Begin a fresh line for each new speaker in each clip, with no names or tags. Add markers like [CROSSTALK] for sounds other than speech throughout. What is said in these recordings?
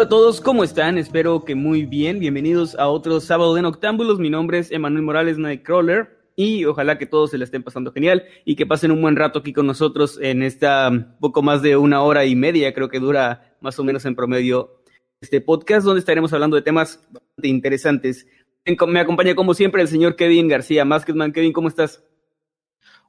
A todos, ¿cómo están? Espero que muy bien. Bienvenidos a otro sábado de Noctámbulos. Mi nombre es Emanuel Morales Nightcrawler y ojalá que todos se la estén pasando genial y que pasen un buen rato aquí con nosotros en esta um, poco más de una hora y media, creo que dura más o menos en promedio este podcast, donde estaremos hablando de temas bastante interesantes. Me acompaña como siempre el señor Kevin García. Masketman, Kevin, ¿cómo estás?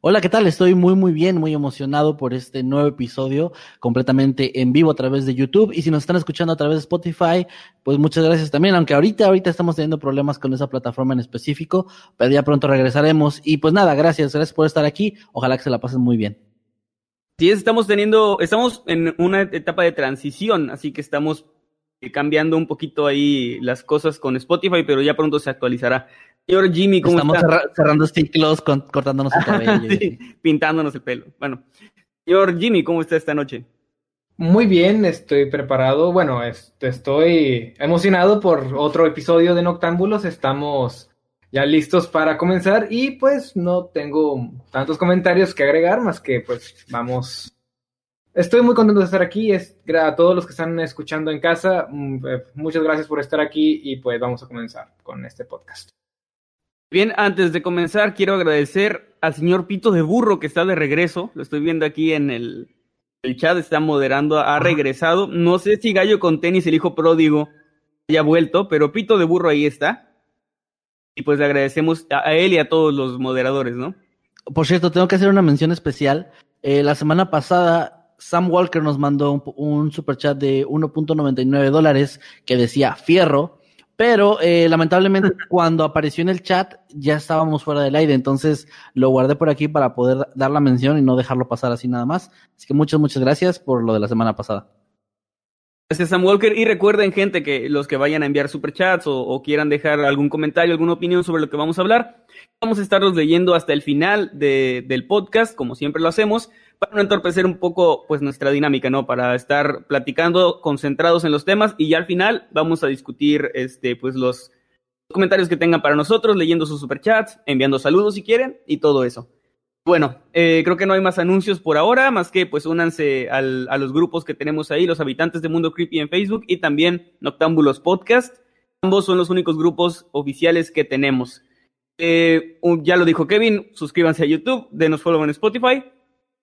Hola, ¿qué tal? Estoy muy, muy bien, muy emocionado por este nuevo episodio completamente en vivo a través de YouTube. Y si nos están escuchando a través de Spotify, pues muchas gracias también. Aunque ahorita, ahorita estamos teniendo problemas con esa plataforma en específico, pero ya pronto regresaremos. Y pues nada, gracias, gracias por estar aquí. Ojalá que se la pasen muy bien.
Sí, estamos teniendo, estamos en una etapa de transición, así que estamos cambiando un poquito ahí las cosas con Spotify, pero ya pronto se actualizará. Señor Jimmy, ¿cómo
Estamos
está?
cerrando ciclos, con, cortándonos el cabello. [LAUGHS]
Sí, pintándonos el pelo. Bueno, señor Jimmy, ¿cómo está esta noche?
Muy bien, estoy preparado. Bueno, estoy emocionado por otro episodio de Noctámbulos. Estamos ya listos para comenzar y pues no tengo tantos comentarios que agregar, más que pues vamos. Estoy muy contento de estar aquí. Es, a todos los que están escuchando en casa, mm, eh, muchas gracias por estar aquí y pues vamos a comenzar con este podcast.
Bien, antes de comenzar, quiero agradecer al señor Pito de Burro que está de regreso. Lo estoy viendo aquí en el, el chat, está moderando, ha regresado. No sé si Gallo con tenis, el hijo pródigo, haya vuelto, pero Pito de Burro ahí está. Y pues le agradecemos a, él y a todos los moderadores, ¿no?
Por cierto, tengo que hacer una mención especial. Eh, la semana pasada, Sam Walker nos mandó un, un super chat de 1.99 dólares que decía fierro. Pero eh, lamentablemente [LAUGHS] cuando apareció en el chat ya estábamos fuera del aire, entonces lo guardé por aquí para poder dar la mención y no dejarlo pasar así nada más. Así que muchas, muchas gracias por lo de la semana pasada.
Gracias Sam Walker y recuerden gente que los que vayan a enviar superchats o, o quieran dejar algún comentario, alguna opinión sobre lo que vamos a hablar, vamos a estarlos leyendo hasta el final de, del podcast, como siempre lo hacemos, para no entorpecer un poco pues nuestra dinámica, ¿no? Para estar platicando, concentrados en los temas y ya al final vamos a discutir este pues los comentarios que tengan para nosotros, leyendo sus superchats, enviando saludos si quieren y todo eso. Bueno, eh, creo que no hay más anuncios por ahora, más que pues únanse al, a los grupos que tenemos ahí, los habitantes de Mundo Creepy en Facebook y también Noctámbulos Podcast. Ambos son los únicos grupos oficiales que tenemos. Eh, ya lo dijo Kevin, suscríbanse a YouTube, denos follow en Spotify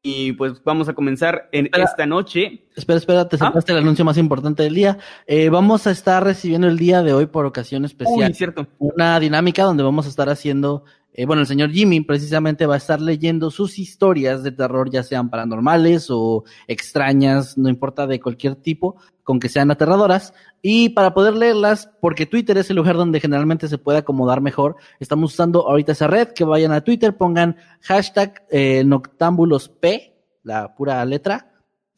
y pues vamos a comenzar en
Espera.
esta noche.
Espera, espera, te
¿Ah?
saltaste el anuncio más importante del día. Eh, vamos a estar recibiendo el día de hoy por ocasión especial
Uy, cierto.
una dinámica donde vamos a estar haciendo, eh, bueno, el señor Jimmy precisamente va a estar leyendo sus historias de terror, ya sean paranormales o extrañas, no importa de cualquier tipo, con que sean aterradoras. Y para poder leerlas, porque Twitter es el lugar donde generalmente se puede acomodar mejor, estamos usando ahorita esa red, que vayan a Twitter, pongan hashtag eh, noctámbulosp, la pura letra,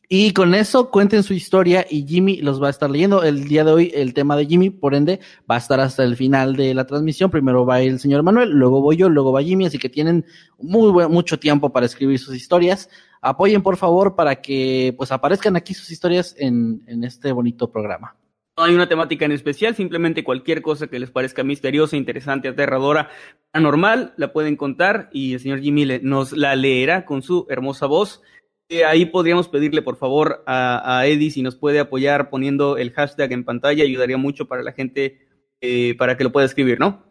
y con eso cuenten su historia y Jimmy los va a estar leyendo. El día de hoy el tema de Jimmy, por ende, va a estar hasta el final de la transmisión. Primero va el señor Manuel, luego voy yo, luego va Jimmy, así que tienen muy mucho tiempo para escribir sus historias. Apoyen por favor para que pues aparezcan aquí sus historias en, en este bonito programa.
No hay una temática en especial, simplemente cualquier cosa que les parezca misteriosa, interesante, aterradora, anormal, la pueden contar y el señor Jimmy le- nos la leerá con su hermosa voz. Eh, ahí podríamos pedirle por favor a, a Eddie si nos puede apoyar poniendo el hashtag en pantalla, ayudaría mucho para la gente, eh, para que lo pueda escribir, ¿no?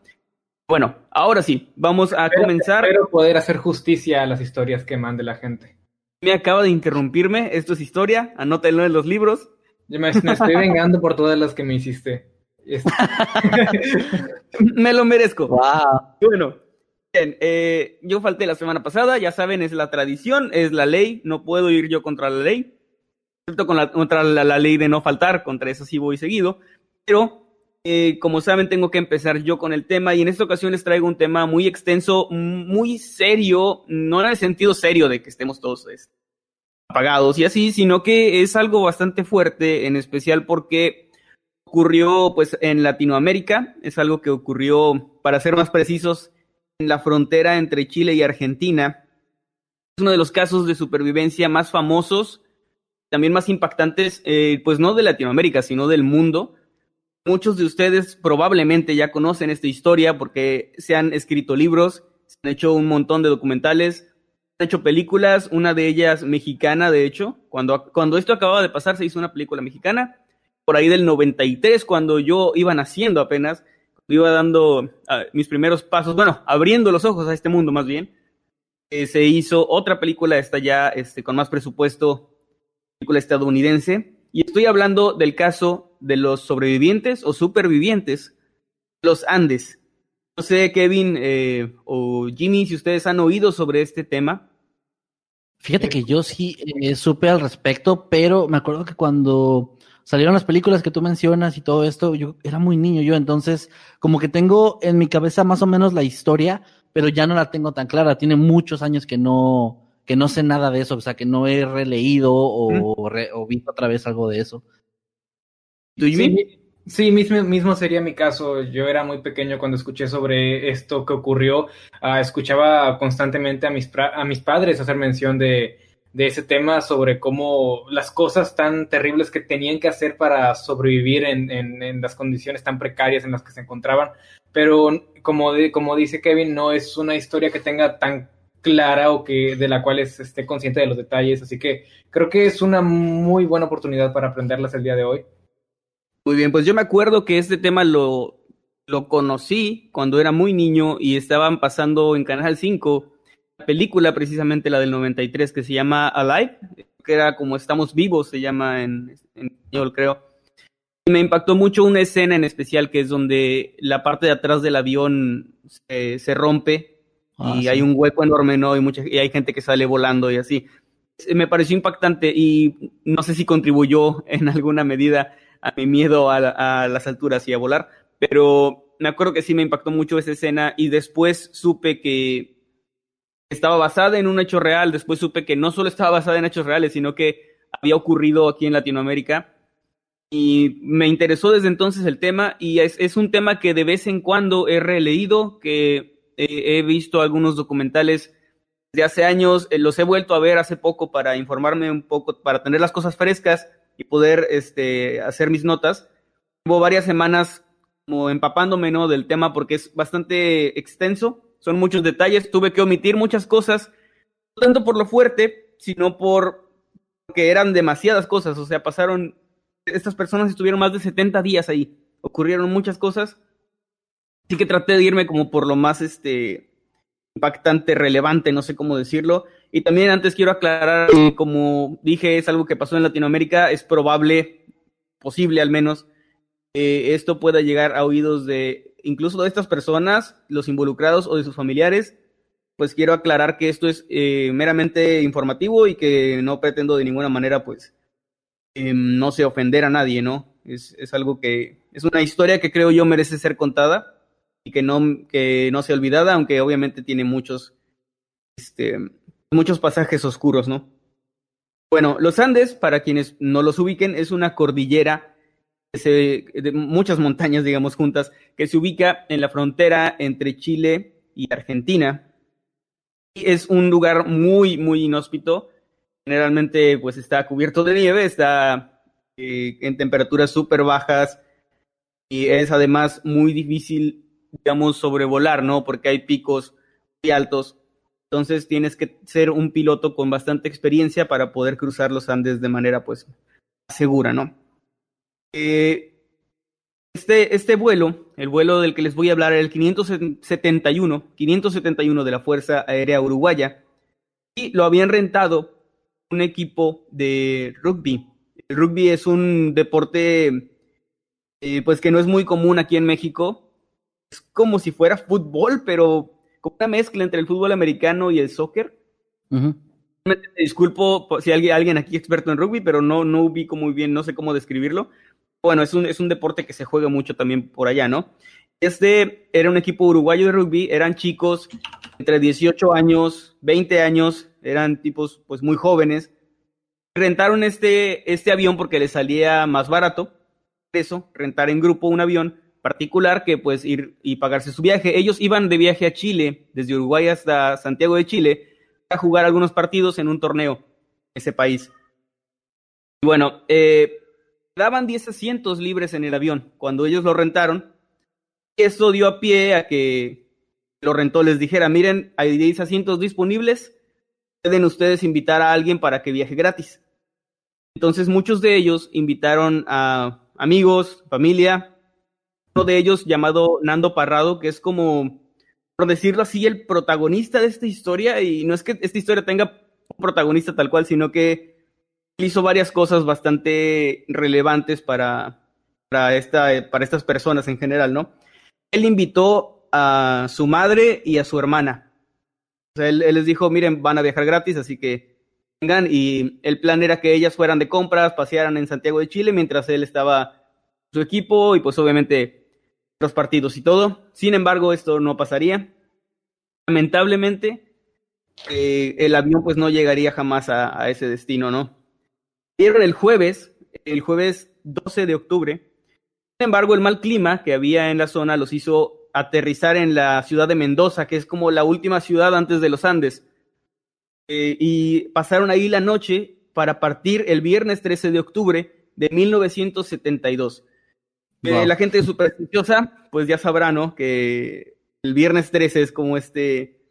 Bueno, ahora sí, vamos a comenzar.
Espero poder hacer justicia a las historias que mande la gente.
Me acaba de interrumpirme, esto es historia, anótenlo en los libros.
Yo me, me estoy vengando por todas las que me hiciste. [LAUGHS]
Me lo merezco.
Wow.
Bueno, bien, eh, yo falté la semana pasada, ya saben, es la tradición, es la ley, no puedo ir yo contra la ley. excepto con la, contra la, ley de no faltar, contra eso sí voy seguido, pero eh, como saben tengo que empezar yo con el tema y en esta ocasión les traigo un tema muy extenso, muy serio, no en el sentido serio de que estemos todos apagados y así, sino que es algo bastante fuerte, en especial porque ocurrió pues en Latinoamérica, es algo que ocurrió, para ser más precisos, en la frontera entre Chile y Argentina. Es uno de los casos de supervivencia más famosos también más impactantes, eh, pues no de Latinoamérica, sino del mundo. Muchos de ustedes probablemente ya conocen esta historia porque se han escrito libros, se han hecho un montón de documentales, se han hecho películas, una de ellas mexicana, de hecho. Cuando, cuando esto acababa de pasar, se hizo una película mexicana, por ahí del 93, cuando yo iba naciendo apenas, iba dando ah, mis primeros pasos, bueno, abriendo los ojos a este mundo más bien. Eh, se hizo otra película, esta ya este, con más presupuesto, película estadounidense, y estoy hablando del caso de los sobrevivientes o supervivientes, los Andes. No sé, Kevin eh, o Jimmy, si ustedes han oído sobre este tema.
Fíjate que yo sí eh, supe al respecto, pero me acuerdo que cuando salieron las películas que tú mencionas y todo esto, yo era muy niño yo, entonces como que tengo en mi cabeza más o menos la historia, pero ya no la tengo tan clara. Tiene muchos años que no, que no sé nada de eso, o sea, que no he releído o, visto otra vez algo de eso.
Sí, sí, mismo, mismo sería mi caso. Yo era muy pequeño cuando escuché sobre esto que ocurrió. Ah, escuchaba constantemente a mis, a mis padres hacer mención de, de ese tema sobre cómo las cosas tan terribles que tenían que hacer para sobrevivir en, en, en las condiciones tan precarias en las que se encontraban. Pero como, como dice Kevin, no es una historia que tenga tan clara o que de la cual esté consciente de los detalles. Así que creo que es una muy buena oportunidad para aprenderlas el día de hoy.
Muy bien, pues yo me acuerdo que este tema lo, lo conocí cuando era muy niño y estaban pasando en Canal 5 la película precisamente la del 93 que se llama Alive, que era como Estamos vivos, se llama en, en español creo. Y me impactó mucho una escena en especial que es donde la parte de atrás del avión se, se rompe Ah, y hay un hueco enorme, ¿no? Y, mucha, y hay gente que sale volando y así. Me pareció impactante y no sé si contribuyó [LAUGHS] en alguna medida a mi miedo a, las alturas y a volar, pero me acuerdo que sí me impactó mucho esa escena y después supe que estaba basada en un hecho real, después supe que no solo estaba basada en hechos reales, sino que había ocurrido aquí en Latinoamérica y me interesó desde entonces el tema y es, es un tema que de vez en cuando he releído, que he visto algunos documentales de hace años, eh, los he vuelto a ver hace poco para informarme un poco, para tener las cosas frescas y poder este, hacer mis notas. Llevo varias semanas como empapándome ¿no? del tema porque es bastante extenso, son muchos detalles, tuve que omitir muchas cosas, no tanto por lo fuerte, sino por que eran demasiadas cosas, o sea, pasaron, estas personas estuvieron más de 70 días ahí, ocurrieron muchas cosas sí que traté de irme como por lo más este impactante, relevante, no sé cómo decirlo. Y también antes quiero aclarar como dije, es algo que pasó en Latinoamérica, es probable, posible al menos, esto pueda llegar a oídos de incluso de estas personas, los involucrados o de sus familiares. Pues quiero aclarar que esto es eh, meramente informativo y que no pretendo de ninguna manera, pues, em, no sé, ofender a nadie, ¿no? Es, es algo que, es una historia que creo yo merece ser contada y que no, que no sea olvidada, aunque obviamente tiene muchos, este, muchos pasajes oscuros, ¿no? Bueno, los Andes, para quienes no los ubiquen, es una cordillera de muchas montañas, digamos, juntas, que se ubica en la frontera entre Chile y Argentina. Y es un lugar muy, muy inhóspito. Generalmente, pues está cubierto de nieve, está eh, en temperaturas súper bajas y es además muy difícil digamos, sobrevolar, ¿no? Porque hay picos muy altos. Entonces tienes que ser un piloto con bastante experiencia para poder cruzar los Andes de manera, pues, segura, ¿no? Eh, este, este vuelo, el vuelo del que les voy a hablar, era el 571, 571 de la Fuerza Aérea Uruguaya, y lo habían rentado un equipo de rugby. El rugby es un deporte, eh, pues, que no es muy común aquí en México, es como si fuera fútbol, pero con una mezcla entre el fútbol americano y el soccer. Disculpo si alguien, alguien aquí experto en rugby, pero no, no ubico muy bien, no sé cómo describirlo. Bueno, es un, es un deporte que se juega mucho también por allá, ¿no? Este era un equipo uruguayo de rugby, eran chicos entre 18 años, 20 años, eran tipos pues muy jóvenes. Rentaron este, este avión porque les salía más barato, eso, rentar en grupo un avión particular que pues ir y pagarse su viaje. Ellos iban de viaje a Chile, desde Uruguay hasta Santiago de Chile, a jugar algunos partidos en un torneo en ese país. Y bueno, eh, daban 10 asientos libres en el avión. Cuando ellos lo rentaron, eso dio a pie a que lo rentó les dijera, miren, hay 10 asientos disponibles, pueden ustedes invitar a alguien para que viaje gratis. Entonces muchos de ellos invitaron a amigos, familia, uno de ellos llamado Nando Parrado, que es como, por decirlo así, el protagonista de esta historia, y no es que esta historia tenga un protagonista tal cual, sino que hizo varias cosas bastante relevantes para, para, esta, para estas personas en general, ¿no? él invitó a su madre y a su hermana. O sea, él, les dijo, miren, van a viajar gratis, así que vengan. Y el plan era que ellas fueran de compras, pasearan en Santiago de Chile, mientras él estaba su equipo y pues obviamente los partidos y todo. Sin embargo, esto no pasaría. Lamentablemente, eh, el avión pues no llegaría jamás a, ese destino, ¿no? Vieron el jueves, el jueves 12 de octubre, sin embargo, el mal clima que había en la zona los hizo aterrizar en la ciudad de Mendoza, que es como la última ciudad antes de los Andes. Eh, y pasaron ahí la noche para partir el viernes 13 de octubre de 1972. Eh, la gente supersticiosa, pues ya sabrá, ¿no? Que el viernes 13 es como este,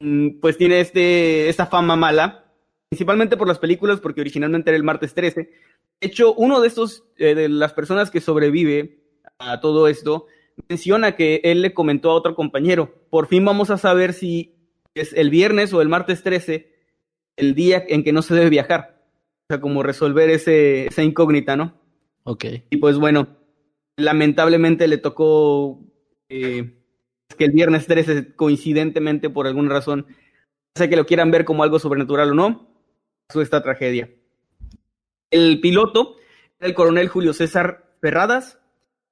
mm, pues tiene este, esta fama mala, principalmente por las películas, porque originalmente era el martes 13, de hecho, uno de estos, eh, de las personas que sobrevive a todo esto, menciona que él le comentó a otro compañero, por fin vamos a saber si es el viernes o el martes 13 el día en que no se debe viajar. O sea, como resolver ese, esa incógnita, ¿no?
Ok.
Y pues bueno, lamentablemente le tocó eh, que el viernes 13, coincidentemente, por alguna razón, sé que lo quieran ver como algo sobrenatural o no, pasó esta tragedia. El piloto el coronel Julio César Ferradas,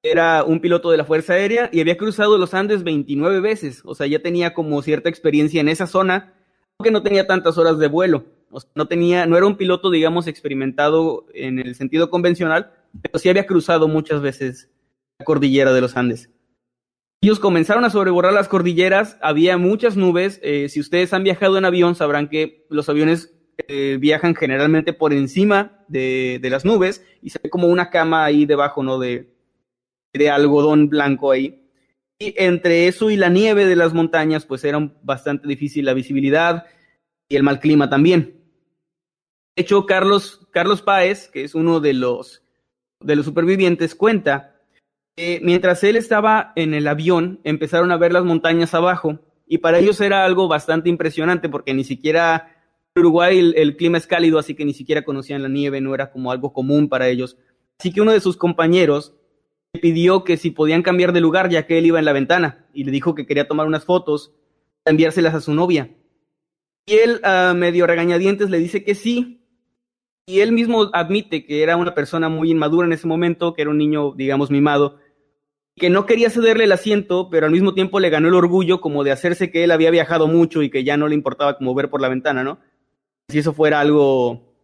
era un piloto de la Fuerza Aérea y había cruzado los Andes 29 veces, o sea, ya tenía como cierta experiencia en esa zona, aunque no tenía tantas horas de vuelo, no tenía, no era un piloto, digamos, experimentado en el sentido convencional, pero sí había cruzado muchas veces la cordillera de los Andes. Ellos comenzaron a sobrevolar las cordilleras, había muchas nubes, eh, si ustedes han viajado en avión sabrán que los aviones eh, viajan generalmente por encima de, las nubes y se ve como una cama ahí debajo, ¿no? De, de algodón blanco ahí. Y entre eso y la nieve de las montañas, pues era bastante difícil la visibilidad y el mal clima también. De hecho, Carlos, Carlos Páez, que es uno de los, de los supervivientes, cuenta que mientras él estaba en el avión, empezaron a ver las montañas abajo y para ellos era algo bastante impresionante porque ni siquiera Uruguay el, clima es cálido, así que ni siquiera conocían la nieve, no era como algo común para ellos. Así que uno de sus compañeros le pidió que si podían cambiar de lugar, ya que él iba en la ventana, y le dijo que quería tomar unas fotos, enviárselas a su novia. Y él, a medio regañadientes, le dice que sí, y él mismo admite que era una persona muy inmadura en ese momento, que era un niño, digamos, mimado, que no quería cederle el asiento, pero al mismo tiempo le ganó el orgullo como de hacerse que él había viajado mucho y que ya no le importaba como ver por la ventana, ¿no? si eso fuera algo,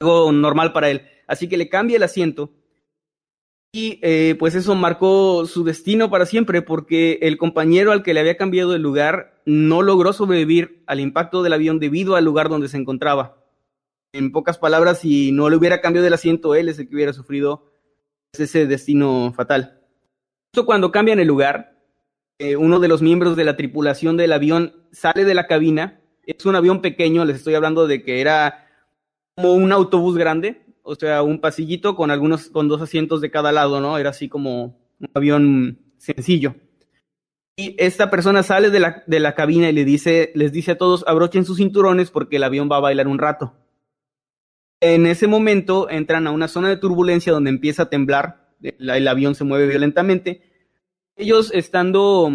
normal para él. Así que le cambia el asiento y eh, pues eso marcó su destino para siempre porque el compañero al que le había cambiado el lugar no logró sobrevivir al impacto del avión debido al lugar donde se encontraba. En pocas palabras, si no le hubiera cambiado el asiento, él es el que hubiera sufrido ese destino fatal. Justo cuando cambian el lugar, eh, uno de los miembros de la tripulación del avión sale de la cabina es un avión pequeño, les estoy hablando de que era como un autobús grande, o sea, un pasillito con algunos, con dos asientos de cada lado, ¿no? Era así como un avión sencillo. Y esta persona sale de la, de la cabina y le dice, les dice a todos, abrochen sus cinturones porque el avión va a bailar un rato. En ese momento entran a una zona de turbulencia donde empieza a temblar, el avión se mueve violentamente. Ellos estando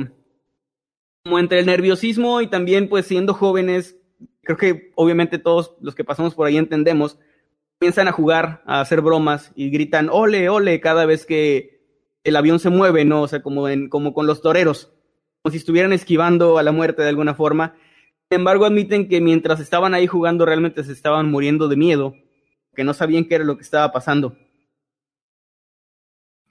como entre el nerviosismo y también pues siendo jóvenes, creo que obviamente todos los que pasamos por ahí entendemos, comienzan a jugar, a hacer bromas y gritan ole, ole cada vez que el avión se mueve, ¿no? O sea, como, como con los toreros, como si estuvieran esquivando a la muerte de alguna forma. Sin embargo, admiten que mientras estaban ahí jugando realmente se estaban muriendo de miedo, que no sabían qué era lo que estaba pasando.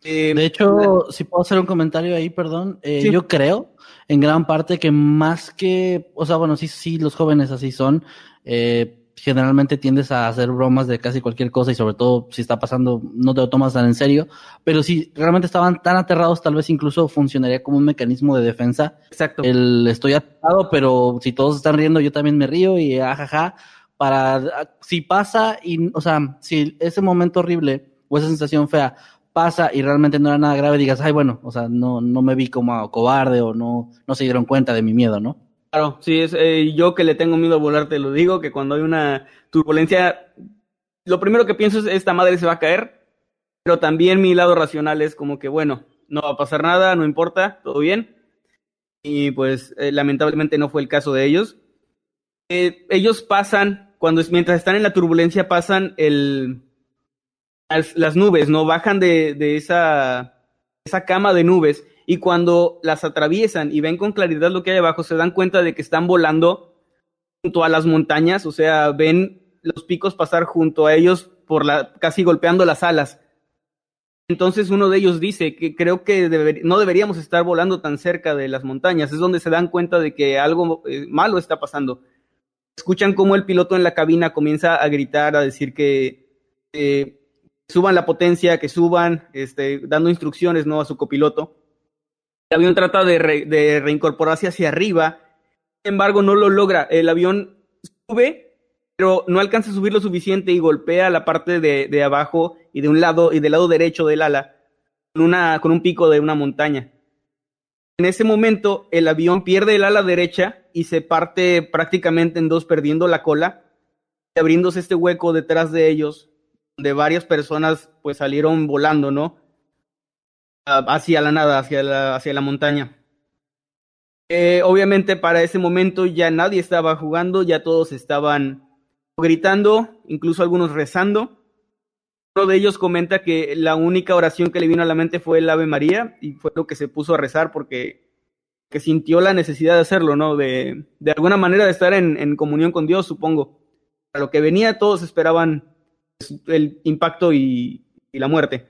Eh, de hecho, si puedo hacer un comentario ahí, perdón, eh, yo creo en gran parte que más que, o sea, bueno, sí, sí, los jóvenes así son, eh, generalmente tiendes a hacer bromas de casi cualquier cosa y sobre todo si está pasando no te lo tomas tan en serio, pero si realmente estaban tan aterrados tal vez incluso funcionaría como un mecanismo de defensa.
Exacto.
El estoy aterrado, pero si todos están riendo yo también me río y ajaja, para si pasa y, o sea, si ese momento horrible o esa sensación fea pasa y realmente no era nada grave, digas, ay, bueno, o sea, no, no me vi como cobarde o no, no se dieron cuenta de mi miedo, ¿no?
Claro, sí, es eh, yo que le tengo miedo a volar, te lo digo, que cuando hay una turbulencia, lo primero que pienso es, esta madre se va a caer, pero también mi lado racional es como que, bueno, no va a pasar nada, no importa, todo bien. Y pues eh, lamentablemente no fue el caso de ellos. Eh, ellos pasan, cuando mientras están en la turbulencia, pasan el, las, nubes, ¿no? Bajan de, de esa, esa cama de nubes y cuando las atraviesan y ven con claridad lo que hay abajo, se dan cuenta de que están volando junto a las montañas, o sea, ven los picos pasar junto a ellos por la, casi golpeando las alas. Entonces uno de ellos dice que creo que no deberíamos estar volando tan cerca de las montañas, es donde se dan cuenta de que algo eh, malo está pasando. Escuchan cómo el piloto en la cabina comienza a gritar, a decir que suban la potencia, que suban, este, dando instrucciones ¿no? a su copiloto. El avión trata de, reincorporarse hacia arriba, sin embargo no lo logra. El avión sube, pero no alcanza a subir lo suficiente y golpea la parte de, abajo y de un lado y del lado derecho del ala con, con un pico de una montaña. En ese momento el avión pierde el ala derecha y se parte prácticamente en dos, perdiendo la cola, abriéndose este hueco detrás de ellos de varias personas pues salieron volando, ¿no? Hacia la nada, hacia la, hacia la montaña. Eh, obviamente para ese momento ya nadie estaba jugando, ya todos estaban gritando, incluso algunos rezando. Uno de ellos comenta que la única oración que le vino a la mente fue el Ave María y fue lo que se puso a rezar porque que sintió la necesidad de hacerlo, ¿no? De, de alguna manera de estar en, en comunión con Dios, supongo. A lo que venía todos esperaban el impacto y, la muerte.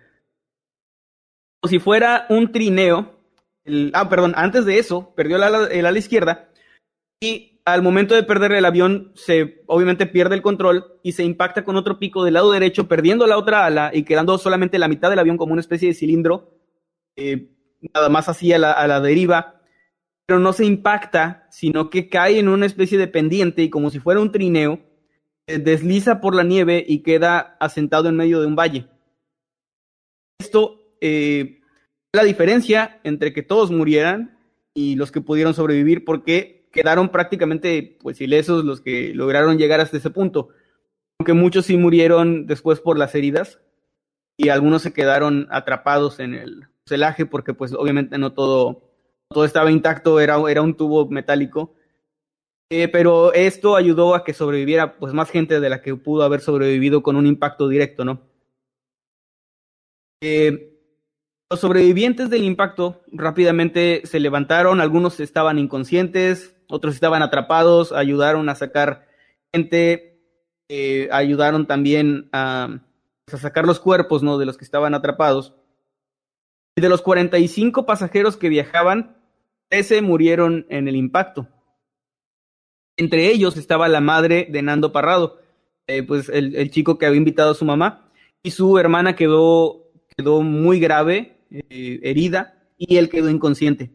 O si fuera un trineo, ah, perdón, antes de eso, perdió el ala, el ala izquierda y al momento de perder el avión, se obviamente pierde el control y se impacta con otro pico del lado derecho, perdiendo la otra ala y quedando solamente la mitad del avión como una especie de cilindro, eh, nada más así a la, a la deriva, pero no se impacta, sino que cae en una especie de pendiente y como si fuera un trineo, desliza por la nieve y queda asentado en medio de un valle. Esto eh, la diferencia entre que todos murieran y los que pudieron sobrevivir porque quedaron prácticamente pues ilesos los que lograron llegar hasta ese punto. Aunque muchos sí murieron después por las heridas y algunos se quedaron atrapados en el celaje porque pues obviamente no todo, todo estaba intacto, era, era un tubo metálico eh, pero esto ayudó a que sobreviviera pues más gente de la que pudo haber sobrevivido con un impacto directo, ¿no? Eh, los sobrevivientes del impacto rápidamente se levantaron, algunos estaban inconscientes, otros estaban atrapados, ayudaron a sacar gente, eh, ayudaron también a, a, sacar los cuerpos ¿no? de los que estaban atrapados. Y de los 45 pasajeros que viajaban, 13 murieron en el impacto. Entre ellos estaba la madre de Nando Parrado, eh, pues el, chico que había invitado a su mamá, y su hermana quedó, quedó muy grave, eh, herida, y él quedó inconsciente.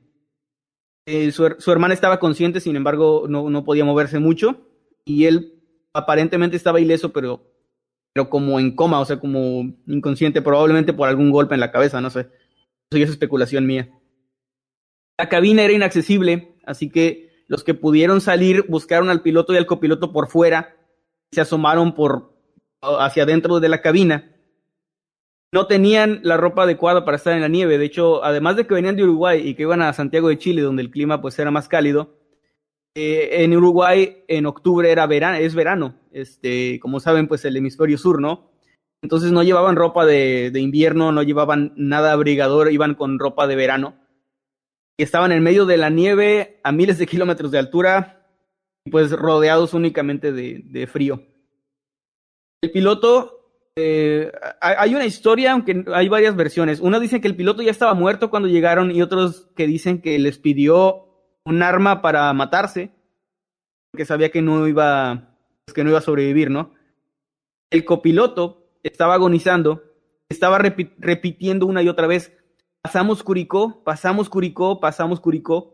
Eh, su, hermana estaba consciente, sin embargo, no, no, podía moverse mucho, y él aparentemente estaba ileso, pero, pero como en coma, o sea, como inconsciente, probablemente por algún golpe en la cabeza, no sé. Eso ya es especulación mía. La cabina era inaccesible, así que los que pudieron salir buscaron al piloto y al copiloto por fuera, se asomaron por hacia adentro de la cabina. No tenían la ropa adecuada para estar en la nieve. De hecho, además de que venían de Uruguay y que iban a Santiago de Chile, donde el clima pues era más cálido, Eh, en Uruguay, en octubre era verano, es verano. Este, como saben, pues el hemisferio sur, ¿no? Entonces no llevaban ropa de, de invierno, no llevaban nada abrigador, iban con ropa de verano. Estaban en medio de la nieve a miles de kilómetros de altura, pues rodeados únicamente de, frío. El piloto, eh, hay una historia, aunque hay varias versiones. Una dice que el piloto ya estaba muerto cuando llegaron y otros que dicen que les pidió un arma para matarse, porque sabía que no iba, que no iba a sobrevivir, ¿no? El copiloto estaba agonizando, estaba repitiendo una y otra vez, pasamos Curicó, pasamos Curicó, pasamos Curicó,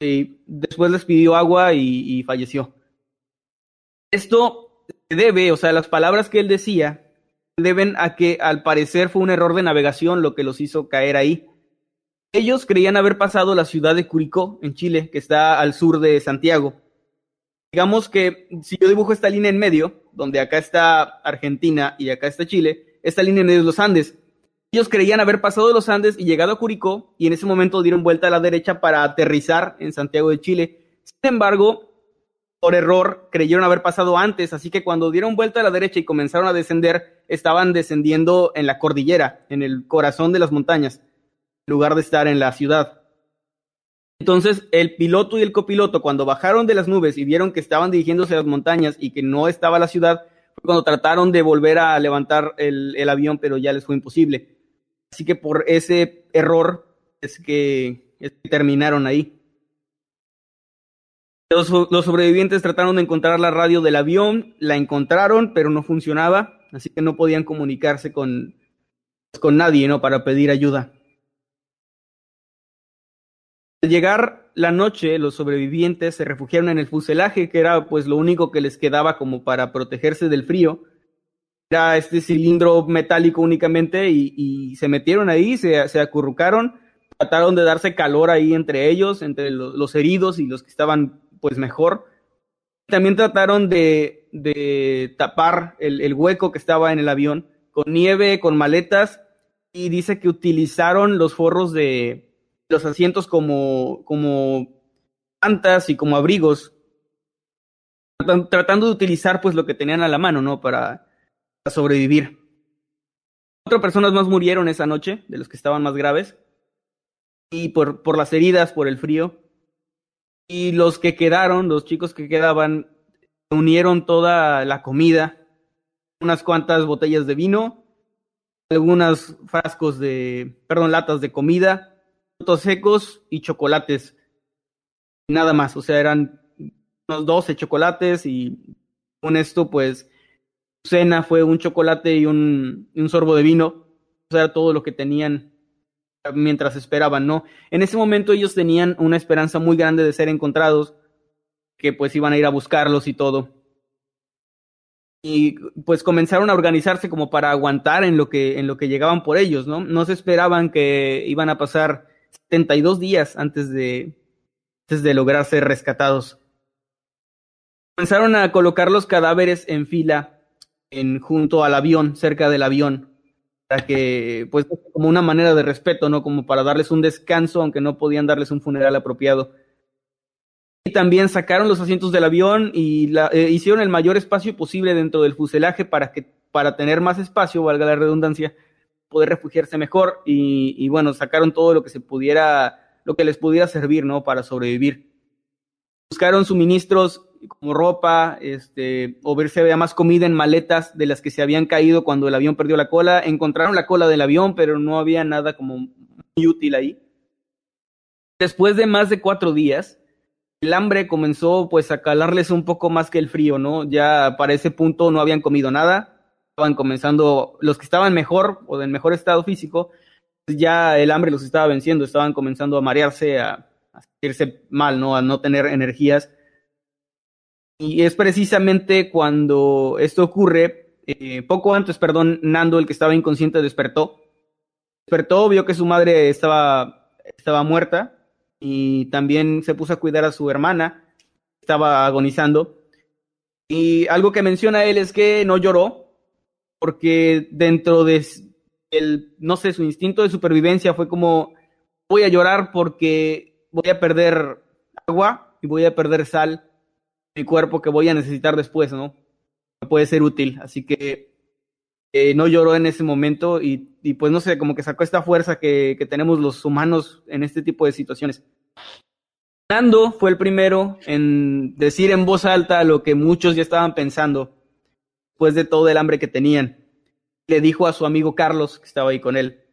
y después les pidió agua y, falleció. Esto se debe, o sea, las palabras que él decía, deben a que al parecer fue un error de navegación lo que los hizo caer ahí. Ellos creían haber pasado la ciudad de Curicó, en Chile, que está al sur de Santiago. Digamos que si yo dibujo esta línea en medio, donde acá está Argentina y acá está Chile, esta línea en medio es los Andes. Ellos creían haber pasado los Andes y llegado a Curicó y en ese momento dieron vuelta a la derecha para aterrizar en Santiago de Chile. Sin embargo, por error creyeron haber pasado antes, así que cuando dieron vuelta a la derecha y comenzaron a descender, estaban descendiendo en la cordillera, en el corazón de las montañas lugar de estar en la ciudad. Entonces, el piloto y el copiloto, cuando bajaron de las nubes y vieron que estaban dirigiéndose a las montañas y que no estaba la ciudad, fue cuando trataron de volver a levantar el, el avión, pero ya les fue imposible. Así que por ese error es que, terminaron ahí. Los, los, sobrevivientes trataron de encontrar la radio del avión, la encontraron, pero no funcionaba, así que no podían comunicarse con, con nadie, ¿no? Para pedir ayuda. Al llegar la noche, los sobrevivientes se refugiaron en el fuselaje, que era pues lo único que les quedaba como para protegerse del frío. Era este cilindro metálico únicamente y, se metieron ahí, se, se, acurrucaron, trataron de darse calor ahí entre ellos, entre los, heridos y los que estaban pues mejor. También trataron de, de tapar el, el hueco que estaba en el avión con nieve, con maletas y dice que utilizaron los forros de, los asientos como, como plantas y como abrigos, tratando de utilizar pues lo que tenían a la mano, ¿no? Para sobrevivir. Cuatro personas más murieron esa noche, de los que estaban más graves, y por, por las heridas, por el frío. Y los que quedaron, los chicos que quedaban, unieron toda la comida, unas cuantas botellas de vino, algunos frascos de, perdón, latas de comida, frutos secos y chocolates. Nada más, o sea, eran unos 12 chocolates y con esto, pues, cena fue un chocolate y un, sorbo de vino. O sea, todo lo que tenían mientras esperaban, ¿no? En ese momento ellos tenían una esperanza muy grande de ser encontrados, que pues iban a ir a buscarlos y todo. Y pues comenzaron a organizarse como para aguantar en lo que, en lo que llegaban por ellos, ¿no? No se esperaban que iban a pasar 72 días antes de, antes de lograr ser rescatados. Comenzaron a colocar los cadáveres en fila junto al avión, cerca del avión, para que, pues, como una manera de respeto, ¿no? Como para darles un descanso, aunque no podían darles un funeral apropiado. Y también sacaron los asientos del avión y eh, hicieron el mayor espacio posible dentro del fuselaje para que, para tener más espacio, valga la redundancia, poder refugiarse mejor y, y, bueno, sacaron todo lo que se pudiera, lo que les pudiera servir, ¿no? Para sobrevivir. Buscaron suministros como ropa, este, o ver si había más comida en maletas de las que se habían caído cuando el avión perdió la cola. Encontraron la cola del avión, pero no había nada como muy útil ahí. Después de más de cuatro días, el hambre comenzó pues a calarles un poco más que el frío, ¿no? Ya para ese punto no habían comido nada estaban comenzando, los que estaban mejor o en mejor estado físico, pues ya el hambre los estaba venciendo, estaban comenzando a marearse, a, a sentirse mal, ¿no? A no tener energías. Y es precisamente cuando esto ocurre, eh, poco antes, perdón, Nando, el que estaba inconsciente, despertó. Despertó, vio que su madre estaba, estaba muerta y también se puso a cuidar a su hermana, estaba agonizando. Y algo que menciona él es que no lloró, porque dentro de el, no sé, su instinto de supervivencia fue como, voy a llorar porque voy a perder agua, y voy a perder sal mi cuerpo que voy a necesitar después, ¿no? Puede ser útil, así que eh, no lloró en ese momento y, y, pues no sé, como que sacó esta fuerza que, tenemos los humanos en este tipo de situaciones. Fernando fue el primero en decir en voz alta lo que muchos ya estaban pensando después de todo el hambre que tenían. Le dijo a su amigo Carlos, que estaba ahí con él,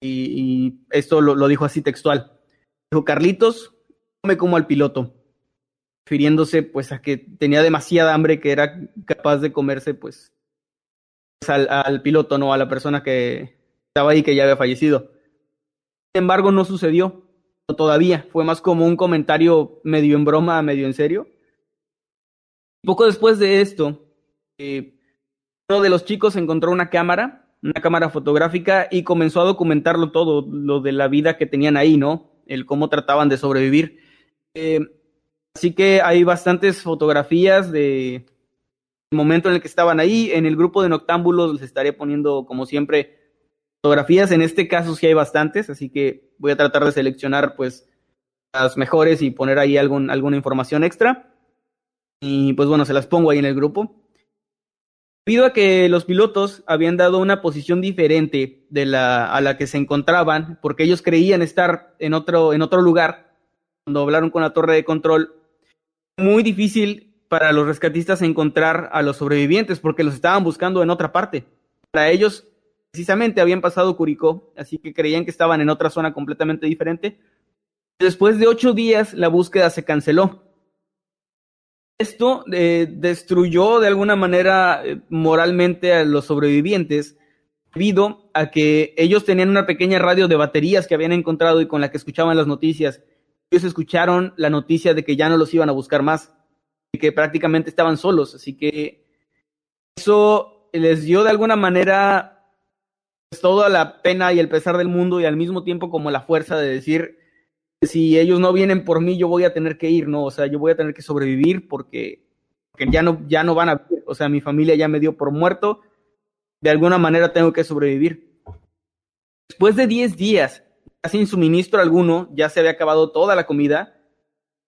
y, y esto lo, lo, dijo así textual. Dijo, Carlitos, come como al piloto, refiriéndose pues a que tenía demasiada hambre que era capaz de comerse pues al, piloto, no a la persona que estaba ahí que ya había fallecido. Sin embargo, no sucedió todavía. Fue más como un comentario medio en broma, medio en serio. Poco después de esto, eh, uno de los chicos encontró una cámara, una cámara fotográfica, y comenzó a documentarlo todo, lo de la vida que tenían ahí, ¿no? El cómo trataban de sobrevivir. Eh, así que hay bastantes fotografías de el momento en el que estaban ahí. En el grupo de noctámbulos les estaré poniendo, como siempre, fotografías. En este caso sí hay bastantes, así que voy a tratar de seleccionar pues las mejores y poner ahí alguna información extra. Y pues bueno, se las pongo ahí en el grupo. Debido a que los pilotos habían dado una posición diferente de la, a la que se encontraban, porque ellos creían estar en otro, en otro lugar, cuando hablaron con la torre de control, muy difícil para los rescatistas encontrar a los sobrevivientes, porque los estaban buscando en otra parte. Para ellos precisamente habían pasado Curicó, así que creían que estaban en otra zona completamente diferente. Después de ocho días, la búsqueda se canceló. Esto eh, destruyó de alguna manera eh, moralmente a los sobrevivientes, debido a que ellos tenían una pequeña radio de baterías que habían encontrado y con la que escuchaban las noticias. Ellos escucharon la noticia de que ya no los iban a buscar más y que prácticamente estaban solos, así que eso les dio de alguna manera pues, toda la pena y el pesar del mundo y al mismo tiempo como la fuerza de decir, si ellos no vienen por mí, yo voy a tener que ir, ¿no? O sea, yo voy a tener que sobrevivir porque, porque ya, no, ya no van a vivir. O sea, mi familia ya me dio por muerto. De alguna manera tengo que sobrevivir. Después de 10 días, sin suministro alguno, ya se había acabado toda la comida,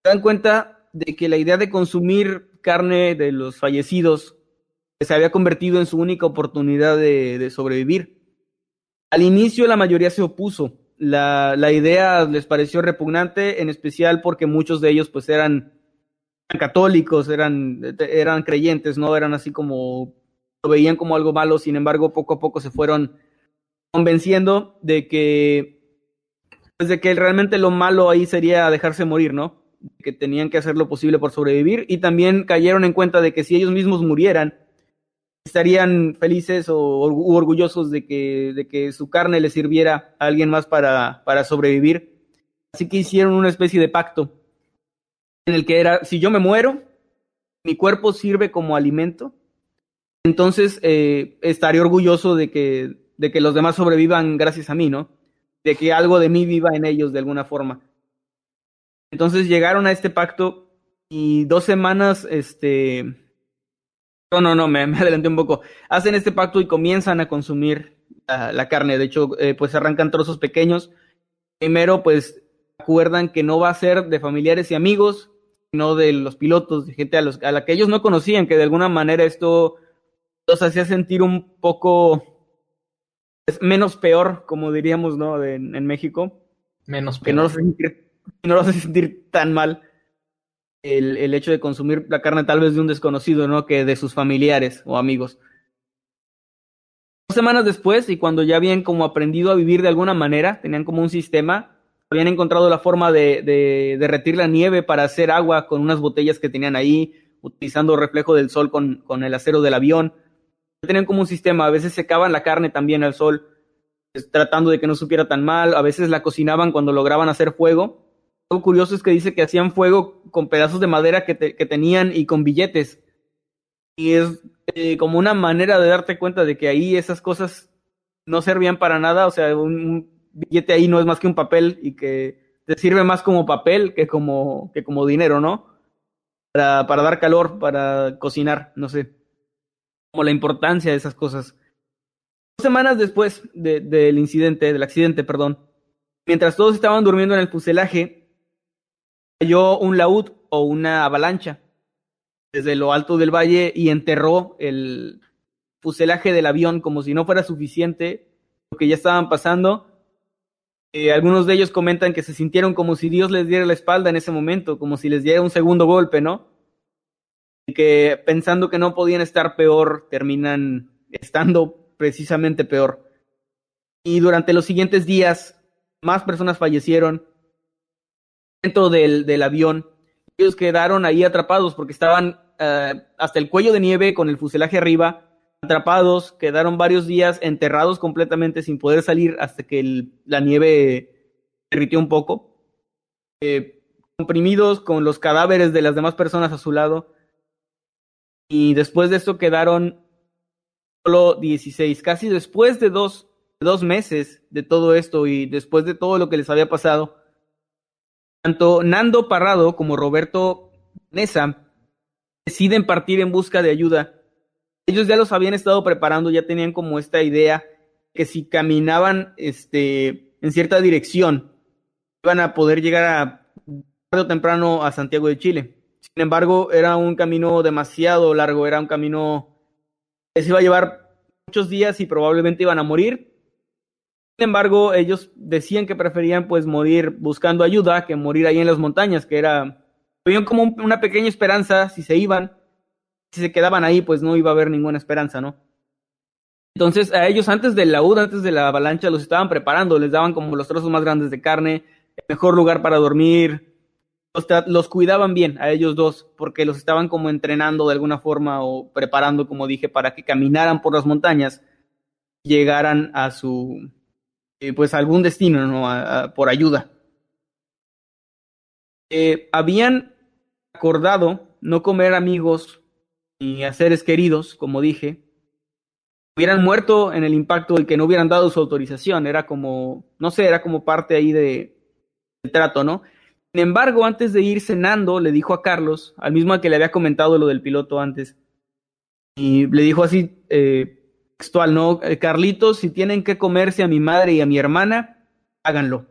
se dan cuenta de que la idea de consumir carne de los fallecidos se había convertido en su única oportunidad de, sobrevivir. Al inicio la mayoría se opuso. La, idea les pareció repugnante, en especial porque muchos de ellos pues eran católicos, eran creyentes, no eran así como lo veían como algo malo, sin embargo poco a poco se fueron convenciendo de que pues de que realmente lo malo ahí sería dejarse morir, ¿no? Que tenían que hacer lo posible por sobrevivir y también cayeron en cuenta de que si ellos mismos murieran, estarían felices o orgullosos de que, de que su carne le sirviera a alguien más para, para sobrevivir. Así que hicieron una especie de pacto en el que era, si yo me muero, mi cuerpo sirve como alimento, entonces eh, estaré orgulloso de que, de que los demás sobrevivan gracias a mí, ¿no? De que algo de mí viva en ellos de alguna forma. Entonces llegaron a este pacto y dos semanas, este, no, no, no, me, me, adelanté un poco. Hacen este pacto y comienzan a consumir la, carne. De hecho, eh, pues arrancan trozos pequeños. Primero, pues acuerdan que no va a ser de familiares y amigos, sino de los pilotos, de gente a, los, a la que ellos no conocían, que de alguna manera esto los hacía sentir un poco es menos peor, como diríamos, ¿no? De, en, en, México.
Menos peor.
Que no los hace sentir, no los hace sentir tan mal el, el, hecho de consumir la carne tal vez de un desconocido, ¿no? Que de sus familiares o amigos. Dos semanas después, y cuando ya habían como aprendido a vivir de alguna manera, tenían como un sistema, habían encontrado la forma de, de derretir la nieve para hacer agua con unas botellas que tenían ahí, utilizando reflejo del sol con, con el acero del avión. Tenían como un sistema, a veces secaban la carne también al sol, tratando de que no supiera tan mal, a veces la cocinaban cuando lograban hacer fuego, algo curioso es que dice que hacían fuego con pedazos de madera que, que tenían y con billetes. Y es eh, como una manera de darte cuenta de que ahí esas cosas no servían para nada. O sea, un, un, billete ahí no es más que un papel y que te sirve más como papel que como, que como dinero, ¿no? Para, para dar calor, para cocinar, no sé. Como la importancia de esas cosas. Dos semanas después de, del incidente, del accidente, perdón, mientras todos estaban durmiendo en el fuselaje, cayó un laúd o una avalancha desde lo alto del valle y enterró el fuselaje del avión como si no fuera suficiente lo que ya estaban pasando. Eh, algunos de ellos comentan que se sintieron como si Dios les diera la espalda en ese momento, como si les diera un segundo golpe, ¿no? Que pensando que no podían estar peor, terminan estando precisamente peor. Y durante los siguientes días, más personas fallecieron dentro del, del avión. Ellos quedaron ahí atrapados porque estaban uh, hasta el cuello de nieve con el fuselaje arriba, atrapados, quedaron varios días enterrados completamente sin poder salir hasta que el, la nieve derritió un poco, eh, comprimidos con los cadáveres de las demás personas a su lado. Y después de esto quedaron solo 16, casi después de dos, dos meses de todo esto y después de todo lo que les había pasado. Tanto Nando Parrado como Roberto Nesa deciden partir en busca de ayuda. Ellos ya los habían estado preparando, ya tenían como esta idea que si caminaban este, en cierta dirección, iban a poder llegar a tarde o temprano a Santiago de Chile. Sin embargo, era un camino demasiado largo, era un camino que se iba a llevar muchos días y probablemente iban a morir. Sin embargo, ellos decían que preferían pues morir buscando ayuda que morir ahí en las montañas, que era Tuvieron como una pequeña esperanza si se iban, si se quedaban ahí, pues no iba a haber ninguna esperanza, ¿no? Entonces a ellos antes del laúd, antes de la avalancha, los estaban preparando, les daban como los trozos más grandes de carne, el mejor lugar para dormir, los, los, cuidaban bien a ellos dos, porque los estaban como entrenando de alguna forma o preparando, como dije, para que caminaran por las montañas, llegaran a su, eh, pues a algún destino, ¿no? A, por ayuda. Eh, habían acordado no comer amigos ni a seres queridos, como dije, hubieran muerto en el impacto y que no hubieran dado su autorización. Era como, no sé, era como parte ahí de, del trato, ¿no? Sin embargo, antes de ir cenando, le dijo a Carlos, al mismo que le había comentado lo del piloto antes, y le dijo así, eh, textual, ¿no? Eh, Carlitos, si tienen que comerse a mi madre y a mi hermana, háganlo.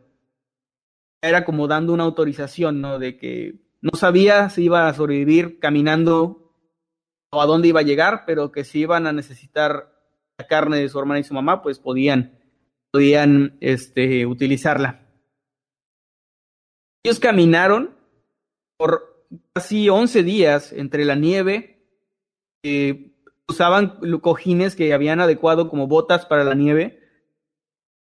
Era como dando una autorización, ¿no? De que no sabía si iba a sobrevivir caminando o a dónde iba a llegar, pero que si iban a necesitar la carne de su hermana y su mamá, pues podían, podían este, utilizarla. Ellos caminaron por casi 11 días entre la nieve, usaban cojines que habían adecuado como botas para la nieve,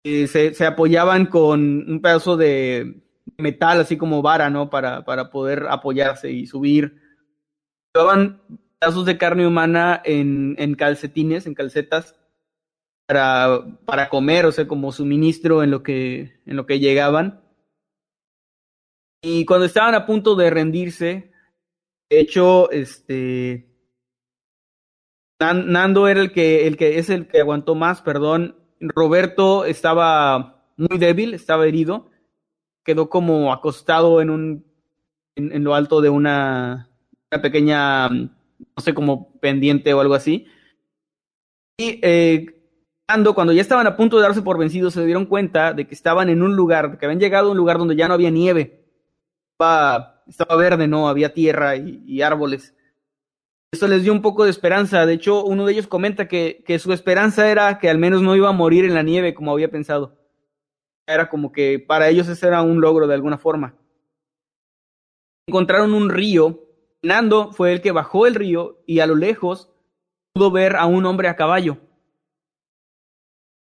se, se apoyaban con un pedazo de, metal, así como vara, ¿no? Para, para poder apoyarse y subir. Llevaban pedazos de carne humana en, en calcetines, en calcetas, para, para comer, o sea, como suministro en lo que, en lo que llegaban. Y cuando estaban a punto de rendirse, de hecho, este. Nando era el que, el que es el que aguantó más, perdón. Roberto estaba muy débil, estaba herido quedó como acostado en un en, lo alto de una, pequeña no sé como pendiente o algo así y eh, cuando ya estaban a punto de darse por vencidos se dieron cuenta de que estaban en un lugar que habían llegado a un lugar donde ya no había nieve estaba, estaba verde no había tierra y, árboles eso les dio un poco de esperanza. De hecho, uno de ellos comenta que, que, su esperanza era que al menos no iba a morir en la nieve como había pensado era como que para ellos ese era un logro de alguna forma. Encontraron un río. Nando fue el que bajó el río y a lo lejos pudo ver a un hombre a caballo.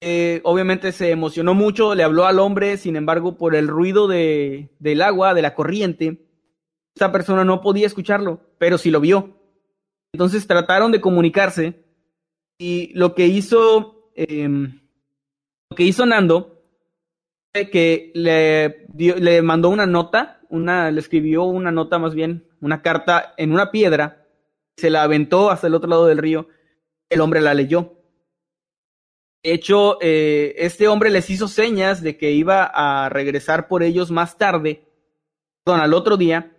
Eh, obviamente se emocionó mucho, le habló al hombre, sin embargo, por el ruido de, del agua, de la corriente, esta persona no podía escucharlo, pero sí lo vio. Entonces trataron de comunicarse y lo que hizo, eh, lo que hizo Nando que le, le mandó una nota, una, le escribió una nota más bien, una carta en una piedra, se la aventó hasta el otro lado del río, el hombre la leyó. Hecho, eh, este hombre les hizo señas de que iba a regresar por ellos más tarde, perdón, al otro día,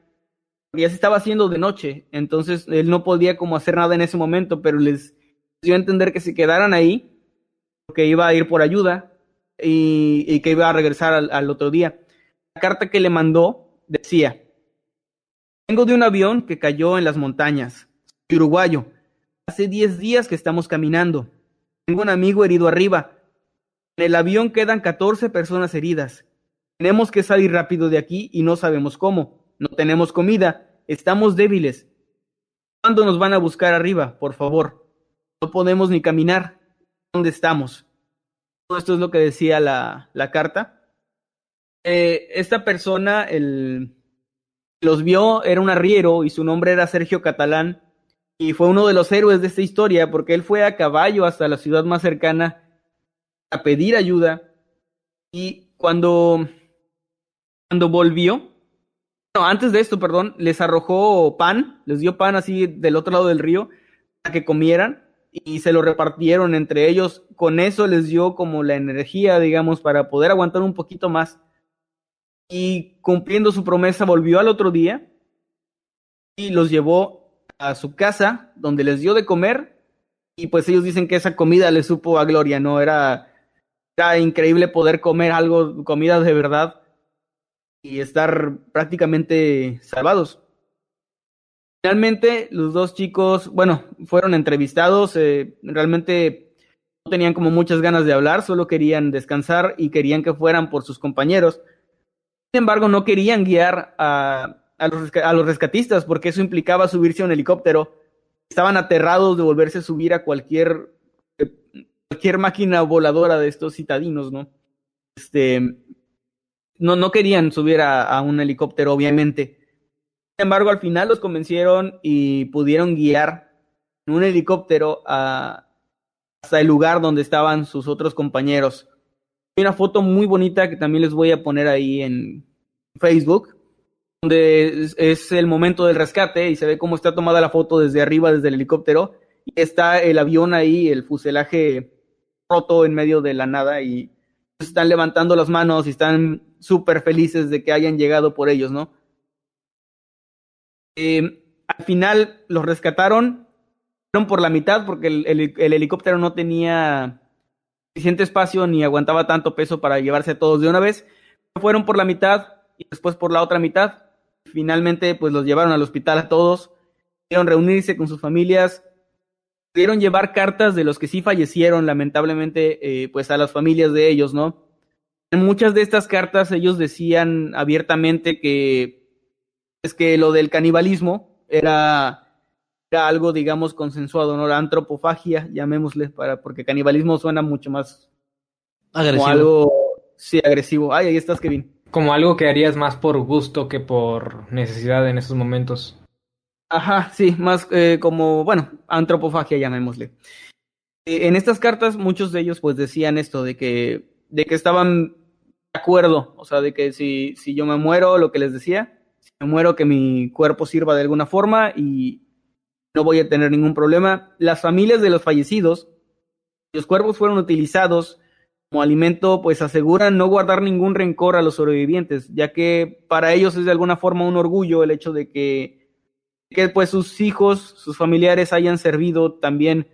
ya se estaba haciendo de noche, entonces él no podía como hacer nada en ese momento, pero les dio a entender que se quedaran ahí, porque iba a ir por ayuda, y, que iba a regresar al, otro día. La carta que le mandó decía, Vengo de un avión que cayó en las montañas. Uruguayo. Hace 10 días que estamos caminando. Tengo un amigo herido arriba. En el avión quedan 14 personas heridas. Tenemos que salir rápido de aquí y no sabemos cómo. No tenemos comida. Estamos débiles. ¿Cuándo nos van a buscar arriba? Por favor. No podemos ni caminar. ¿Dónde estamos? Todo esto es lo que decía la, la carta. Eh, esta persona, el, los vio, era un arriero y su nombre era Sergio Catalán y fue uno de los héroes de esta historia porque él fue a caballo hasta la ciudad más cercana a pedir ayuda y cuando, cuando volvió, no, antes de esto, perdón, les arrojó pan, les dio pan así del otro lado del río para que comieran y se lo repartieron entre ellos. Con eso les dio como la energía, digamos, para poder aguantar un poquito más. Y cumpliendo su promesa, volvió al otro día y los llevó a su casa, donde les dio de comer. Y pues ellos dicen que esa comida les supo a gloria, ¿no? Era, increíble poder comer algo, comida de verdad y estar prácticamente salvados. Finalmente, los dos chicos, bueno, fueron entrevistados, eh, realmente no tenían como muchas ganas de hablar, solo querían descansar y querían que fueran por sus compañeros. Sin embargo, no querían guiar a, a, los, a los rescatistas porque eso implicaba subirse a un helicóptero. Estaban aterrados de volverse a subir a cualquier, cualquier máquina voladora de estos citadinos, ¿no? Este, no, no querían subir a, a un helicóptero, obviamente. Sin embargo, al final los convencieron y pudieron guiar en un helicóptero a, hasta el lugar donde estaban sus otros compañeros. Hay una foto muy bonita que también les voy a poner ahí en Facebook, donde es, el momento del rescate y se ve cómo está tomada la foto desde arriba, desde el helicóptero, y está el avión ahí, el fuselaje roto en medio de la nada y están levantando las manos y están súper felices de que hayan llegado por ellos, ¿no? Eh, al final los rescataron, fueron por la mitad porque el, el, el, helicóptero no tenía suficiente espacio ni aguantaba tanto peso para llevarse a todos de una vez. Fueron por la mitad y después por la otra mitad. Finalmente, pues los llevaron al hospital a todos, pudieron reunirse con sus familias, pudieron llevar cartas de los que sí fallecieron, lamentablemente, eh, pues a las familias de ellos, ¿no? En muchas de estas cartas ellos decían abiertamente que es que lo del canibalismo era, era algo, digamos, consensuado, ¿no? La antropofagia, llamémosle, para, porque canibalismo suena mucho más
agresivo.
como algo, sí, agresivo. Ay, ahí estás, Kevin.
Como algo que harías más por gusto que por necesidad en esos momentos.
Ajá, sí, más eh, como, bueno, antropofagia, llamémosle. Eh, en estas cartas, muchos de ellos, pues, decían esto, de que, de que estaban de acuerdo, o sea, de que si, si yo me muero, lo que les decía, me muero, que mi cuerpo sirva de alguna forma y no voy a tener ningún problema. Las familias de los fallecidos, los cuerpos fueron utilizados como alimento, pues aseguran no guardar ningún rencor a los sobrevivientes, ya que para ellos es de alguna forma un orgullo el hecho de que, que pues sus hijos, sus familiares hayan servido también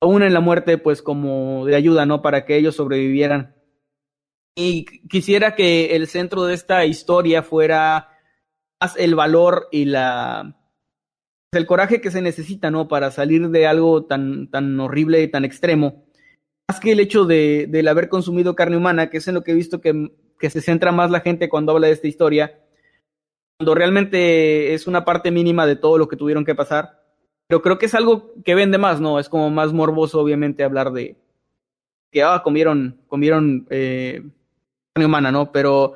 aún en la muerte, pues como de ayuda, ¿no? Para que ellos sobrevivieran. Y quisiera que el centro de esta historia fuera el valor y la el coraje que se necesita, ¿no? Para salir de algo tan, tan horrible y tan extremo. Más que el hecho de, haber consumido carne humana, que es en lo que he visto que, que se centra más la gente cuando habla de esta historia, cuando realmente es una parte mínima de todo lo que tuvieron que pasar. Pero creo que es algo que vende más, ¿no? Es como más morboso, obviamente, hablar de que, ah, comieron, comieron eh, carne humana, ¿no? Pero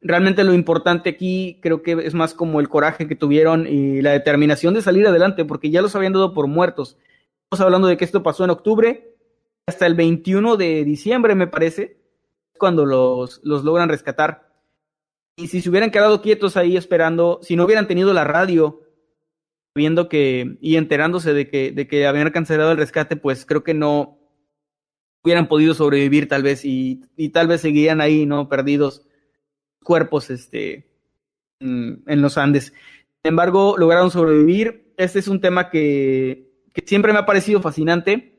realmente lo importante aquí creo que es más como el coraje que tuvieron y la determinación de salir adelante, porque ya los habían dado por muertos. Estamos hablando de que esto pasó en octubre, hasta el 21 de diciembre, me parece, cuando los, los logran rescatar. Y si se hubieran quedado quietos ahí esperando, si no hubieran tenido la radio, viendo que, y enterándose de que, de que habían cancelado el rescate, pues creo que no hubieran podido sobrevivir tal vez y, y tal vez seguirían ahí, ¿no? Perdidos cuerpos este, mm, en los Andes. Sin embargo, lograron sobrevivir. Este es un tema que, que siempre me ha parecido fascinante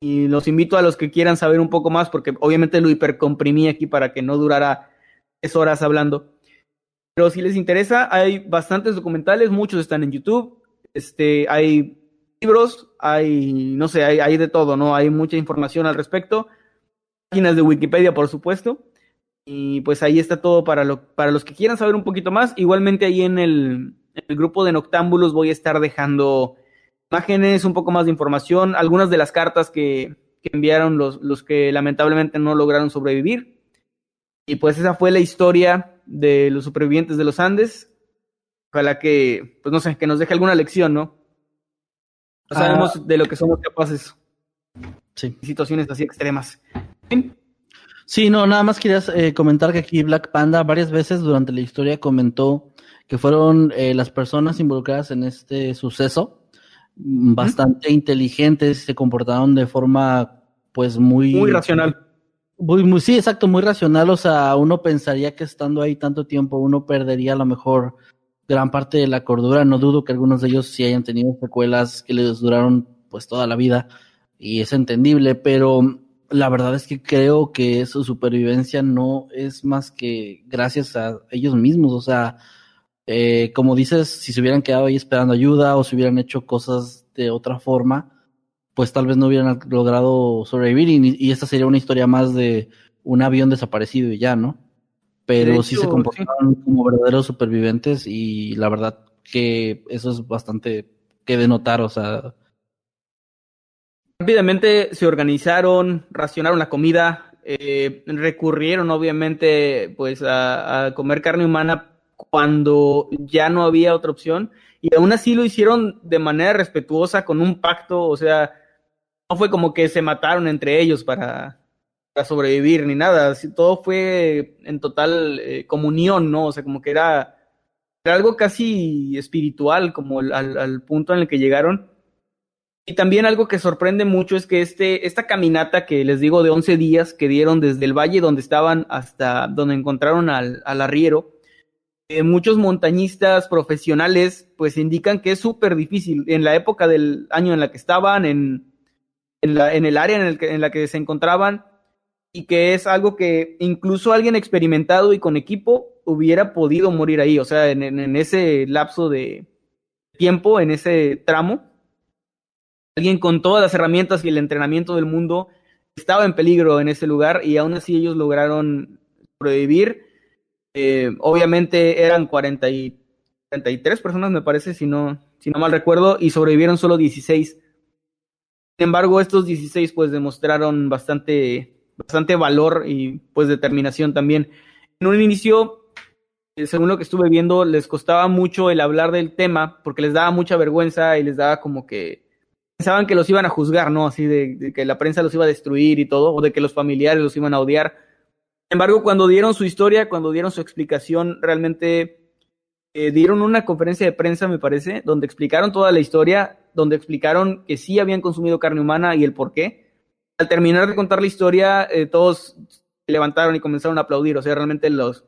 y los invito a los que quieran saber un poco más, porque obviamente lo hipercomprimí aquí para que no durara tres horas hablando. Pero si les interesa, hay bastantes documentales, muchos están en YouTube, este, hay libros, hay, no sé, hay, de todo, ¿no? Hay mucha información al respecto. Páginas de Wikipedia, por supuesto. Y pues ahí está todo para, lo, para los que quieran saber un poquito más. Igualmente ahí en el, en el grupo de Noctámbulos voy a estar dejando imágenes, un poco más de información, algunas de las cartas que, que enviaron los, los que lamentablemente no lograron sobrevivir. Y pues esa fue la historia de los supervivientes de los Andes. Ojalá que, pues no sé, que nos deje alguna lección, ¿no? No sabemos
Ah.
de lo que somos capaces
Sí.
situaciones así extremas.
Sí, no, nada más quería eh, comentar que aquí Black Panda varias veces durante la historia comentó que fueron eh, las personas involucradas en este suceso mm, bastante inteligentes, se comportaron de forma pues muy...
Muy racional.
Muy, muy, sí, exacto, muy racional. O sea, uno pensaría que estando ahí tanto tiempo uno perdería a lo mejor gran parte de la cordura. No dudo que algunos de ellos sí hayan tenido secuelas que les duraron pues toda la vida y es entendible, pero la verdad es que creo que su supervivencia no es más que gracias a ellos mismos. O sea, eh, como dices, si se hubieran quedado ahí esperando ayuda o si hubieran hecho cosas de otra forma, pues tal vez no hubieran logrado sobrevivir y, y esta sería una historia más de un avión desaparecido y ya, ¿no? Pero
De
sí
hecho,
se comportaron como verdaderos supervivientes y la verdad que eso es bastante que denotar, o sea,
Rápidamente se organizaron, racionaron la comida, eh, recurrieron obviamente pues a, a comer carne humana cuando ya no había otra opción y aún así lo hicieron de manera respetuosa con un pacto, o sea, no fue como que se mataron entre ellos para, para sobrevivir ni nada, todo fue en total eh, comunión, ¿no? O sea, como que era, era algo casi espiritual, como al, al punto en el que llegaron. Y también algo que sorprende mucho es que este, esta caminata que les digo de 11 días que dieron desde el valle donde estaban hasta donde encontraron al, al arriero, eh, muchos montañistas profesionales pues indican que es súper difícil en la época del año en la que estaban, en, en, el área en, el que, en la que se encontraban, y que es algo que incluso alguien experimentado y con equipo hubiera podido morir ahí, o sea, en, en, en ese lapso de tiempo, en ese tramo alguien con todas las herramientas y el entrenamiento del mundo estaba en peligro en ese lugar y aún así ellos lograron sobrevivir. Eh, obviamente eran 40 y 43 personas, me parece, si no, si no mal recuerdo, y sobrevivieron solo 16. Sin embargo, estos 16 pues demostraron bastante, bastante valor y pues determinación también. En un inicio, eh, según lo que estuve viendo, les costaba mucho el hablar del tema porque les daba mucha vergüenza y les daba como que pensaban que los iban a juzgar, ¿no? Así de, de, que la prensa los iba a destruir y todo, o de que los familiares los iban a odiar. Embargo, cuando dieron su historia, cuando dieron su explicación, realmente eh, dieron una conferencia de prensa, me parece, donde explicaron toda la historia, donde explicaron que sí habían consumido carne humana y el por qué. Al terminar de contar la historia, eh, todos se levantaron y comenzaron a aplaudir, o sea, realmente los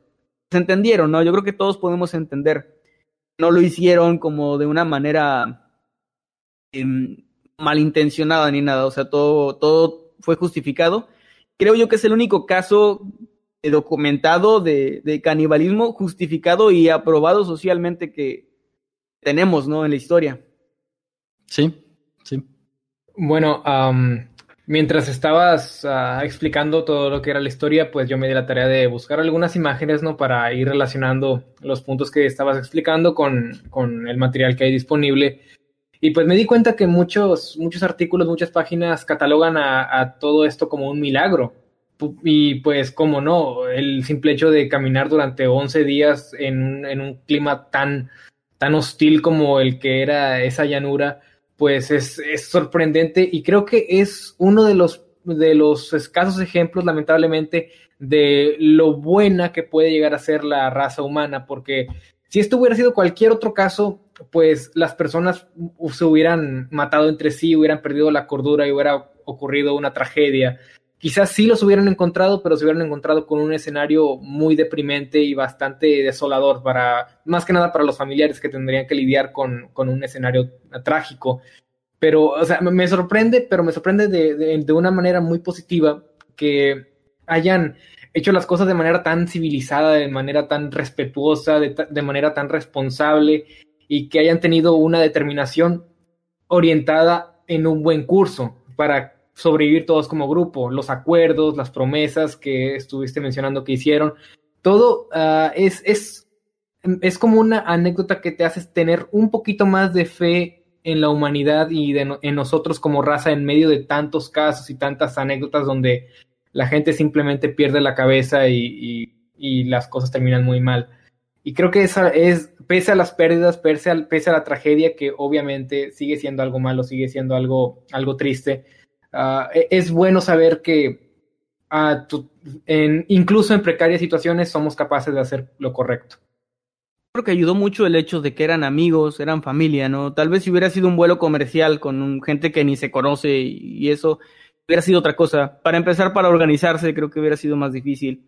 entendieron, ¿no? Yo creo que todos podemos entender. No lo hicieron como de una manera eh, malintencionada ni nada, o sea, todo, todo fue justificado. Creo yo que es el único caso documentado de, de, canibalismo justificado y aprobado socialmente que tenemos, ¿no? En la historia.
Sí, sí.
Bueno, um, mientras estabas uh, explicando todo lo que era la historia, pues yo me di la tarea de buscar algunas imágenes, ¿no? Para ir relacionando los puntos que estabas explicando con, con el material que hay disponible. Y pues me di cuenta que muchos, muchos artículos, muchas páginas catalogan a, a todo esto como un milagro. Y pues, cómo no, el simple hecho de caminar durante 11 días en, en un clima tan, tan hostil como el que era esa llanura, pues es, es, sorprendente y creo que es uno de los, de los escasos ejemplos, lamentablemente, de lo buena que puede llegar a ser la raza humana, porque si esto hubiera sido cualquier otro caso, pues las personas se hubieran matado entre sí, hubieran perdido la cordura y hubiera ocurrido una tragedia. Quizás sí los hubieran encontrado, pero se hubieran encontrado con un escenario muy deprimente y bastante desolador para, más que nada para los familiares que tendrían que lidiar con, con un escenario trágico. Pero, o sea, me sorprende, pero me sorprende de, de, de una manera muy positiva que hayan hecho las cosas de manera tan civilizada, de manera tan respetuosa, de, de manera tan responsable y que hayan tenido una determinación orientada en un buen curso para sobrevivir todos como grupo, los acuerdos, las promesas que estuviste mencionando que hicieron, todo uh, es, es, es como una anécdota que te hace tener un poquito más de fe en la humanidad y de, en nosotros como raza en medio de tantos casos y tantas anécdotas donde la gente simplemente pierde la cabeza y, y, las cosas terminan muy mal. Y creo que esa es, pese a las pérdidas, pese a, pese a la tragedia, que obviamente sigue siendo algo malo, sigue siendo algo, algo triste, uh, es bueno saber que uh, tu, en, incluso en precarias situaciones somos capaces de hacer lo correcto.
Creo que ayudó mucho el hecho de que eran amigos, eran familia, ¿no? Tal vez si hubiera sido un vuelo comercial con un, gente que ni se conoce y, y eso, hubiera sido otra cosa. Para empezar, para organizarse, creo que hubiera sido más difícil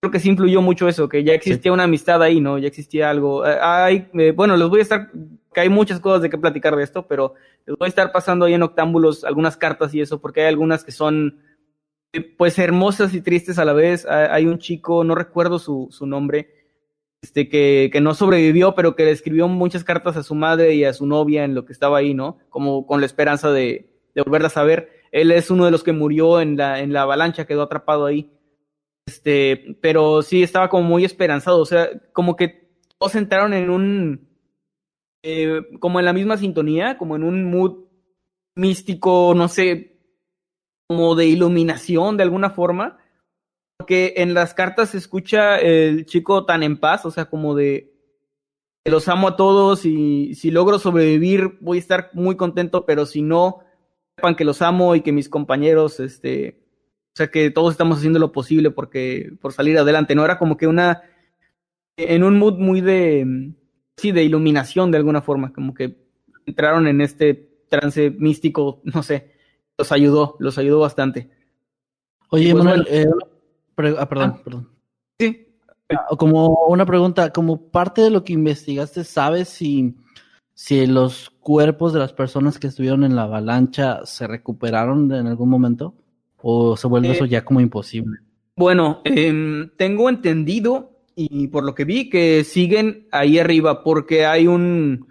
creo que sí influyó mucho eso, que ya existía sí. una amistad ahí, ¿no? Ya existía algo. Hay, eh, bueno, les voy a estar, que hay muchas cosas de qué platicar de esto, pero les voy a estar pasando ahí en Octámbulos algunas cartas y eso, porque hay algunas que son, pues, hermosas y tristes a la vez. Hay un chico, no recuerdo su, su nombre, este, que, que no sobrevivió, pero que le escribió muchas cartas a su madre y a su novia en lo que estaba ahí, ¿no? Como con la esperanza de, de volverla a saber. Él es uno de los que murió en la, en la avalancha, quedó atrapado ahí. Este, pero sí estaba como muy esperanzado, o sea, como que todos entraron en un, eh, como en la misma sintonía, como en un mood místico, no sé, como de iluminación de alguna forma, porque en las cartas se escucha el chico tan en paz, o sea, como de, los amo a todos y si logro sobrevivir voy a estar muy contento, pero si no, sepan que los amo y que mis compañeros, este, o sea que todos estamos haciendo lo posible porque, por salir adelante, ¿no? Era como que una, en un mood muy de, sí, de iluminación de alguna forma, como que entraron en este trance místico, no sé, los ayudó, los ayudó bastante.
Oye, pues, Manuel, bueno, eh, ah, perdón, ah, perdón.
Sí.
Como una pregunta, como parte de lo que investigaste, ¿sabes si, si los cuerpos de las personas que estuvieron en la avalancha se recuperaron en algún momento? ¿O se vuelve eh, eso ya como imposible?
Bueno, eh, tengo entendido y por lo que vi que siguen ahí arriba porque hay un...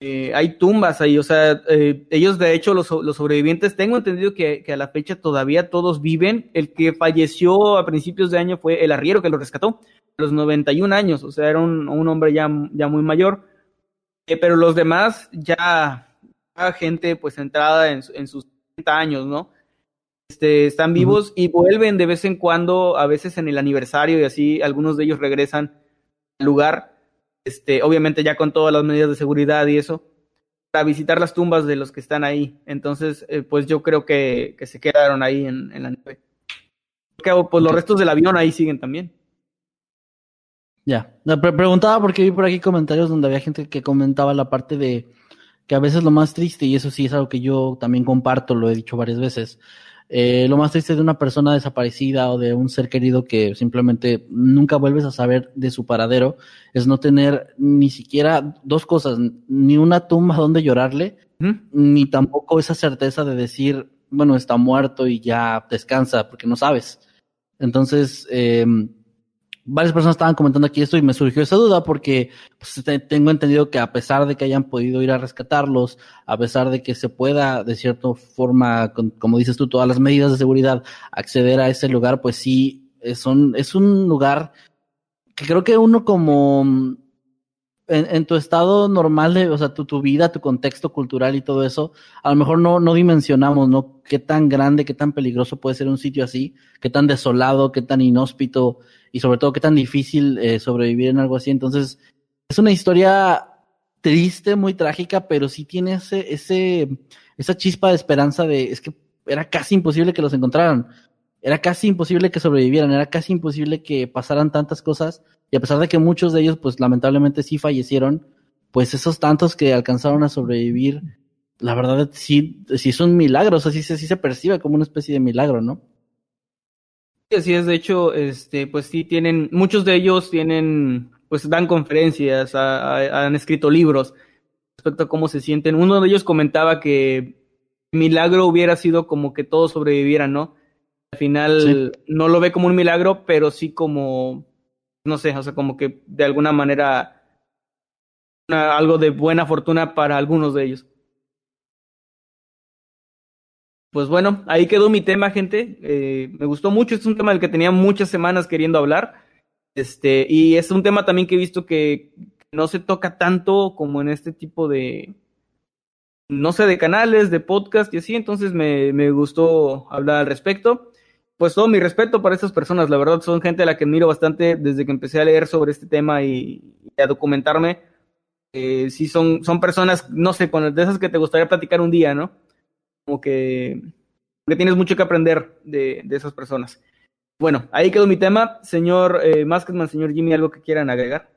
Eh, hay tumbas ahí, o sea, eh, ellos de hecho, los, los sobrevivientes, tengo entendido que, a la fecha todavía todos viven. El que falleció a principios de año fue el arriero que lo rescató, a los 91 años, o sea, era un, un hombre ya, ya muy mayor. Eh, pero los demás ya, ya gente pues entrada en, en sus 30 años, ¿no? Este, están vivos uh -huh. y vuelven de vez en cuando, a veces en el aniversario y así, algunos de ellos regresan al lugar, este, obviamente ya con todas las medidas de seguridad y eso, para visitar las tumbas de los que están ahí. Entonces, eh, pues yo creo que, que, se quedaron ahí en, en la nieve. Pues los restos del avión ahí siguen también.
Ya, me preguntaba porque vi por aquí comentarios donde había gente que comentaba la parte de que a veces lo más triste, y eso sí es algo que yo también comparto, lo he dicho varias veces, eh, lo más triste de una persona desaparecida o de un ser querido que simplemente nunca vuelves a saber de su paradero es no tener ni siquiera dos cosas, ni una tumba donde llorarle, ¿Mm? ni tampoco esa certeza de decir, bueno, está muerto y ya descansa, porque no sabes. Entonces, eh, varias personas estaban comentando aquí esto y me surgió esa duda porque pues, tengo entendido que a pesar de que hayan podido ir a rescatarlos, a pesar de que se pueda de cierta forma, con, como dices tú, todas las medidas de seguridad, acceder a ese lugar, pues sí, es un, es un lugar que creo que uno como en, en, tu estado normal de, o sea, tu, tu vida, tu contexto cultural y todo eso, a lo mejor no, no dimensionamos, ¿no? Qué tan grande, qué tan peligroso puede ser un sitio así, qué tan desolado, qué tan inhóspito y sobre todo qué tan difícil eh, sobrevivir en algo así. Entonces, es una historia triste, muy trágica, pero sí tiene ese, ese, esa chispa de esperanza de, es que era casi imposible que los encontraran. Era casi imposible que sobrevivieran, era casi imposible que pasaran tantas cosas y a pesar de que muchos de ellos, pues lamentablemente sí fallecieron, pues esos tantos que alcanzaron a sobrevivir, la verdad sí, sí son milagros, así se, sí se percibe como una especie de milagro, ¿no?
Sí, así es, de hecho, este, pues sí tienen, muchos de ellos tienen, pues dan conferencias, a, a, han escrito libros respecto a cómo se sienten. Uno de ellos comentaba que milagro hubiera sido como que todos sobrevivieran, ¿no? Al final no lo ve como un milagro, pero sí como, no sé, o sea, como que de alguna manera algo de buena fortuna para algunos de ellos. Pues bueno, ahí quedó mi tema, gente. Eh, me gustó mucho. Es un tema del que tenía muchas semanas queriendo hablar. Este, y es un tema también que he visto que no se toca tanto como en este tipo de, no sé, de canales, de podcast y así. Entonces me, me gustó hablar al respecto. Pues todo mi respeto para esas personas. La verdad, son gente a la que admiro bastante desde que empecé a leer sobre este tema y, a documentarme. Eh, sí, son, son personas, no sé, con de esas que te gustaría platicar un día, ¿no? como que, que tienes mucho que aprender de, de, esas personas. Bueno, ahí quedó mi tema. Señor eh, señor Jimmy, ¿algo que quieran agregar?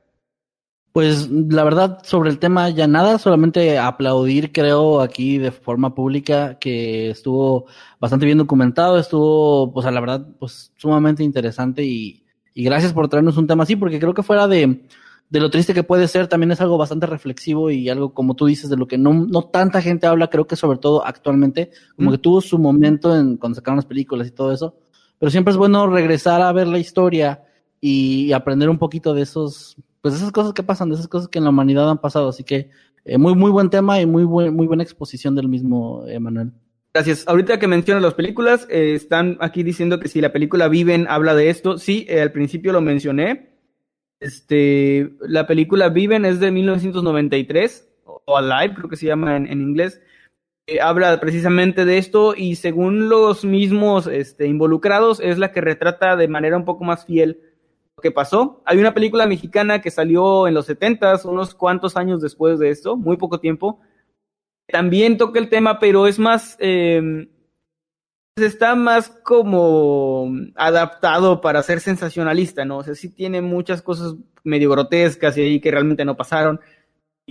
Pues la verdad, sobre el tema ya nada, solamente aplaudir, creo, aquí de forma pública, que estuvo bastante bien documentado, estuvo, pues a la verdad, pues sumamente interesante y, y gracias por traernos un tema así, porque creo que fuera de, de lo triste que puede ser, también es algo bastante reflexivo y algo, como tú dices, de lo que no, no tanta gente habla, creo que sobre todo actualmente, como que tuvo su momento en cuando sacaron las películas y todo eso, pero siempre es bueno regresar a ver la historia y aprender un poquito de esos, pues esas cosas que pasan, de esas cosas que en la humanidad han pasado, así que eh, muy, muy buen tema y muy, buen, muy buena exposición del mismo Emanuel.
Gracias. Ahorita que mencionas las películas, eh, están aquí diciendo que si la película Viven habla de esto, sí, eh, al principio lo mencioné, este, la película Viven es de 1993, o Alive, creo que se llama en, inglés. Eh, habla precisamente de esto y según los mismos este, involucrados es la que retrata de manera un poco más fiel que pasó. Hay una película mexicana que salió en los 70 unos cuantos años después de esto, muy poco tiempo. También toca el tema, pero es más, eh, está más como adaptado para ser sensacionalista, ¿no? O sea, sí tiene muchas cosas medio grotescas y ahí que realmente no pasaron.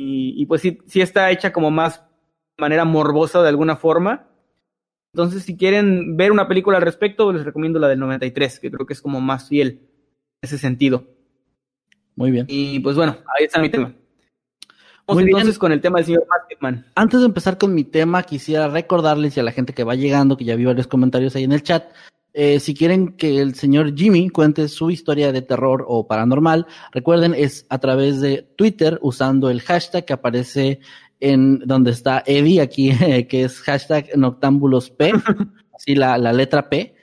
Y, pues sí, sí está hecha como más de manera morbosa de alguna forma. Entonces, si quieren ver una película al respecto, les recomiendo la del 93, que creo que es como más fiel ese sentido.
Muy bien.
Y pues bueno, ahí está mi tema. Muy entonces con el tema del señor Basketman.
Antes de empezar con mi tema, quisiera recordarles y a la gente que va llegando, que ya vi varios comentarios ahí en el chat, eh, si quieren que el señor Jimmy cuente su historia de terror o paranormal, recuerden, es a través de Twitter usando el hashtag que aparece en donde está Eddie aquí, [LAUGHS] que es hashtag noctámbulosp, [LAUGHS] así la, la letra P.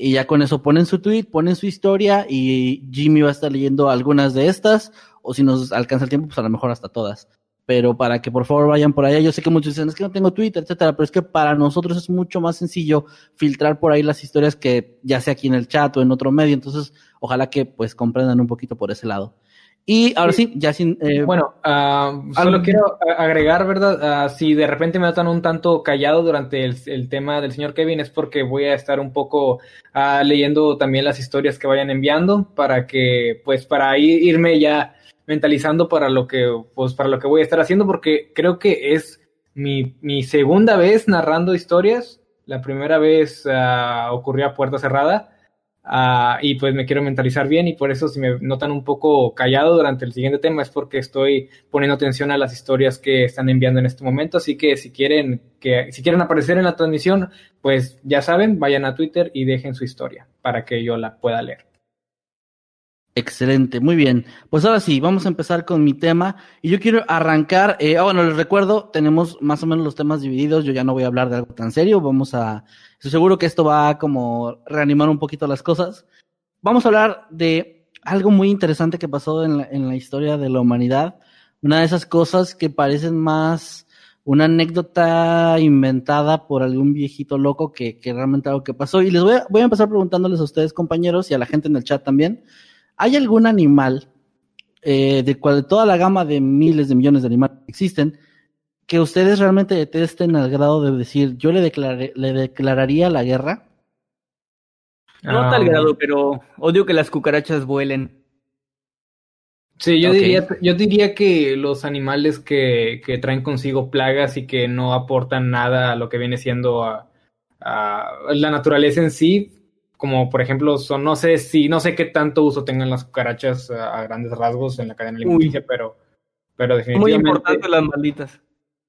Y ya con eso ponen su tweet, ponen su historia y Jimmy va a estar leyendo algunas de estas, o si nos alcanza el tiempo, pues a lo mejor hasta todas pero para que por favor vayan por allá. Yo sé que muchos dicen, es que no tengo Twitter, etcétera, pero es que para nosotros es mucho más sencillo filtrar por ahí las historias que ya sea aquí en el chat o en otro medio, entonces ojalá que pues comprendan un poquito por ese lado. Y ahora sí, ya sin...
Eh, bueno, uh, solo quiero agregar, ¿verdad? Uh, si de repente me notan un tanto callado durante el, el, tema del señor Kevin es porque voy a estar un poco uh, leyendo también las historias que vayan enviando para que, pues, para irme ya mentalizando para lo que, pues, para lo que voy a estar haciendo, porque creo que es mi, mi segunda vez narrando historias. La primera vez uh, ocurrió a puerta cerrada. Uh, y pues me quiero mentalizar bien y por eso si me notan un poco callado durante el siguiente tema es porque estoy poniendo atención a las historias que están enviando en este momento, así que si quieren que si quieren aparecer en la transmisión, pues ya saben, vayan a Twitter y dejen su historia para que yo la pueda leer.
Excelente, muy bien. Pues ahora sí, vamos a empezar con mi tema. Y yo quiero arrancar, eh, ah, bueno, les recuerdo, tenemos más o menos los temas divididos. Yo ya no voy a hablar de algo tan serio. Vamos a, estoy seguro que esto va a como reanimar un poquito las cosas. Vamos a hablar de algo muy interesante que pasó en la, en la historia de la humanidad. Una de esas cosas que parecen más una anécdota inventada por algún viejito loco que, que realmente algo que pasó. Y les voy a, voy a empezar preguntándoles a ustedes, compañeros, y a la gente en el chat también. ¿Hay algún animal eh, de, cual, de toda la gama de miles de millones de animales que existen que ustedes realmente detesten al grado de decir, yo le, declaré, le declararía la guerra?
No tal ah. grado, pero odio que las cucarachas vuelen.
Sí, yo, diría, yo diría que los animales que, que, traen consigo plagas y que no aportan nada a lo que viene siendo a la naturaleza en sí, como por ejemplo son, no sé si, no sé qué tanto uso tengan las cucarachas a, grandes rasgos en la cadena alimenticia, pero, pero definitivamente.
Muy importante las malditas.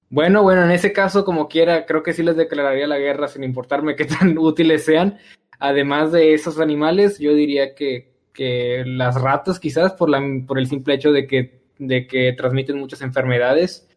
Bueno, bueno, en ese caso, como quiera, creo que sí les declararía la guerra sin importarme qué tan [LAUGHS] útiles sean. además de esos animales, yo diría que, que las ratas quizás por, la, por el simple hecho de que, de que transmiten muchas enfermedades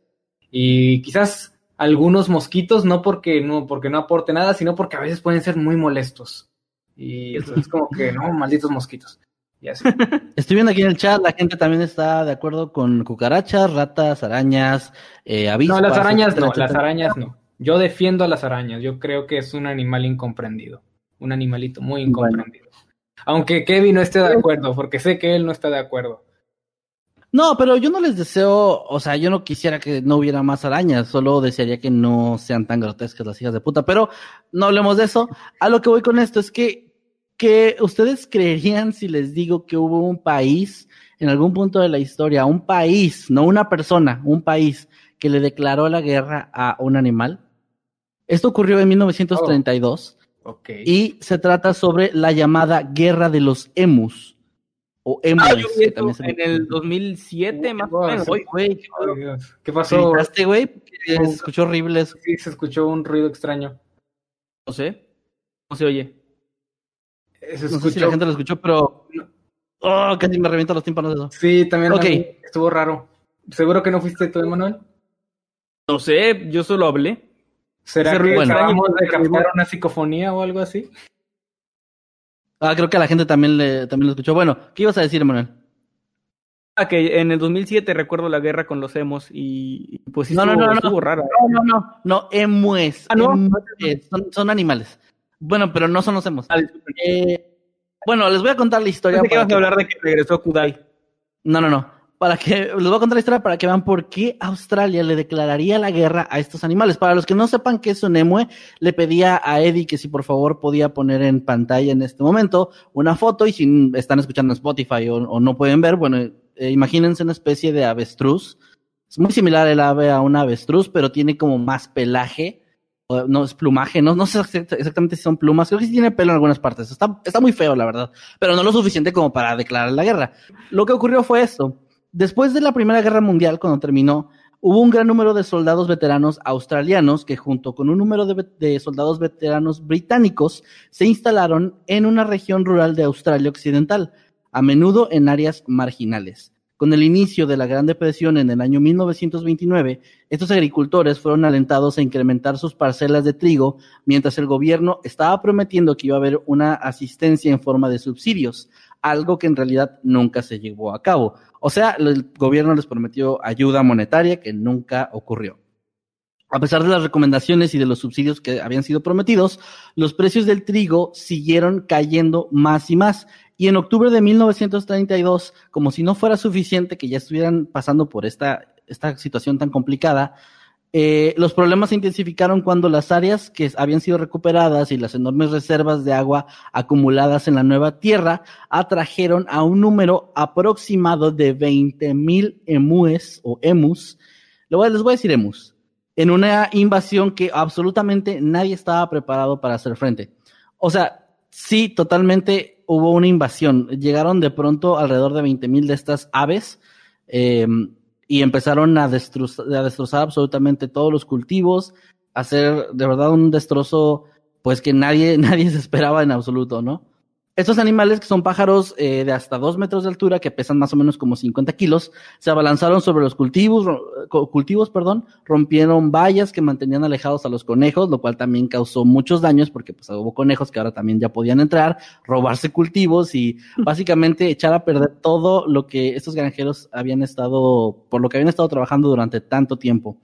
y quizás algunos mosquitos, no porque no, porque no aporte nada, sino porque a veces pueden ser muy molestos. Y es como que, no, malditos mosquitos. [LAUGHS]
Estoy viendo aquí en el chat, la gente también está de acuerdo con cucarachas, ratas, arañas, eh, avispas.
No, las arañas no, las arañas no. Yo defiendo a las arañas, yo creo que es un animal incomprendido, un animalito muy incomprendido. Aunque Kevin no esté de acuerdo, porque sé que él no está de acuerdo.
No, pero yo no les deseo, o sea, yo no quisiera que no hubiera más arañas, solo desearía que no sean tan grotescas las hijas de puta, pero no hablemos de eso. A lo que voy con esto es que que ustedes creerían si les digo que hubo un país en algún punto de la historia, un país, no una persona, un país que le declaró la guerra a un animal. Esto ocurrió en 1932 y se trata sobre la llamada Guerra de los Emus. O Emus.
Ah, en el 2007 más o menos.
¿Qué pasó?
güey? Se escuchó horrible
Sí, se escuchó un ruido extraño.
No sé. No se oye.
Se no sé si la gente lo escuchó, pero. Oh, casi me revienta los tímpanos eso.
Sí, también estuvo raro. ¿Seguro que no fuiste tú, Emanuel?
No sé, yo solo hablé.
¿Será que bueno, de captar una psicofonía o algo así?
Ah, creo que a la gente también, le, también lo escuchó. Bueno, ¿qué ibas a decir, Emanuel?
Ah, que en el 2007 recuerdo la guerra con los emos y, pues sí
no,
estuvo,
no, no,
estuvo
no,
rara.
No, no, no, no, emues.
Ah, no.
son, son animales. Bueno, pero no son los hemos. Eh, bueno, les voy a contar la historia.
¿Qué vas a hablar de que regresó Kudai?
No, no, no. Para que les voy a contar la historia para que vean por qué Australia le declararía la guerra a estos animales. Para los que no sepan qué es un emue, le pedía a Eddie que si por favor podía poner en pantalla en este momento una foto y si están escuchando en Spotify o, no pueden ver, bueno, eh, imagínense una especie de avestruz. Es muy similar el ave a un avestruz, pero tiene como más pelaje no es plumaje, no, no sé exactamente si son plumas, creo que sí tiene pelo en algunas partes, está, está muy feo la verdad, pero no lo suficiente como para declarar la guerra. Lo que ocurrió fue esto, después de la Primera Guerra Mundial, cuando terminó, hubo un gran número de soldados veteranos australianos que junto con un número de, de soldados veteranos británicos se instalaron en una región rural de Australia Occidental, a menudo en áreas marginales. Con el inicio de la Gran Depresión en el año 1929, estos agricultores fueron alentados a incrementar sus parcelas de trigo, mientras el gobierno estaba prometiendo que iba a haber una asistencia en forma de subsidios, algo que en realidad nunca se llevó a cabo. O sea, el gobierno les prometió ayuda monetaria que nunca ocurrió. A pesar de las recomendaciones y de los subsidios que habían sido prometidos, los precios del trigo siguieron cayendo más y más. Y en octubre de 1932, como si no fuera suficiente que ya estuvieran pasando por esta, esta situación tan complicada, eh, los problemas se intensificaron cuando las áreas que habían sido recuperadas y las enormes reservas de agua acumuladas en la nueva tierra atrajeron a un número aproximado de 20.000 emúes o emus, les voy a decir emus, en una invasión que absolutamente nadie estaba preparado para hacer frente. O sea, sí, totalmente hubo una invasión. Llegaron de pronto alrededor de 20.000 de estas aves eh, y empezaron a, destrozar, a destrozar absolutamente todos los cultivos, hacer de verdad un destrozo pues que nadie, [LAUGHS] nadie se esperaba en absoluto, ¿no? Estos animales, que son pájaros eh, de hasta dos metros de altura, que pesan más o menos como 50 kilos, se abalanzaron sobre los cultivos, cultivos, perdón, rompieron vallas que mantenían alejados a los conejos, lo cual también causó muchos daños, porque pues hubo conejos que ahora también ya podían entrar, robarse cultivos y [LAUGHS] básicamente echar a perder todo lo que estos granjeros habían estado, por lo que habían estado trabajando durante tanto tiempo.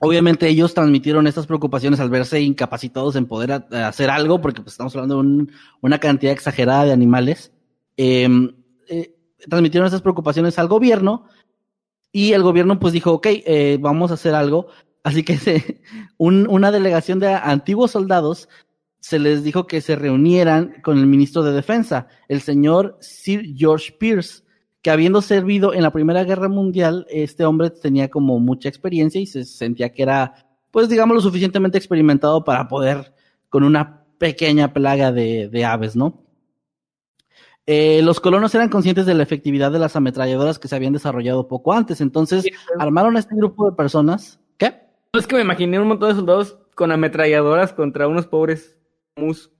Obviamente ellos transmitieron estas preocupaciones al verse incapacitados en poder hacer algo, porque pues, estamos hablando de una cantidad exagerada de animales. Em, eh, transmitieron estas preocupaciones al gobierno y el gobierno pues dijo, ok, eh, vamos a hacer algo. Así que una delegación de antiguos soldados se les dijo que se reunieran con el ministro de Defensa, el señor Sir George Pierce que habiendo servido en la Primera Guerra Mundial, este hombre tenía como mucha experiencia y se sentía que era, pues digamos, lo suficientemente experimentado para poder con una pequeña plaga de, aves, ¿no? Eh, los colonos eran conscientes de la efectividad de las ametralladoras que se habían desarrollado poco antes, entonces armaron a este grupo de personas. ¿Qué?
Es que me imaginé un montón de soldados con ametralladoras contra unos pobres mus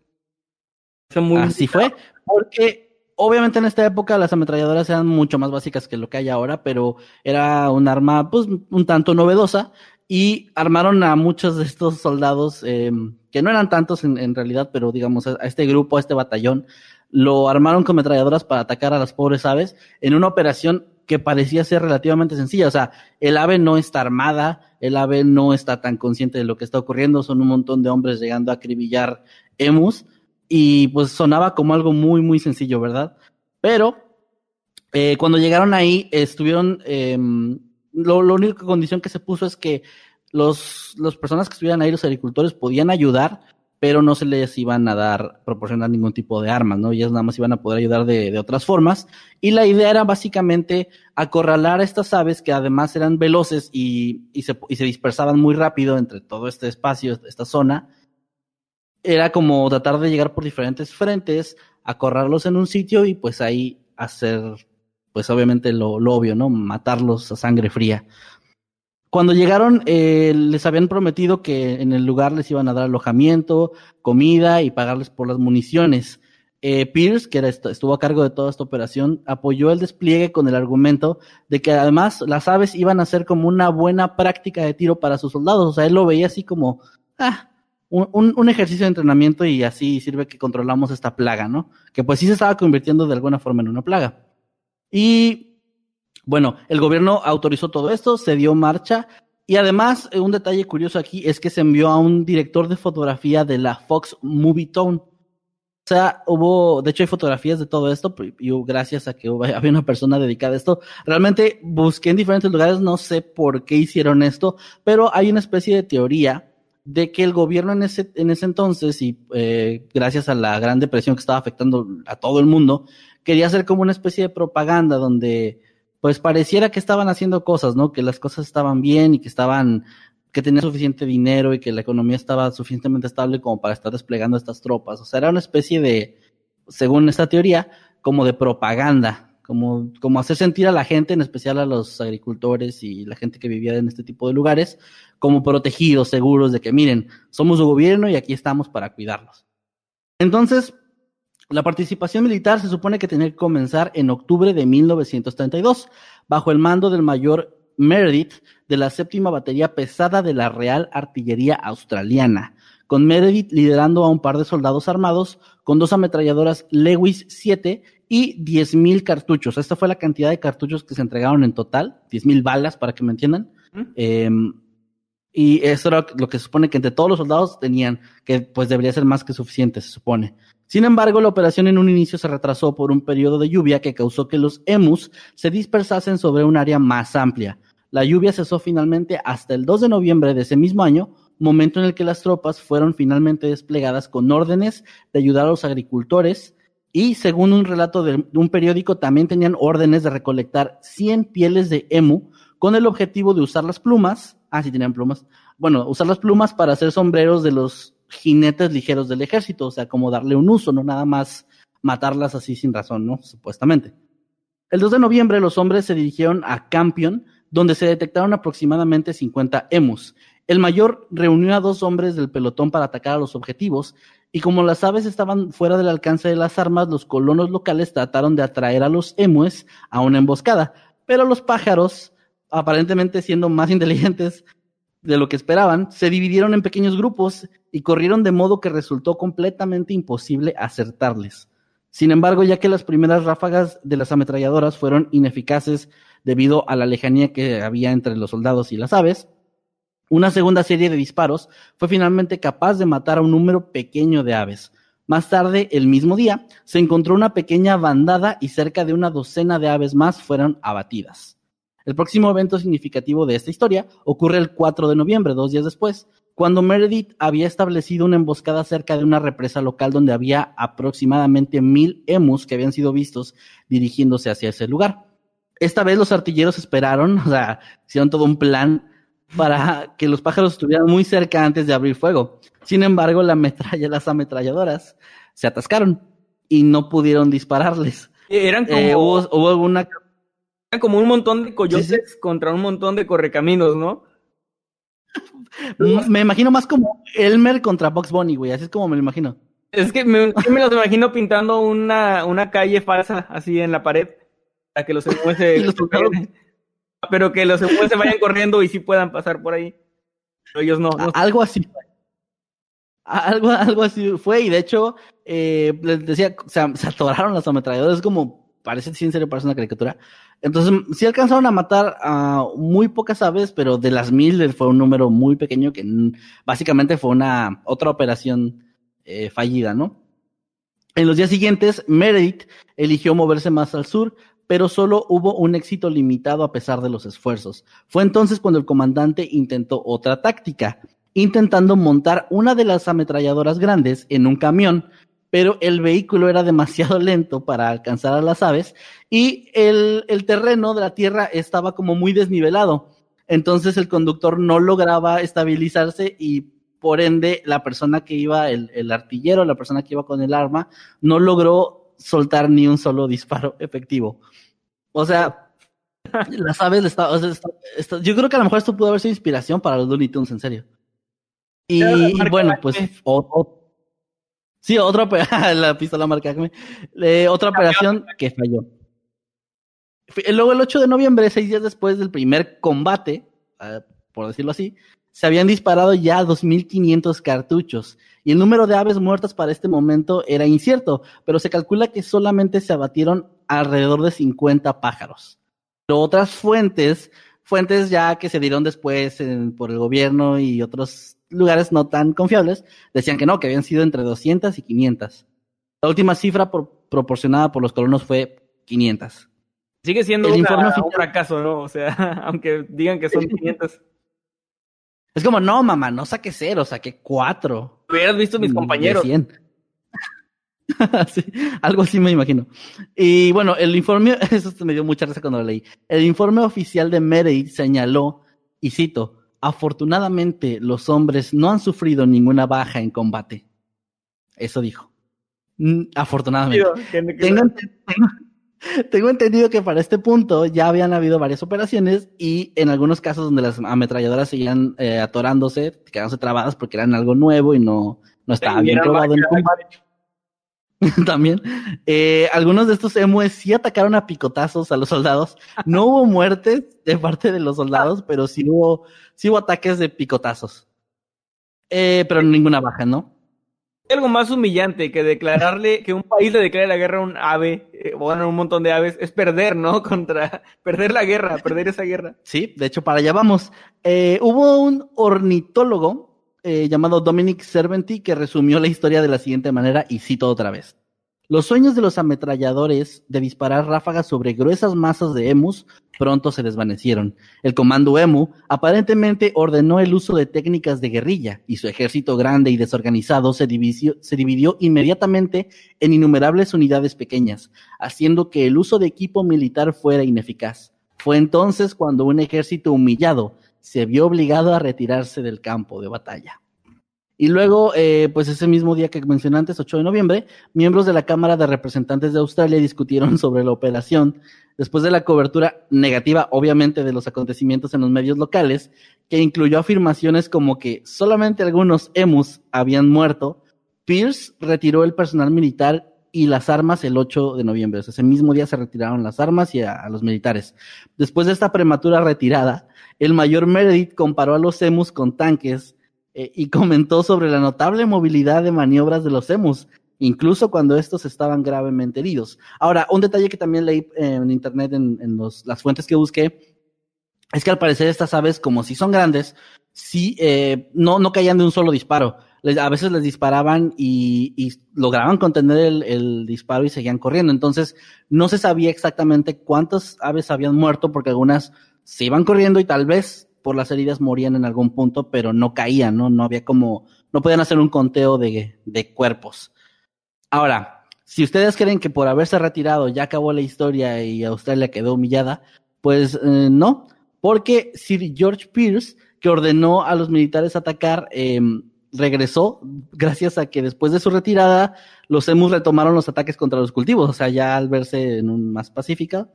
Así fue, porque obviamente en esta época las ametralladoras eran mucho más básicas que lo que hay ahora, pero era un arma pues un tanto novedosa y armaron a muchos de estos soldados, eh, que no eran tantos en, realidad, pero digamos a este grupo, a este batallón, lo armaron con ametralladoras para atacar a las pobres aves en una operación que parecía ser relativamente sencilla. O sea, el ave no está armada, el ave no está tan consciente de lo que está ocurriendo, son un montón de hombres llegando a acribillar emus y pues sonaba como algo muy, muy sencillo, ¿verdad? Pero eh, cuando llegaron ahí, estuvieron, eh, lo, la única condición que se puso es que los, las personas que estuvieran ahí, los agricultores, podían ayudar, pero no se les iban a dar, proporcionar ningún tipo de armas, ¿no? Ellas nada más iban a poder ayudar de, de otras formas. Y la idea era básicamente acorralar a estas aves que además eran veloces y, y, se, y se dispersaban muy rápido entre todo este espacio, esta zona, era como tratar de llegar por diferentes frentes, acorrarlos en un sitio y pues ahí hacer, pues obviamente lo, obvio, ¿no? Matarlos a sangre fría. Cuando llegaron, eh, les habían prometido que en el lugar les iban a dar alojamiento, comida y pagarles por las municiones. Eh, Pierce, que estuvo a cargo de toda esta operación, apoyó el despliegue con el argumento de que además las aves iban a ser como una buena práctica de tiro para sus soldados. O sea, él lo veía así como, ah, un, un, ejercicio de entrenamiento y así sirve que controlamos esta plaga, ¿no? Que pues sí se estaba convirtiendo de alguna forma en una plaga. Y bueno, el gobierno autorizó todo esto, se dio marcha y además eh, un detalle curioso aquí es que se envió a un director de fotografía de la Fox Movie Tone. O sea, hubo, de hecho hay fotografías de todo esto, y gracias a que [LAUGHS] había una persona dedicada a esto. Realmente busqué en diferentes lugares, no sé por qué hicieron esto, pero hay una especie de teoría de que el gobierno en ese, en ese entonces, y eh, gracias a la gran depresión que estaba afectando a todo el mundo, quería hacer como una especie de propaganda donde pues pareciera que estaban haciendo cosas, ¿no? Que las cosas estaban bien y que estaban, que tenían suficiente dinero y que la economía estaba suficientemente estable como para estar desplegando estas tropas. O sea, era una especie de, según esta teoría, como de propaganda como, como hacer sentir a la gente, en especial a los agricultores y la gente que vivía en este tipo de lugares, como protegidos, seguros de que miren, somos su gobierno y aquí estamos para cuidarlos. Entonces, la participación militar se supone que tenía que comenzar en octubre de 1932, bajo el mando del mayor Meredith de la séptima batería pesada de la Real Artillería Australiana, con Meredith liderando a un par de soldados armados con dos ametralladoras Lewis 7 y 10.000 cartuchos. Esta fue la cantidad de cartuchos que se entregaron en total, 10.000 balas para que me entiendan. Em, y eso era lo que se supone que entre todos los soldados tenían, que pues debería ser más que suficiente, se supone. Sin embargo, la operación en un inicio se retrasó por un periodo de lluvia que causó que los emus se dispersasen sobre un área más amplia. La lluvia cesó finalmente hasta el 2 de noviembre de ese mismo año, momento en el que las tropas fueron finalmente desplegadas con órdenes de ayudar a los agricultores, y según un relato de, un periódico, también tenían órdenes de recolectar 100 pieles de emu con el objetivo de usar las plumas, ah, sí tenían plumas, bueno, usar las plumas para hacer sombreros de los jinetes ligeros del ejército, o sea, como darle un uso, no nada más matarlas así sin razón, ¿no? Supuestamente. El 2 de noviembre los hombres se dirigieron a Campion, donde se detectaron aproximadamente 50 emus. El mayor reunió a dos hombres del pelotón para atacar a los objetivos y como las aves estaban fuera del alcance de las armas, los colonos locales trataron de atraer a los emues a una emboscada, pero los pájaros, aparentemente siendo más [LAUGHS] inteligentes de lo que esperaban, se dividieron en pequeños grupos y corrieron de modo que resultó completamente imposible acertarles. Sin embargo, ya que las primeras ráfagas de las ametralladoras fueron ineficaces debido a la lejanía que había entre los soldados y las aves, una segunda serie de disparos fue finalmente capaz de matar a un número pequeño de aves. Más tarde, el mismo día, se encontró una pequeña bandada y cerca de una docena de aves más fueron abatidas. El próximo evento significativo de esta historia ocurre el 4 de noviembre, dos días después, cuando Meredith había establecido una emboscada cerca de una represa local donde había aproximadamente mil emus que habían sido vistos dirigiéndose hacia ese lugar. Esta vez los artilleros esperaron, [LAUGHS] o sea, hicieron todo un plan para que los pájaros estuvieran muy cerca antes de abrir fuego. Sin embargo, la metralla, las ametralladoras se atascaron y no pudieron dispararles.
Eran
eh, como, hubo, alguna...
Eran como un montón de coyotes contra un montón de correcaminos, ¿no?
me imagino más como Elmer contra Box Bunny, güey. Así es como me lo imagino.
Es que me, me los imagino pintando una, una calle falsa así en la pared para que los [LAUGHS] se, pero que los se vayan corriendo y sí puedan pasar por ahí. Pero ellos no.
Algo así. Algo, algo así fue, y de hecho, eh, les decía, se, se atoraron las ametralladoras, como parece, sí, en serio, parece una caricatura. Entonces, sí alcanzaron a matar a muy pocas aves, pero de las mil fue un número muy pequeño que básicamente fue una otra operación eh, fallida, ¿no? En los días siguientes, Meredith eligió moverse más al sur, pero solo hubo un éxito limitado a pesar de los esfuerzos. Fue entonces cuando el comandante intentó otra táctica, intentando montar una de las ametralladoras grandes en un camión, pero el vehículo era demasiado [LAUGHS] lento para alcanzar a las aves y el, el terreno de la tierra estaba como muy desnivelado. Entonces el conductor no lograba estabilizarse y por ende la persona que iba, el, el artillero, la persona que iba con el arma, no logró soltar ni un solo disparo efectivo. O sea, [LAUGHS] las aves estaban, o sea, está- está- yo creo que a lo mejor esto pudo haber sido inspiración para los Looney Tunes, en serio. Y, bueno, pues o- o- sí, otra [LAUGHS] la pistola marca. Eh, otra operación que falló. Luego el 8 de noviembre, seis días después del primer combate, eh, por decirlo así, se habían disparado ya 2.500 cartuchos y el número de aves muertas para este momento era incierto, pero se calcula que solamente se abatieron alrededor de 50 pájaros. Pero otras fuentes, fuentes ya que se dieron después en- por el gobierno y otros lugares no tan confiables, decían que no, que habían sido entre 200 y 500. La última cifra por- proporcionada por los colonos fue 500.
Sigue siendo
El
una-
informe
un fracaso, ¿no? O sea, [LAUGHS] aunque digan que son [LAUGHS] 500.
Es como, no, mamá, no saqué cero, saqué cuatro.
Hubieras visto mis
de
compañeros.
100. [LAUGHS] Sí, algo así me imagino. Y bueno, el informe, [LAUGHS] eso me dio mucha risa cuando lo leí. El informe oficial de Meredith señaló, y cito, afortunadamente los hombres no han sufrido ninguna baja en combate. Eso dijo. Mm, Afortunadamente.
Que-
Tengo, ente- tengo- tengo entendido que para este punto ya habían habido varias operaciones y en algunos casos donde las ametralladoras seguían eh, atorándose, quedándose trabadas porque eran algo nuevo y no, no estaba bien probado en combate. [LAUGHS] También, eh, algunos de estos emues sí atacaron a picotazos a los soldados. No hubo [LAUGHS] muertes de parte de los soldados, pero sí hubo, sí hubo ataques de picotazos. Eh, pero ninguna baja, ¿no?
Algo más humillante que declararle que un país le declare la guerra a un ave, eh, bueno, un montón de aves, es perder, ¿no? [LAUGHS] Contra, perder la guerra, perder esa guerra.
Sí, de hecho, para allá vamos. Eh, hubo un ornitólogo eh, llamado Dominic Serventi que resumió la historia de la siguiente manera, y cito otra vez. Los sueños de los ametralladores de disparar ráfagas sobre gruesas masas de emus pronto se desvanecieron. El comando emu aparentemente ordenó el uso de técnicas de guerrilla y su ejército grande y desorganizado se dividió, se dividió inmediatamente en innumerables unidades pequeñas, haciendo que el uso de equipo militar fuera ineficaz. Fue entonces cuando un ejército humillado se vio obligado a retirarse del campo de batalla. Y luego, eh, pues ese mismo día que mencioné antes, 8 de noviembre, miembros de la Cámara de Representantes de Australia discutieron [LAUGHS] sobre la operación después de la cobertura negativa, obviamente, de los acontecimientos en los medios locales, que incluyó afirmaciones como que solamente algunos emus habían muerto. Pierce retiró el personal militar y las armas el 8 de noviembre. Ese mismo día se retiraron las armas y a los militares. Después de esta prematura retirada, el mayor Meredith comparó a los emus con tanques eh, y comentó sobre la notable movilidad de maniobras de los emus, incluso cuando estos estaban gravemente heridos. Ahora, un detalle que también leí eh, en internet, en, en los, las fuentes que busqué, es que al parecer estas aves, como si son grandes, sí, eh, no, no caían de un solo disparo. A veces les disparaban y, y lograban contener el, el disparo y seguían corriendo. Entonces, no se sabía exactamente cuántas aves habían muerto porque algunas se iban corriendo y tal vez por las heridas morían en algún punto, pero no caían, ¿no? No había como, no podían hacer un conteo de, de cuerpos. Ahora, si ustedes creen que por haberse retirado ya acabó la historia y Australia quedó humillada, pues eh, no, porque Sir George Pierce, que ordenó a los militares atacar, eh, regresó gracias a que después de su retirada los emus retomaron los ataques contra los cultivos, o sea, ya al verse en un más pacífica,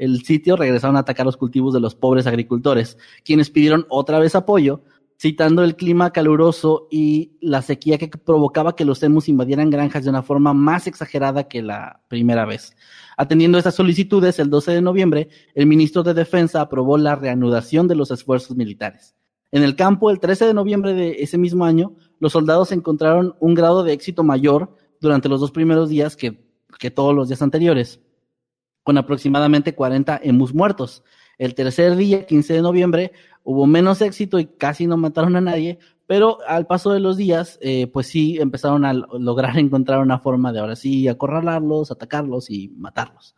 el sitio regresaron a atacar los cultivos de los pobres agricultores, quienes pidieron otra vez apoyo, citando el clima caluroso y la sequía que provocaba que los emus invadieran granjas de una forma más exagerada que la primera vez. Atendiendo estas solicitudes, el 12 de noviembre, el ministro de Defensa aprobó la reanudación de los esfuerzos militares. En el campo, el 13 de noviembre de ese mismo año, los soldados encontraron un grado de éxito mayor durante los dos primeros días que, que todos los días anteriores, con aproximadamente 40 emus muertos. El tercer día, 15 de noviembre, hubo menos éxito y casi no mataron a nadie, pero al paso de los días, eh, pues sí empezaron a lograr [LAUGHS] encontrar una forma de ahora sí acorralarlos, atacarlos y matarlos.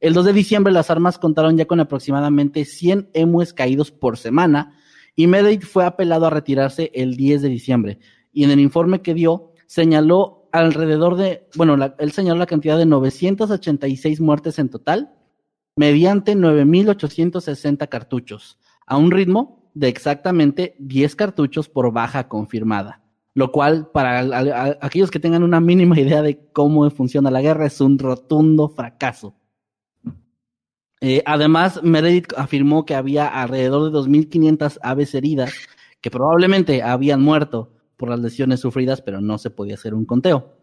El 2 de diciembre las armas contaron ya con aproximadamente 100 emues caídos por semana y Meredith fue apelado a retirarse el 10 de diciembre. Y en el informe que dio señaló alrededor de, bueno, él señaló la cantidad de 986 muertes en total mediante 9.860 cartuchos a un ritmo de exactamente 10 cartuchos por baja confirmada, lo cual para aquellos que tengan una mínima idea de cómo funciona la guerra es un rotundo fracaso. Eh, además, Meredith afirmó que había alrededor de 2.500 aves heridas que probablemente habían muerto por las lesiones sufridas, pero no se podía hacer un conteo.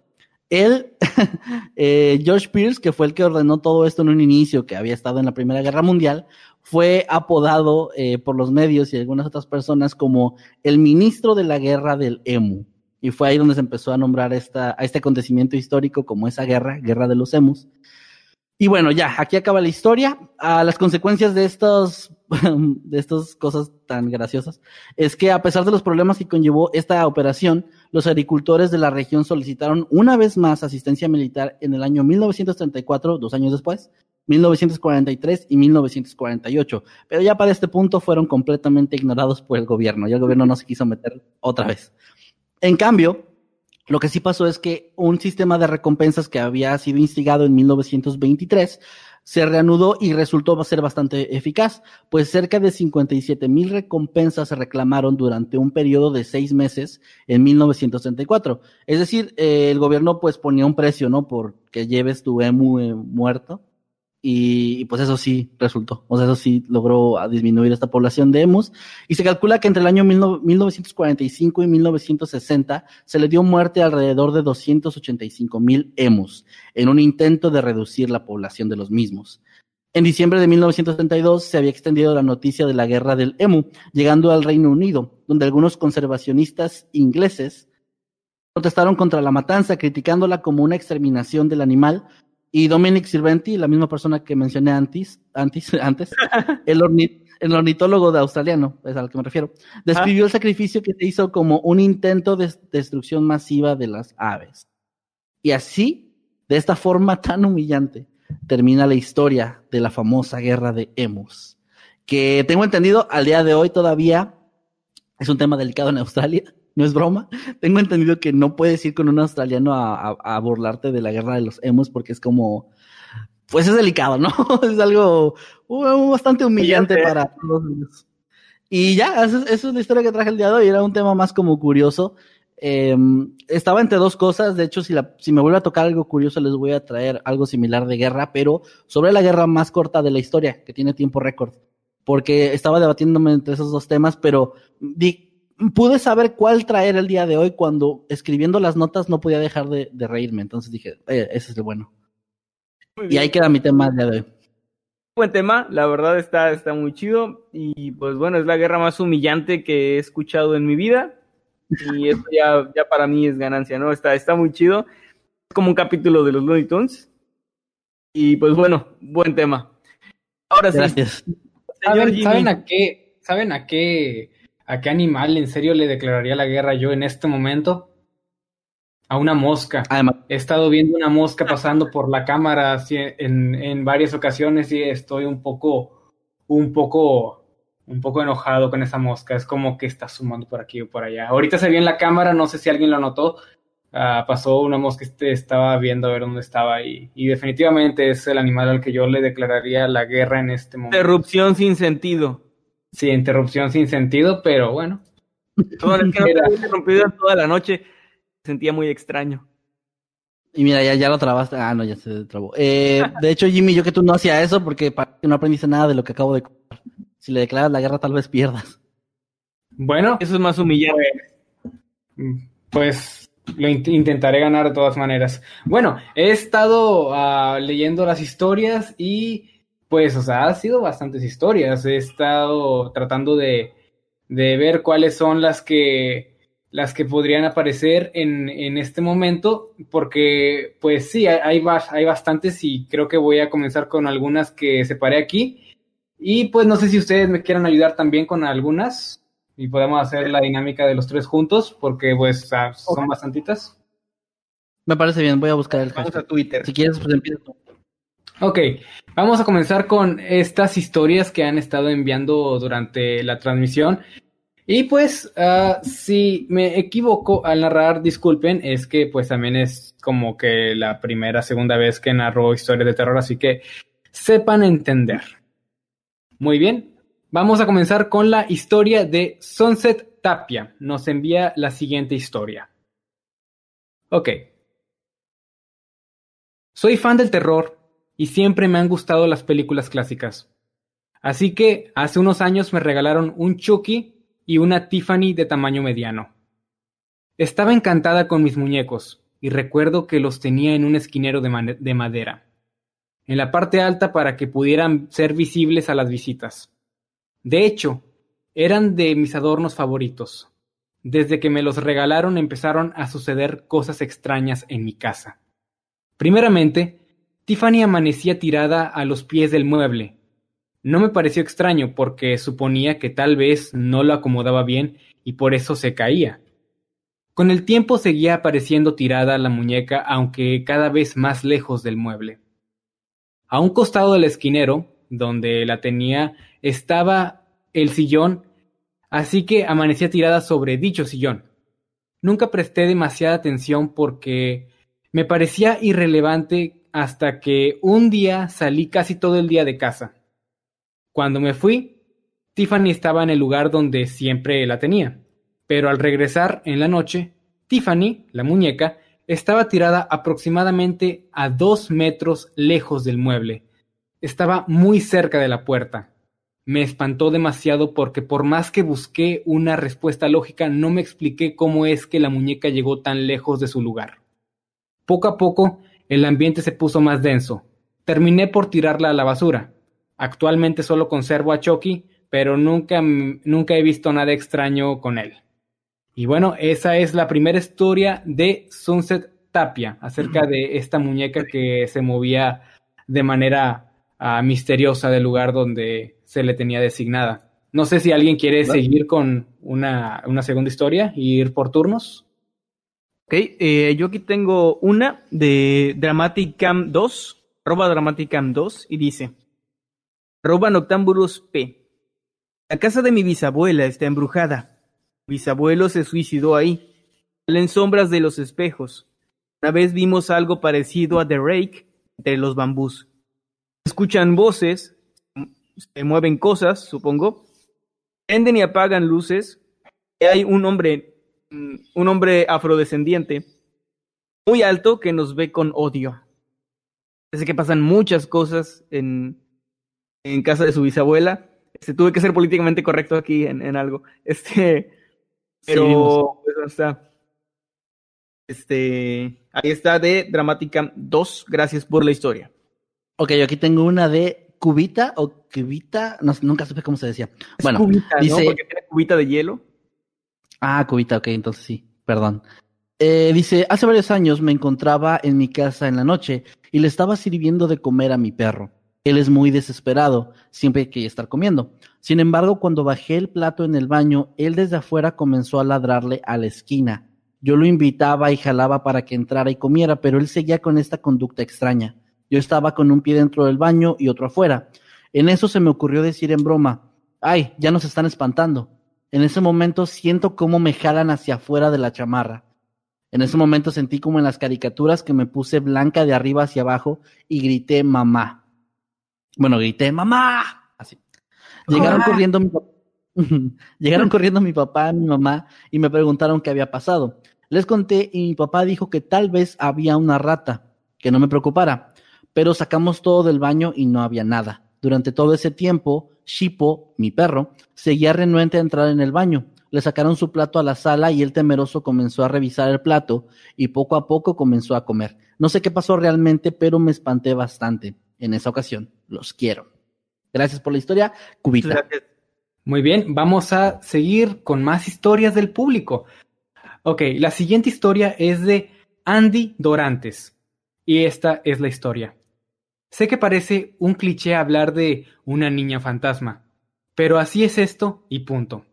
Él, [LAUGHS] eh, George Pierce, que fue el que ordenó todo esto en un inicio, que había estado en la Primera Guerra Mundial, fue apodado eh, por los medios y algunas otras personas como el ministro de la guerra del EMU. Y fue ahí donde se empezó a nombrar esta, a este acontecimiento histórico como esa guerra, guerra de los emus. Y bueno, ya, aquí acaba la historia. A las consecuencias de estos, [LAUGHS] de estas cosas tan graciosas, es que a pesar de los problemas que conllevó esta operación, los agricultores de la región solicitaron una vez más asistencia militar en el año 1934, dos años después, 1943 y 1948. Pero ya para este punto fueron completamente ignorados por el gobierno y el gobierno no se quiso meter otra vez. En cambio, lo que sí pasó es que un sistema de recompensas que había sido instigado en 1923 se reanudó y resultó ser bastante eficaz, pues cerca de 57 mil recompensas se reclamaron durante un periodo de seis meses en 1934. Es decir, eh, el gobierno pues ponía un precio, ¿no? Por que lleves tu emu eh, muerto y, pues eso sí resultó, o sea, eso sí logró disminuir esta población de emus. Y se calcula que entre el año 1945 y 1960 se le dio muerte a alrededor de 285 mil emus en un intento de reducir la población de los mismos. En diciembre de 1972 se había extendido la noticia de la guerra del emu, llegando al Reino Unido, donde algunos conservacionistas ingleses protestaron contra la matanza, criticándola como una exterminación del animal y Dominic Sirventi, la misma persona que mencioné antes, antes, [LAUGHS] antes el, ornitólogo de australiano, es al que me refiero, describió el sacrificio que se hizo como un intento de destrucción masiva de las aves. Y así, de esta forma tan humillante, termina la historia de la famosa guerra de Emus, que tengo entendido al día de hoy todavía es un tema delicado en Australia no es broma. [LAUGHS] Tengo entendido que no puedes ir con un australiano a, burlarte de la guerra de los emos porque es como, pues es delicado, ¿no? [LAUGHS] es algo uh, bastante humillante para todos ellos. Y ya, esa es la historia que traje el día de hoy. Era un tema más como curioso. Em, estaba entre dos cosas. De hecho, si, la, si me vuelve a tocar algo curioso, les voy a traer algo similar de guerra, pero sobre la guerra más corta de la historia, que tiene tiempo récord. Porque estaba debatiéndome entre esos dos temas, pero di, pude saber cuál traer el día de hoy cuando escribiendo las notas no podía dejar de, reírme. Entonces dije, eh, ese es el bueno. Y ahí queda mi tema el día de hoy.
Buen tema, la verdad está, está muy chido. Y pues bueno, es la guerra más humillante que he escuchado en mi vida. Y [LAUGHS] esto ya, ya para mí es ganancia, ¿no? Está, está muy chido. Es como un capítulo de los Looney Tunes. Y pues bueno, buen tema.
Ahora sí. ¿Saben a qué? ¿Saben a qué? ¿A qué animal en serio le declararía la guerra yo en este momento? A una mosca. He estado viendo una mosca pasando por la cámara en, en varias ocasiones y estoy un poco, un poco, un poco enojado con esa mosca. Es como que está sumando por aquí o por allá. Ahorita se vio en la cámara, no sé si alguien lo notó. Ah, pasó una mosca, este, estaba viendo a ver dónde estaba y, y definitivamente es el animal al que yo le declararía la guerra en este momento.
Interrupción sin sentido.
Sí, interrupción sin sentido, pero bueno. [LAUGHS]
Todo es que no Era... interrumpido toda la noche. sentía muy extraño.
Y mira, ya, ya lo trabaste. Ah, no, ya se trabó. Eh, [LAUGHS] de hecho, Jimmy, yo que tú no hacía eso porque no aprendiste nada de lo que acabo de contar. Si le declaras la guerra, tal vez pierdas.
Bueno,
Eso es más humillante.
pues lo int- intentaré ganar de todas maneras. Bueno, he estado ah, leyendo las historias y pues, o sea, ha sido bastantes historias. He estado tratando de, de ver cuáles son las que las que podrían aparecer en, en este momento, porque pues sí, hay, hay, bas- hay bastantes y creo que voy a comenzar con algunas que separé aquí. Y pues no sé si ustedes me quieran ayudar también con algunas y podemos hacer la dinámica de los tres juntos, porque pues ah, son bastantitas.
Me parece bien, voy a buscar el
Vamos
hashtag.
a Twitter.
Si quieres, pues empieza tú.
Ok, vamos a comenzar con estas historias que han estado enviando durante la transmisión. Y pues, ah, si me equivoco al narrar, disculpen, es que pues también es como que la primera, segunda vez que narro historias de terror, así que sepan entender. Muy bien, vamos a comenzar con la historia de Sunset Tapia. Nos envía la siguiente historia. Ok. Soy fan del terror y siempre me han gustado las películas clásicas. Así que hace unos años me regalaron un Chucky y una Tiffany de tamaño mediano. Estaba encantada con mis muñecos y recuerdo que los tenía en un esquinero de, de madera, en la parte alta para que pudieran ser visibles a las visitas. De hecho, eran de mis adornos favoritos. Desde que me los regalaron empezaron a suceder cosas extrañas en mi casa. Primeramente, Tiffany amanecía tirada a los pies del mueble. No me pareció extraño porque suponía que tal vez no lo acomodaba bien y por eso se caía. Con el tiempo seguía apareciendo tirada la muñeca aunque cada vez más lejos del mueble. A un costado del esquinero, donde la tenía, estaba el sillón, así que amanecía tirada sobre dicho sillón. Nunca presté demasiada atención porque me parecía irrelevante hasta que un día salí casi todo el día de casa. Cuando me fui, Tiffany estaba en el lugar donde siempre la tenía, pero al regresar en la noche, Tiffany, la muñeca, estaba tirada aproximadamente a dos metros lejos del mueble. Estaba muy cerca de la puerta. Me espantó demasiado porque por más que busqué una respuesta lógica no me expliqué cómo es que la muñeca llegó tan lejos de su lugar. Poco a poco, el ambiente se puso más denso. Terminé por tirarla a la basura. Actualmente solo conservo a Chucky, pero nunca, nunca he visto nada extraño con él. Y bueno, esa es la primera historia de Sunset Tapia, acerca de esta muñeca que se movía de manera ah, misteriosa del lugar donde se le tenía designada. No sé si alguien quiere seguir con una, una segunda historia y ir por turnos.
Ok, eh, yo aquí tengo una de Dramatic Cam 2, arroba Dramatic Cam 2, y dice, arroba Noctambulus P. La casa de mi bisabuela está embrujada. Mi bisabuelo se suicidó ahí. Salen sombras de los espejos. Una vez vimos algo parecido a The Rake entre los bambús. Escuchan voces, se mueven cosas, supongo. Prenden y apagan luces. Hay un hombre un hombre afrodescendiente muy alto que nos ve con odio. Parece que pasan muchas cosas en, en casa de su bisabuela. Este, tuve que ser políticamente correcto aquí en, en algo. [LAUGHS] Este, pero
vimos.
pues, sea, este, ahí está de Dramatica 2. Gracias por la historia.
Ok, yo aquí tengo una de Cubita o Cubita, no, nunca supe cómo se decía.
Es
Bueno, dice-
Porque tiene cubita de hielo.
Ah, Cubita, ok, entonces sí, perdón. Eh, dice, hace varios años me encontraba en mi casa en la noche y le estaba sirviendo de comer a mi perro. Él es muy desesperado, siempre quería estar comiendo. Sin embargo, cuando bajé el plato en el baño, él desde afuera comenzó a ladrarle a la esquina. Yo lo invitaba y jalaba para que entrara y comiera, pero él seguía con esta conducta extraña. Yo estaba con un pie dentro del baño y otro afuera. En eso se me ocurrió decir en broma, ay, ya nos están espantando. En ese momento siento cómo me jalan hacia afuera de la chamarra. En ese momento sentí como en las caricaturas que me puse blanca de arriba hacia abajo y grité mamá. Bueno, grité mamá. Así. Llegaron corriendo mi papá. [LAUGHS] Llegaron [LAUGHS] corriendo mi papá, mi mamá y me preguntaron qué había pasado. Les conté y mi papá dijo que tal vez había una rata, que no me preocupara, pero sacamos todo del baño y no había nada. Durante todo ese tiempo, Shippo, mi perro, seguía renuente a entrar en el baño. le sacaron su plato a la sala y el temeroso comenzó a revisar el plato y poco a poco comenzó a comer. No sé qué pasó realmente, pero me espanté bastante en esa ocasión. Los quiero. Gracias por la historia, Cubita.
Muy bien, vamos a seguir con más historias del público. Ok, la siguiente historia es de Andy Dorantes. Y esta es la historia. Sé que parece un cliché hablar de una niña fantasma, pero así es esto y punto.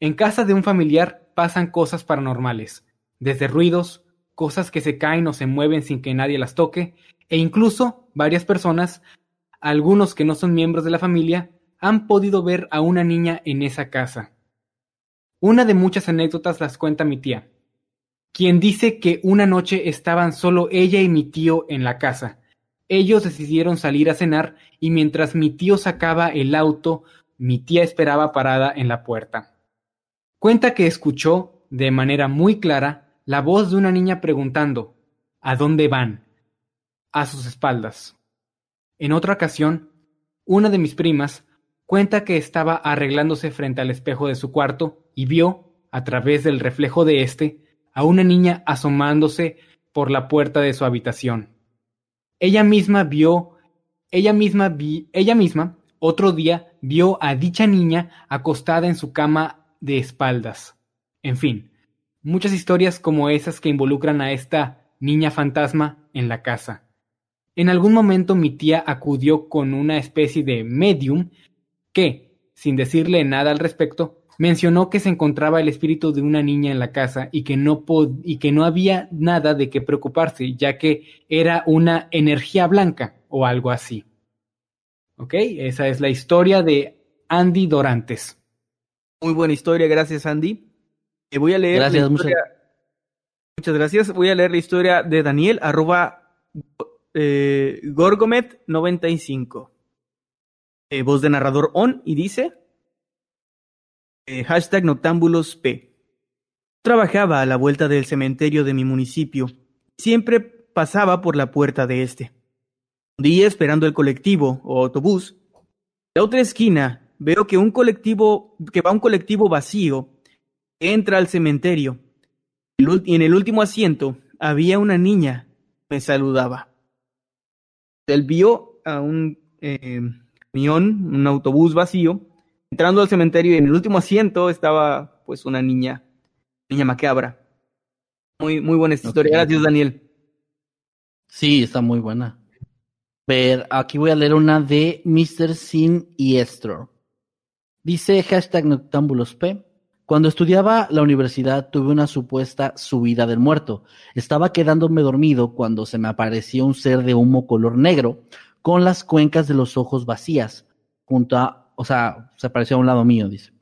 En casa de un familiar pasan cosas paranormales, desde ruidos, cosas que se caen o se mueven sin que nadie las toque, e incluso varias personas, algunos que no son miembros de la familia, han podido ver a una niña en esa casa. Una de muchas anécdotas las cuenta mi tía, quien dice que una noche estaban solo ella y mi tío en la casa. Ellos decidieron salir a cenar y mientras mi tío sacaba el auto, mi tía esperaba parada en la puerta. Cuenta que escuchó, de manera muy clara, la voz de una niña preguntando ¿A dónde van? a sus espaldas. En otra ocasión, una de mis primas cuenta que estaba arreglándose frente al espejo de su cuarto y vio, a través del reflejo de éste, a una niña asomándose por la puerta de su habitación. Ella misma vio, ella misma ella misma otro día vio a dicha niña acostada en su cama de espaldas. En fin, muchas historias como esas que involucran a esta niña fantasma en la casa. En algún momento mi tía acudió con una especie de medium que, sin decirle nada al respecto, mencionó que se encontraba el espíritu de una niña en la casa y que no y que no había nada de qué preocuparse, ya que era una energía blanca o algo así. ¿Ok? Esa es la historia de Andy Dorantes.
Muy buena historia, gracias Andy. Eh, voy a leer
Gracias,
la historia- Muchas gracias. Voy a leer la historia de Daniel, arroba eh, Gorgomet95. Eh, voz de narrador on y dice eh, hashtag Noctámbulos P. Trabajaba a la vuelta del cementerio de mi municipio. Siempre pasaba por la puerta de este. Un día esperando el colectivo o autobús, la otra esquina veo que un colectivo, que va un colectivo vacío, entra al cementerio. Y en el último asiento había una niña me saludaba. Él vio a un eh, camión, un autobús vacío, entrando al cementerio y en el último asiento estaba pues una niña, niña macabra. Muy, muy buena esta historia. Gracias, Daniel.
Sí, está muy buena. Ver, aquí voy a leer una de Mr. Sin y Estro. Dice hashtag Noctámbulos P. Cuando estudiaba la universidad tuve una supuesta subida del muerto. Estaba quedándome dormido cuando se me apareció un ser de humo color negro con las cuencas de los ojos vacías. Junto a, o sea, se apareció a un lado mío, dice.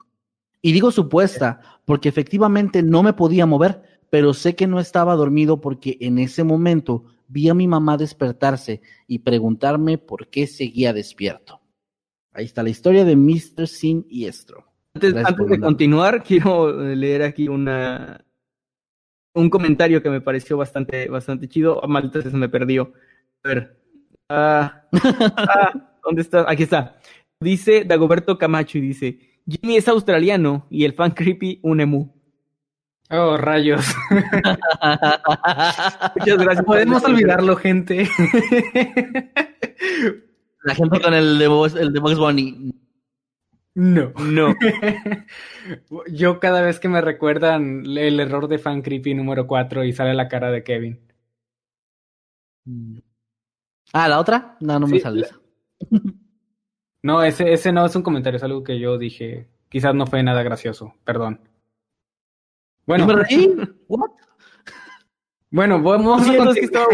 Y digo supuesta porque efectivamente no me podía mover, pero sé que no estaba dormido porque en ese momento vi a mi mamá despertarse y preguntarme por qué seguía despierto. Ahí está la historia de Mr. Sin y Estro.
Antes, de continuar, quiero eh, leer aquí una un comentario que me pareció bastante, bastante chido. Ah, Maldita se me perdió. A ver. Ah, [LAUGHS] ah, ¿Dónde está? Aquí está. Dice Dagoberto Camacho y dice: Jimmy es australiano y el fan creepy un emu.
Oh, rayos. [LAUGHS]
Muchas gracias.
Podemos olvidarlo, gente. [LAUGHS]
La gente con el de Box, el de Box Bunny.
no.
No. [LAUGHS]
Yo cada vez que me recuerdan el error de fan creepy número 4 y sale la cara de Kevin.
Ah, ¿la otra? No, no me
Sí,
sale
la-
esa.
No, ese, ese no es un comentario, es algo que yo dije. Quizás no fue nada gracioso, perdón. Bueno,
¿Yo me? ¿What?
bueno, vamos
Sí,
a,
no, es
conti-
que estaba-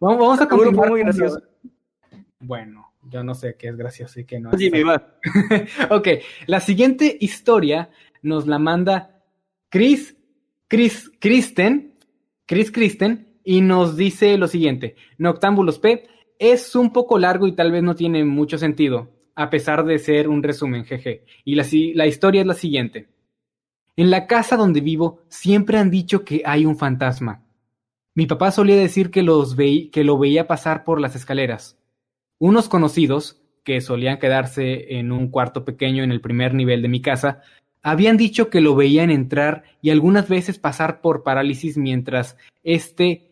vamos, vamos a continuar.
muy gracioso.
Bueno, yo no sé qué es gracioso y qué no. es.
Jimmy, va. [LAUGHS]
ok, la siguiente historia nos la manda Chris, Chris, Kristen, Chris Kristen, y nos dice lo siguiente: Noctámbulos P es un poco largo y tal vez no tiene mucho sentido, a pesar de ser un resumen, jeje. Y la, la historia es la siguiente: En la casa donde vivo siempre han dicho que hay un fantasma. Mi papá solía decir que, los que lo veía pasar por las escaleras. Unos conocidos, que solían quedarse en un cuarto pequeño en el primer nivel de mi casa, Habían dicho que lo veían entrar y algunas veces pasar por parálisis mientras éste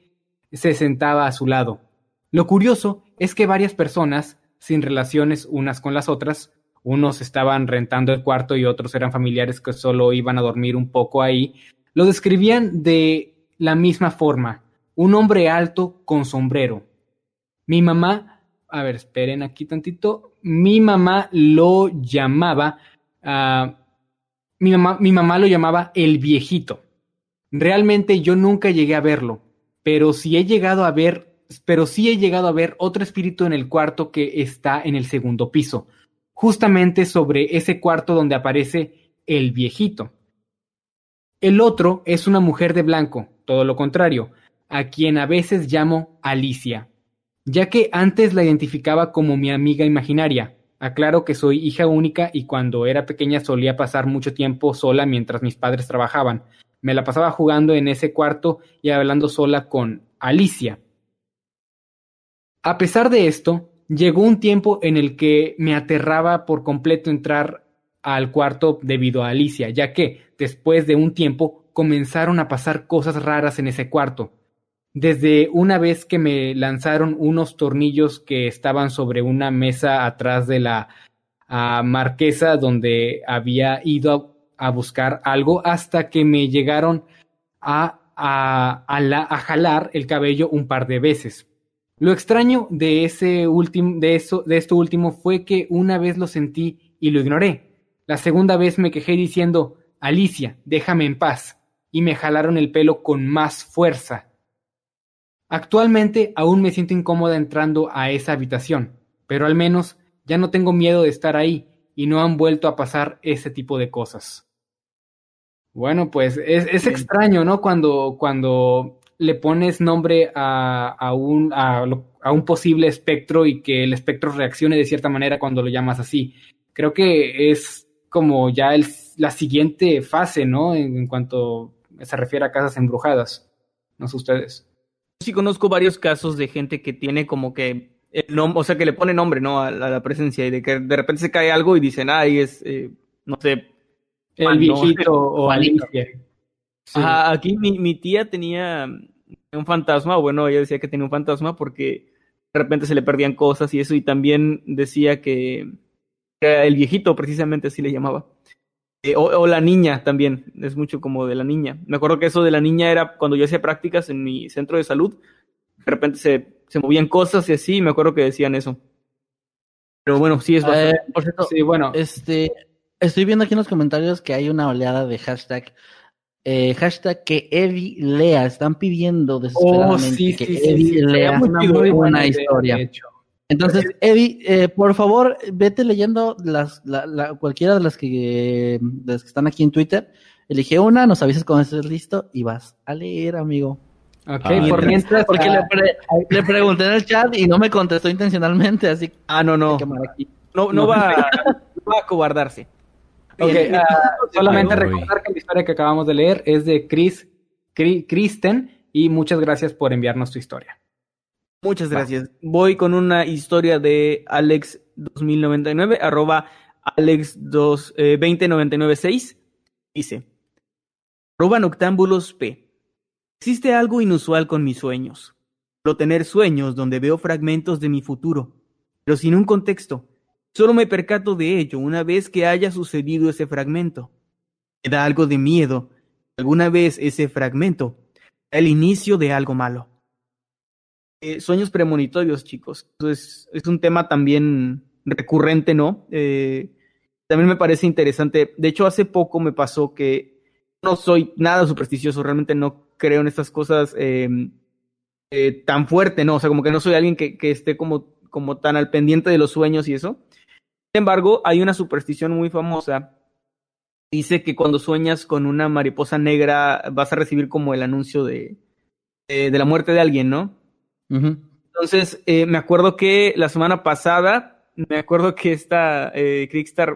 se sentaba a su lado. Lo curioso es que varias personas, sin relaciones unas con las otras, unos estaban rentando el cuarto y otros eran familiares que solo iban a dormir un poco ahí, lo describían de la misma forma, un hombre alto con sombrero. Mi mamá, a ver, esperen aquí tantito, mi mamá lo llamaba, uh, mi, mamá, mi mamá lo llamaba el viejito. Realmente yo nunca llegué a verlo, pero sí he llegado a ver, pero sí he llegado a ver otro espíritu en el cuarto que está en el segundo piso justamente sobre ese cuarto donde aparece el viejito. El otro es una mujer de blanco, todo lo contrario, a quien a veces llamo Alicia, ya que antes la identificaba como mi amiga imaginaria. Aclaro que soy hija única y cuando era pequeña solía pasar mucho tiempo sola mientras mis padres trabajaban. Me la pasaba jugando en ese cuarto y hablando sola con Alicia. A pesar de esto, llegó un tiempo en el que me aterraba por completo entrar al cuarto debido a Alicia, ya que después de un tiempo comenzaron a pasar cosas raras en ese cuarto. Desde una vez que me lanzaron unos tornillos que estaban sobre una mesa atrás de la marquesa donde había ido a, buscar algo hasta que me llegaron a, a jalar el cabello un par de veces. Lo extraño de ese último, de eso, de esto último fue que una vez lo sentí y lo ignoré. La segunda vez me quejé diciendo, Alicia, déjame en paz, y me jalaron el pelo con más fuerza. Actualmente aún me siento incómoda entrando a esa habitación, pero al menos ya no tengo miedo de estar ahí y no han vuelto a pasar ese tipo de cosas. Bueno, pues es, es extraño, ¿no? Cuando, cuando le pones nombre a, un, a, un posible espectro y que el espectro reaccione de cierta manera cuando lo llamas así. Creo que es como ya el, la siguiente fase, ¿no? En, cuanto se refiere a casas embrujadas. No sé ustedes.
Sí conozco varios casos de gente que tiene como que el nombre, o sea, que le pone nombre, ¿no? A la, presencia y de que de repente se cae algo y dicen, ay, es, eh, no sé.
El viejito [LAUGHS] o Alicia.
Aquí mi, mi, tía tenía un fantasma, o bueno, ella decía que tenía un fantasma porque de repente se le perdían cosas y eso, y también decía que, el viejito, precisamente así le llamaba. Eh, o, la niña también, es mucho como de la niña. Me acuerdo que eso de la niña era cuando yo hacía prácticas en mi centro de salud, de repente se, se movían cosas y así, me acuerdo que decían eso. Pero bueno, sí es eh,
bastante. por cierto, sí, bueno. Este, estoy viendo aquí en los comentarios que hay una oleada de hashtag eh, hashtag que Eddie lea. Están pidiendo desesperadamente oh, que Eddie lea una muy buena historia. Entonces, Eddie, eh, por favor, vete leyendo las, cualquiera de las, que, de las que están aquí en Twitter. Elige una, nos avisas cuando estés listo y vas a leer, amigo.
Ok, ah, por mientras.
Porque le, pregunté en el chat y no me contestó intencionalmente, así.
Ah, no, no. No, no, va, [LAUGHS] no va a cobardarse.
Ok, ah, solamente recordar que la historia que acabamos de leer es de Chris, Kristen y muchas gracias por enviarnos tu historia.
Muchas gracias. Voy con una historia de Alex2099, arroba Alex20996. Eh, Dice, arroba Noctámbulos P. Existe algo inusual con mis sueños. Puedo tener sueños donde veo fragmentos de mi futuro, pero sin un contexto Solo me percato de ello una vez que haya sucedido ese fragmento. Me da algo de miedo. Alguna vez ese fragmento el inicio de algo malo. Eh, sueños premonitorios, chicos. Es, es un tema también recurrente, ¿no? Eh, también me parece interesante. De hecho, hace poco me pasó que no soy nada supersticioso, realmente no creo en estas cosas em, eh, tan fuerte, ¿no? O sea, como que no soy alguien que, que esté como, como tan al pendiente de los sueños y eso. Sin embargo, hay una superstición muy famosa. Dice que cuando sueñas con una mariposa negra vas a recibir como el anuncio de, de, la muerte de alguien, ¿no? Entonces, eh, me acuerdo que la semana pasada, me acuerdo que esta eh,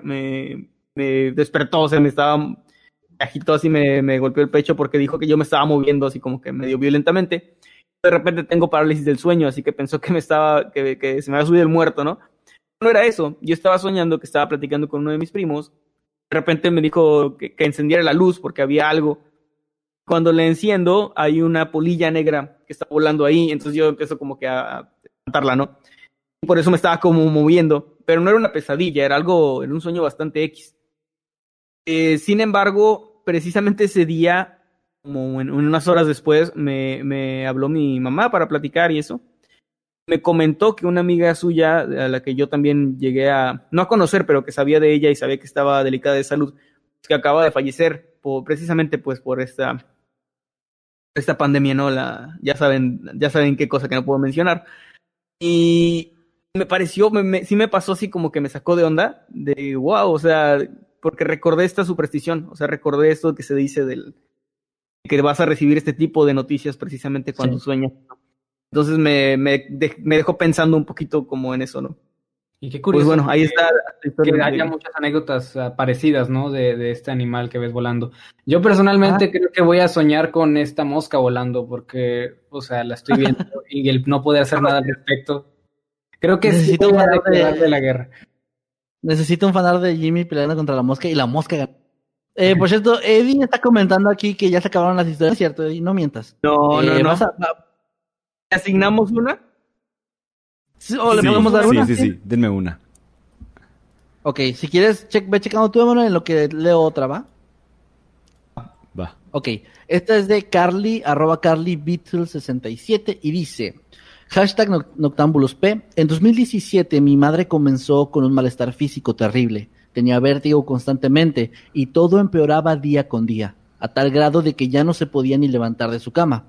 me, me despertó, o sea, me estaba agitó así, me, me golpeó el pecho porque dijo que yo me estaba moviendo así como que medio violentamente. De repente tengo parálisis del sueño, así que pensó que me estaba, que, que se me había subido el muerto, ¿no? No era eso. Yo estaba soñando que estaba platicando con uno de mis primos De repente me dijo que, encendiera la luz porque había algo. Cuando le enciendo, hay una polilla negra que está volando ahí, entonces yo empiezo como que a matarla, ¿no? Por eso me estaba como moviendo, pero no era una pesadilla, era algo, era un sueño bastante X. Eh, sin embargo, precisamente ese día, como en unas horas después, me, me habló mi mamá para platicar y eso. Me comentó que una amiga suya, a la que yo también llegué a, no a conocer, pero que sabía de ella y sabía que estaba delicada de salud, que acaba de fallecer por, precisamente pues por esta, esta pandemia, ¿no? La, ya saben, ya saben qué cosa que no puedo mencionar. Y me pareció, me, me, sí me pasó así como que me sacó de onda, de wow, o sea, porque recordé esta superstición, o sea, recordé esto que se dice del que vas a recibir este tipo de noticias precisamente cuando
Sí.
sueñas. Entonces me, me, de- me dejó pensando un poquito como en eso, ¿no?
Y qué
Pues
curioso.
bueno, ahí
que-
está
que
de-
haya muchas anécdotas ah, parecidas, ¿no? De, de este animal que ves volando. Yo personalmente creo que voy a soñar con esta mosca volando porque, o sea, la estoy viendo [LAUGHS] y el no poder hacer nada al respecto. Creo que
Necesito
a
hablar de-
la guerra.
Necesito un fanar de Jimmy peleando contra la mosca y la mosca. [LAUGHS] Eh, por cierto, Eddie está comentando aquí que ya se acabaron las historias, ¿cierto, Eddie? No mientas.
No, no,
Eh,
no.
vas a- va-
¿Le asignamos una?
sí, ¿O le
Sí,
podemos dar
sí,
una?
Sí, sí, denme una.
Ok, si quieres, che- ve checando tú, Emanuel, en lo que leo otra, ¿va?
Va.
Ok, esta es de Carly, arroba Carly Beatle67 y dice, hashtag Noc- Noctámbulos P, en 2017 mi madre comenzó con un malestar físico terrible, tenía vértigo constantemente y todo empeoraba día con día, a tal grado de que ya no se podía ni levantar de su cama.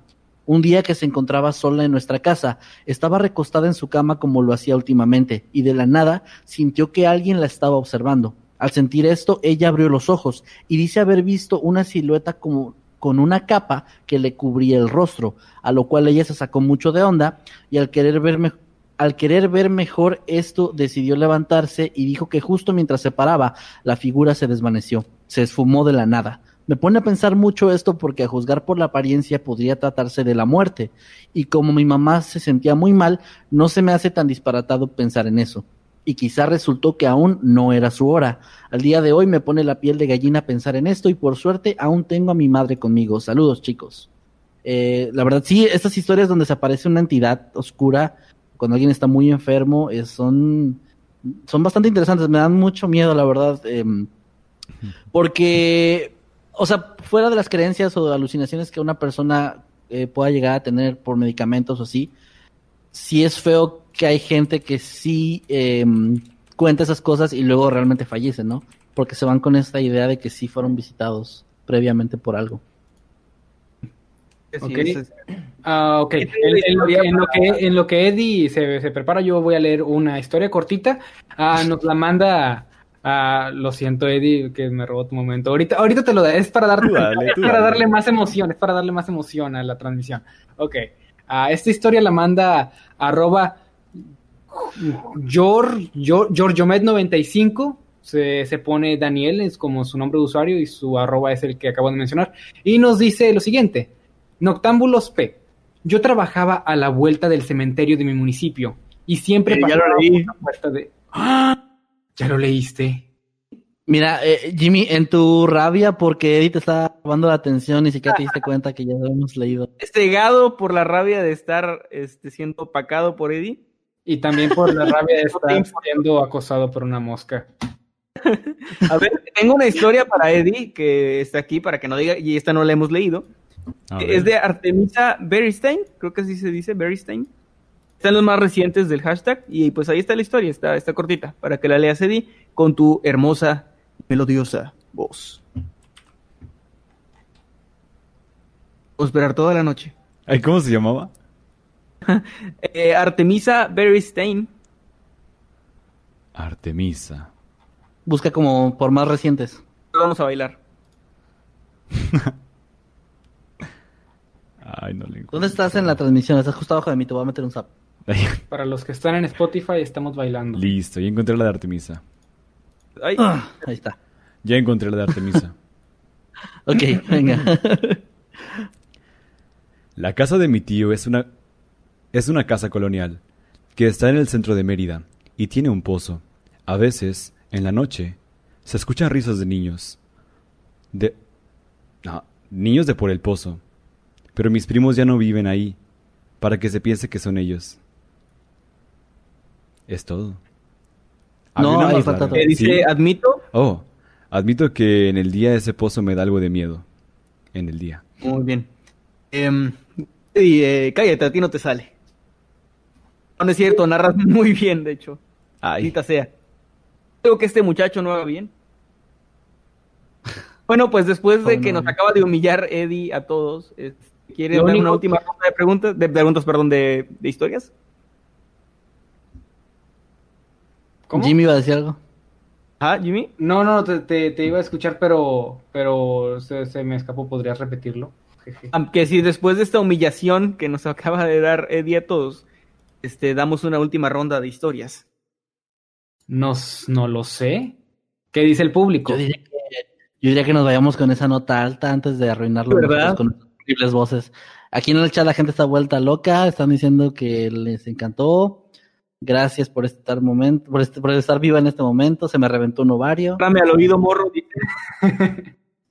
Un día que se encontraba sola en nuestra casa, estaba recostada en su cama como lo hacía últimamente, y de la nada sintió que alguien la estaba observando. Al sentir esto, ella abrió los ojos y dice haber visto una silueta como con una capa que le cubría el rostro, a lo cual ella se sacó mucho de onda y al querer ver al querer ver mejor esto decidió levantarse y dijo que justo mientras se paraba la figura se desvaneció, se esfumó de la nada. Me pone a pensar mucho esto porque a juzgar por la apariencia podría tratarse de la muerte y como mi mamá se sentía muy mal, no se me hace tan disparatado pensar en eso. Y quizá resultó que aún no era su hora. Al día de hoy me pone la piel de gallina pensar en esto y por suerte aún tengo a mi madre conmigo. Saludos chicos. Eh, la verdad sí, estas historias donde se aparece una entidad oscura cuando alguien está muy enfermo eh, son, son bastante interesantes. Me dan mucho miedo, la verdad. em, porque, o sea, fuera de las creencias o de alucinaciones que una persona eh, pueda llegar a tener por medicamentos o así, sí es feo que hay gente que sí em, cuenta esas cosas y luego realmente fallece, ¿no? Porque se van con esta idea de que sí fueron visitados previamente por algo.
Sí, es-
Ah, ok. En,
¿Qué tiene la
en lo que,
historia
en lo
para-
que- en lo que Eddie se, se prepara, yo voy a leer una historia cortita. Ah, [LAUGHS] nos la manda. Ah, lo siento, Eddie, que me robó tu momento. Ahorita, ahorita te lo da. Es para darte,
dale,
es para darle más emoción. Es para darle más emoción a la transmisión. Ok. Ah, esta historia la manda arroba Gior- Gior- Giorgiomed95. Se, se pone Daniel, es como su nombre de usuario, y su arroba es el que acabo de mencionar. Y nos dice lo siguiente: Noctámbulos P. Yo trabajaba a la vuelta del cementerio de mi municipio y siempre
Eh, ya lo leí.
por la puerta de. ¡Ah! Ya lo leíste.
Mira, eh, Jimmy, en tu rabia porque Eddie te está llamando la atención y siquiera te diste [LAUGHS] cuenta que ya lo hemos leído.
Cegado por la rabia de estar este, siendo opacado por Eddie.
Y también por la rabia de [LAUGHS] estar siendo acosado por una mosca. [LAUGHS]
A ver, tengo una historia para Eddie que está aquí para que no diga, y esta no la hemos leído. Es de Artemisa Beristain, creo que así se dice, Beristain. Están los más recientes del hashtag y pues ahí está la historia, está, está cortita, para que la leas Eddie con tu hermosa, melodiosa voz. O esperar toda la noche.
Ay, ¿Cómo se llamaba? [LAUGHS]
Eh, Artemisa Beristain.
Artemisa.
Busca como por más recientes.
Vamos a bailar. [LAUGHS]
Ay, no le encuentro.
¿Dónde estás en la transmisión? Estás justo abajo de mí, te voy a meter un zap. [LAUGHS]
Para los que están en Spotify, estamos bailando.
Listo, ya encontré la de Artemisa.
Ay,
Ah, ahí está.
Ya encontré la de Artemisa. [LAUGHS]
Ok, venga.
La casa de mi tío es una es una casa colonial que está en el centro de Mérida y tiene un pozo. A veces, en la noche, Se escuchan risas de niños. De... No, niños de por el pozo. Pero mis primos ya no viven ahí, para que se piense que son ellos. Es todo. Había
No, ahí falta todo.
Eh, dice,
¿Sí?
admito.
Oh, admito que en el día ese pozo me da algo de miedo. En el día.
Muy bien. Y, eh, cállate, a ti no te sale. No, no es cierto, narras [LAUGHS] muy bien, de hecho.
Ay,
sea. Creo que este muchacho no haga bien. Bueno, pues después de
Oh,
que
no.
nos acaba de humillar Eddie a todos, este, ¿quiere
Lo
dar una última ronda de preguntas? De preguntas, perdón, de, de historias.
¿Cómo?
Jimmy iba a decir algo.
Ah, Jimmy.
No, no, te, te, te iba a escuchar, pero, pero se, se me escapó. ¿Podrías repetirlo? Jeje.
Aunque si después de esta humillación que nos acaba de dar Eddie a todos, este, damos una última ronda de historias.
No, s- no lo sé. ¿Qué dice el público?
Yo diría que, yo diría que nos vayamos con esa nota alta antes de arruinarlo con horribles voces. Aquí en el chat la gente está vuelta loca, están diciendo que les encantó. Gracias por estar momento, por, este- por estar viva en este momento. Se me reventó un ovario.
Dame al oído, morro, dice.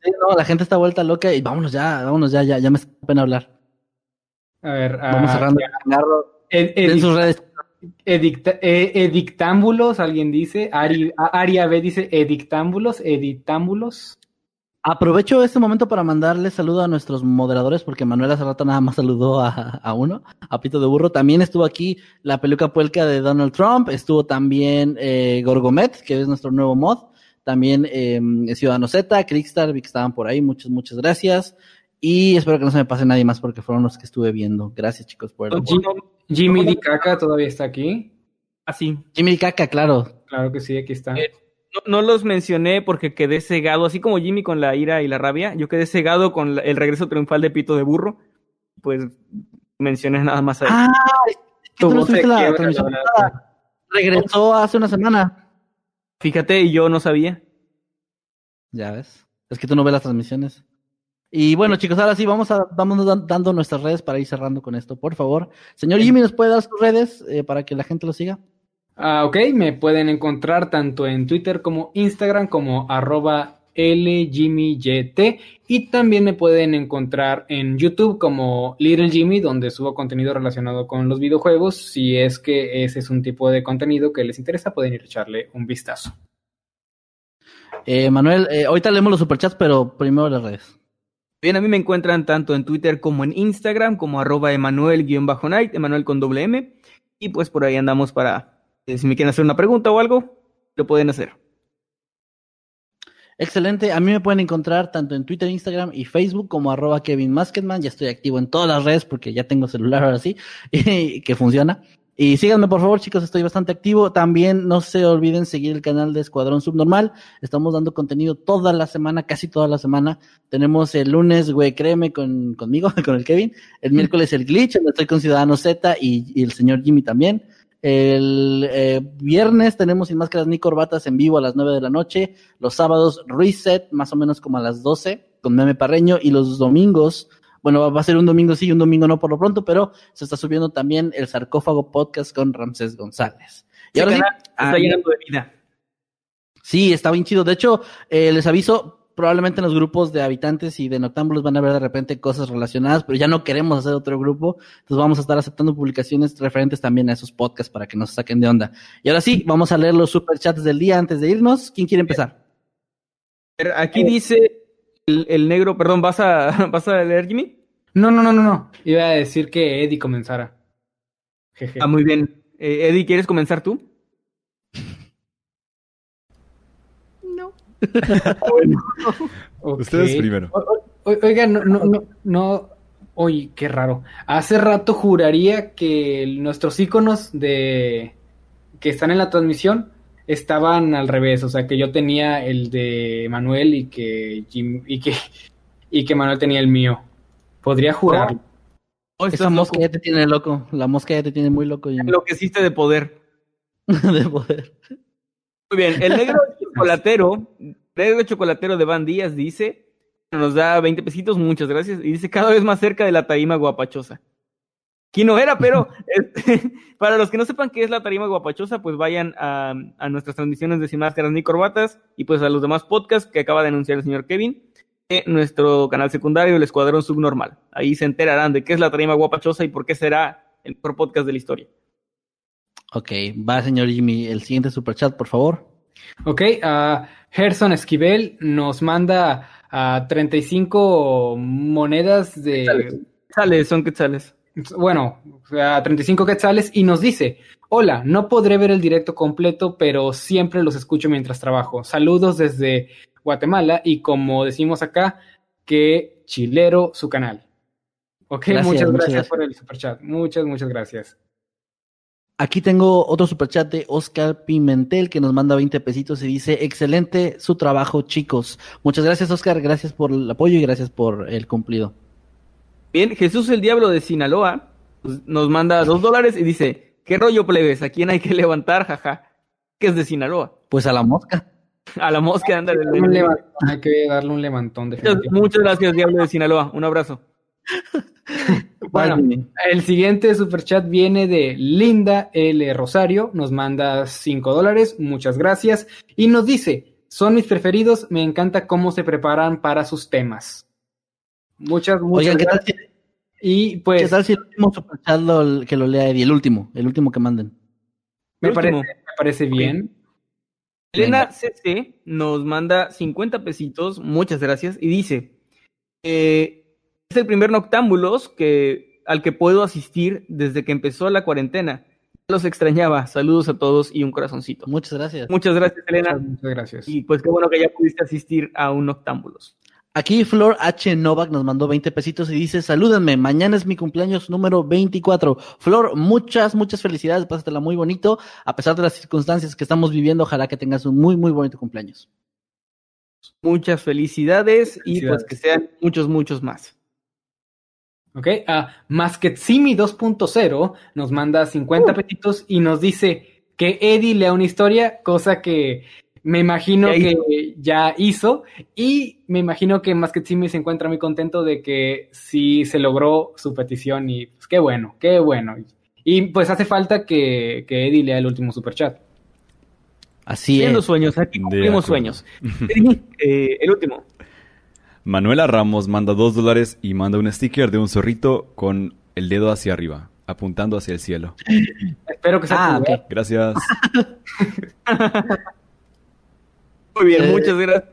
Sí, no, la gente está vuelta loca y vámonos ya, vámonos ya, ya, ya me da pena hablar.
A ver,
Vamos
ah,
cerrando el changarro.
ed-
En sus redes.
edicta- eh, edictámbulos, alguien dice. Ari, a- Aria B dice edictámbulos, edictámbulos.
Aprovecho este momento para mandarle saludo a nuestros moderadores, porque Manuel hace rato nada más saludó a, a uno, a Pito de Burro. También estuvo aquí la peluca puelca de Donald Trump, estuvo también eh, Gorgomet, que es nuestro nuevo mod, también eh, Ciudadano Z, Crickstar, vi que estaban por ahí, muchas, muchas gracias. Y espero que no se me pase nadie más porque fueron los que estuve viendo. Gracias chicos por el...
Jim- Jimmy Di Caca todavía está aquí.
Así.
Jimmy Caca, claro.
Claro que sí, aquí está.
Eh, No, no los mencioné porque quedé cegado, así como Jimmy con la ira y la rabia, yo quedé cegado con la- el regreso triunfal de Pito de Burro. Pues mencioné nada más a él.
Ah, es que tú no la transmisión. Regresó hace una semana.
Fíjate, y yo no sabía.
Ya ves. Es que tú no ves las transmisiones. Y bueno, chicos, ahora sí, vamos a vamos dan- dando nuestras redes para ir cerrando con esto, por favor. Señor Jimmy, ¿nos puede dar sus redes eh, para que la gente lo siga?
Ah, ok, me pueden encontrar tanto en Twitter como Instagram como arroba LJimmyYT y también me pueden encontrar en YouTube como Little Jimmy donde subo contenido relacionado con los videojuegos. Si es que ese es un tipo de contenido que les interesa pueden ir a echarle un vistazo.
Eh, Manuel, eh, ahorita leemos los superchats, pero primero las redes.
Bien, a mí me encuentran tanto en Twitter como en Instagram, como arroba Emanuel-Night, Emanuel con doble M. Y pues por ahí andamos para, si me quieren hacer una pregunta o algo, lo pueden hacer.
Excelente. A mí me pueden encontrar tanto en Twitter, Instagram y Facebook como arroba Kevin. Ya estoy activo en todas las redes porque ya tengo celular ahora sí, [LAUGHS] y que funciona. Y síganme, por favor, chicos, estoy bastante activo. También no se olviden seguir el canal de Escuadrón Subnormal. Estamos dando contenido toda la semana, casi toda la semana. Tenemos el lunes, güey, créeme, con, conmigo, [LAUGHS] con el Kevin. El miércoles el Glitch, donde estoy con Ciudadano Z y el señor Jimmy también. El eh, viernes tenemos Sin Máscaras ni Corbatas en vivo a las 9 de la noche. Los sábados Reset, más o menos como a las 12, con Meme Parreño. Y los domingos, bueno, va- a ser un domingo sí y un domingo no por lo pronto, pero se está subiendo también el Sarcófago Podcast con Ramsés González. Y
Ese
ahora sí,
está
ah,
llenando de vida.
Sí, está bien chido. De hecho, eh, les aviso, probablemente en los grupos de habitantes y de noctámbulos van a ver de repente cosas relacionadas, pero ya no queremos hacer otro grupo. Entonces vamos a estar aceptando publicaciones referentes también a esos podcasts para que nos saquen de onda. Y ahora sí, vamos a leer los superchats del día antes de irnos. ¿Quién quiere empezar?
Aquí dice el, el negro, perdón, ¿vas a, [LAUGHS] ¿vas a leer, Jimmy?
No, no, no, no, no. Iba a decir que Eddie comenzara. Jeje.
Ah, muy bien. Eh, Eddie, ¿quieres comenzar tú? [LAUGHS]
Ustedes primero.
O- o- Oiga, no, no, no, no. Oye, qué raro. Hace rato juraría que nuestros iconos de que están en la transmisión estaban al revés, o sea que yo tenía el de Manuel y que Jim, y que y que Manuel tenía el mío. Podría jurar.
Oh,
Esa mosca
loco.
ya te tiene loco. La mosca ya te tiene muy loco. Jimmy.
Lo que hiciste de poder. [LAUGHS]
de poder.
Muy bien, el negro [LAUGHS] chocolatero, negro chocolatero de Van Díaz dice, nos da 20 pesitos, muchas gracias, y dice cada vez más cerca de la tarima guapachosa. Aquí no era, pero [LAUGHS] este, [LAUGHS] para los que no sepan qué es la tarima guapachosa, pues vayan a, a nuestras transmisiones de Sin Máscaras ni Corbatas y pues a los demás podcasts que acaba de anunciar el señor Kevin de nuestro canal secundario, el Escuadrón Subnormal. Ahí se enterarán de qué es la tarima guapachosa y por qué será el mejor podcast de la historia.
Ok, va señor Jimmy, el siguiente superchat, por favor.
Ok, a Gerson Esquivel nos manda a 35 monedas de...
Quetzales, son quetzales.
Bueno, a 35 quetzales y nos dice, hola, no podré ver el directo completo, pero siempre los escucho mientras trabajo. Saludos desde Guatemala y como decimos acá, que chilero su canal. Ok,
Gracias,
muchas
muchas
gracias
gracias.
por el superchat. Muchas, muchas gracias.
Aquí tengo otro superchat de Oscar Pimentel que nos manda 20 pesitos y dice, excelente su trabajo chicos. Muchas gracias Oscar, gracias por el apoyo y gracias por el cumplido.
Bien, Jesús el Diablo de Sinaloa pues, nos manda dos dólares y dice, ¿qué rollo plebes? ¿A quién hay que levantar? Jaja. Que es de Sinaloa.
Pues a la mosca. [LAUGHS]
A la mosca, ándale.
Hay que darle un levantón
Muchas,
definitivo.
muchas gracias, Diablo de Sinaloa. Un abrazo. [LAUGHS]
Bueno, el siguiente superchat viene de Linda L. Rosario, nos manda 5 dólares, muchas gracias, y nos dice, son mis preferidos, me encanta cómo se preparan para sus temas. Muchas, muchas
Oigan, ¿qué tal,
gracias.
si,
Y
qué
pues
tal si el último superchat lo- que lo lea Eddie? El último, el último que manden.
me, parece, me parece bien.
Elena CC nos manda 50 pesitos, muchas gracias, y dice, eh, es el primer Noctámbulos que, al que puedo asistir desde que empezó la cuarentena. Los extrañaba, saludos a todos y un corazoncito.
Muchas gracias.
Muchas gracias, Elena,
Muchas, muchas gracias.
y pues qué bueno que ya pudiste asistir a un Noctámbulos.
Aquí Flor H. Novak nos mandó 20 pesitos y dice, salúdenme, mañana es mi cumpleaños número 24. Flor, muchas, muchas felicidades, pásatela muy bonito, a pesar de las circunstancias que estamos viviendo, ojalá que tengas un muy, muy bonito cumpleaños.
Muchas felicidades, y
Felicidades.
pues que sean muchos, muchos más.
Ok, a Masketsimi 2.0 nos manda 50 pesitos y nos dice que Eddie lea una historia, cosa que me imagino
Ya hizo.
que ya hizo. Y me imagino que Masketsimi se encuentra muy contento de que sí se logró su petición y pues qué bueno, qué bueno. Y pues hace falta que, que Eddie lea el último superchat.
Así es.
sueños, aquí cumplimos sueños. Eddie, eh, el último.
Manuela Ramos manda dos dólares y manda un sticker de un zorrito con el dedo hacia arriba, apuntando hacia el cielo. [LAUGHS]
Espero que sea
Ah,
tu-
ok.
Gracias. [LAUGHS]
Muy bien,
Eh,
muchas gracias.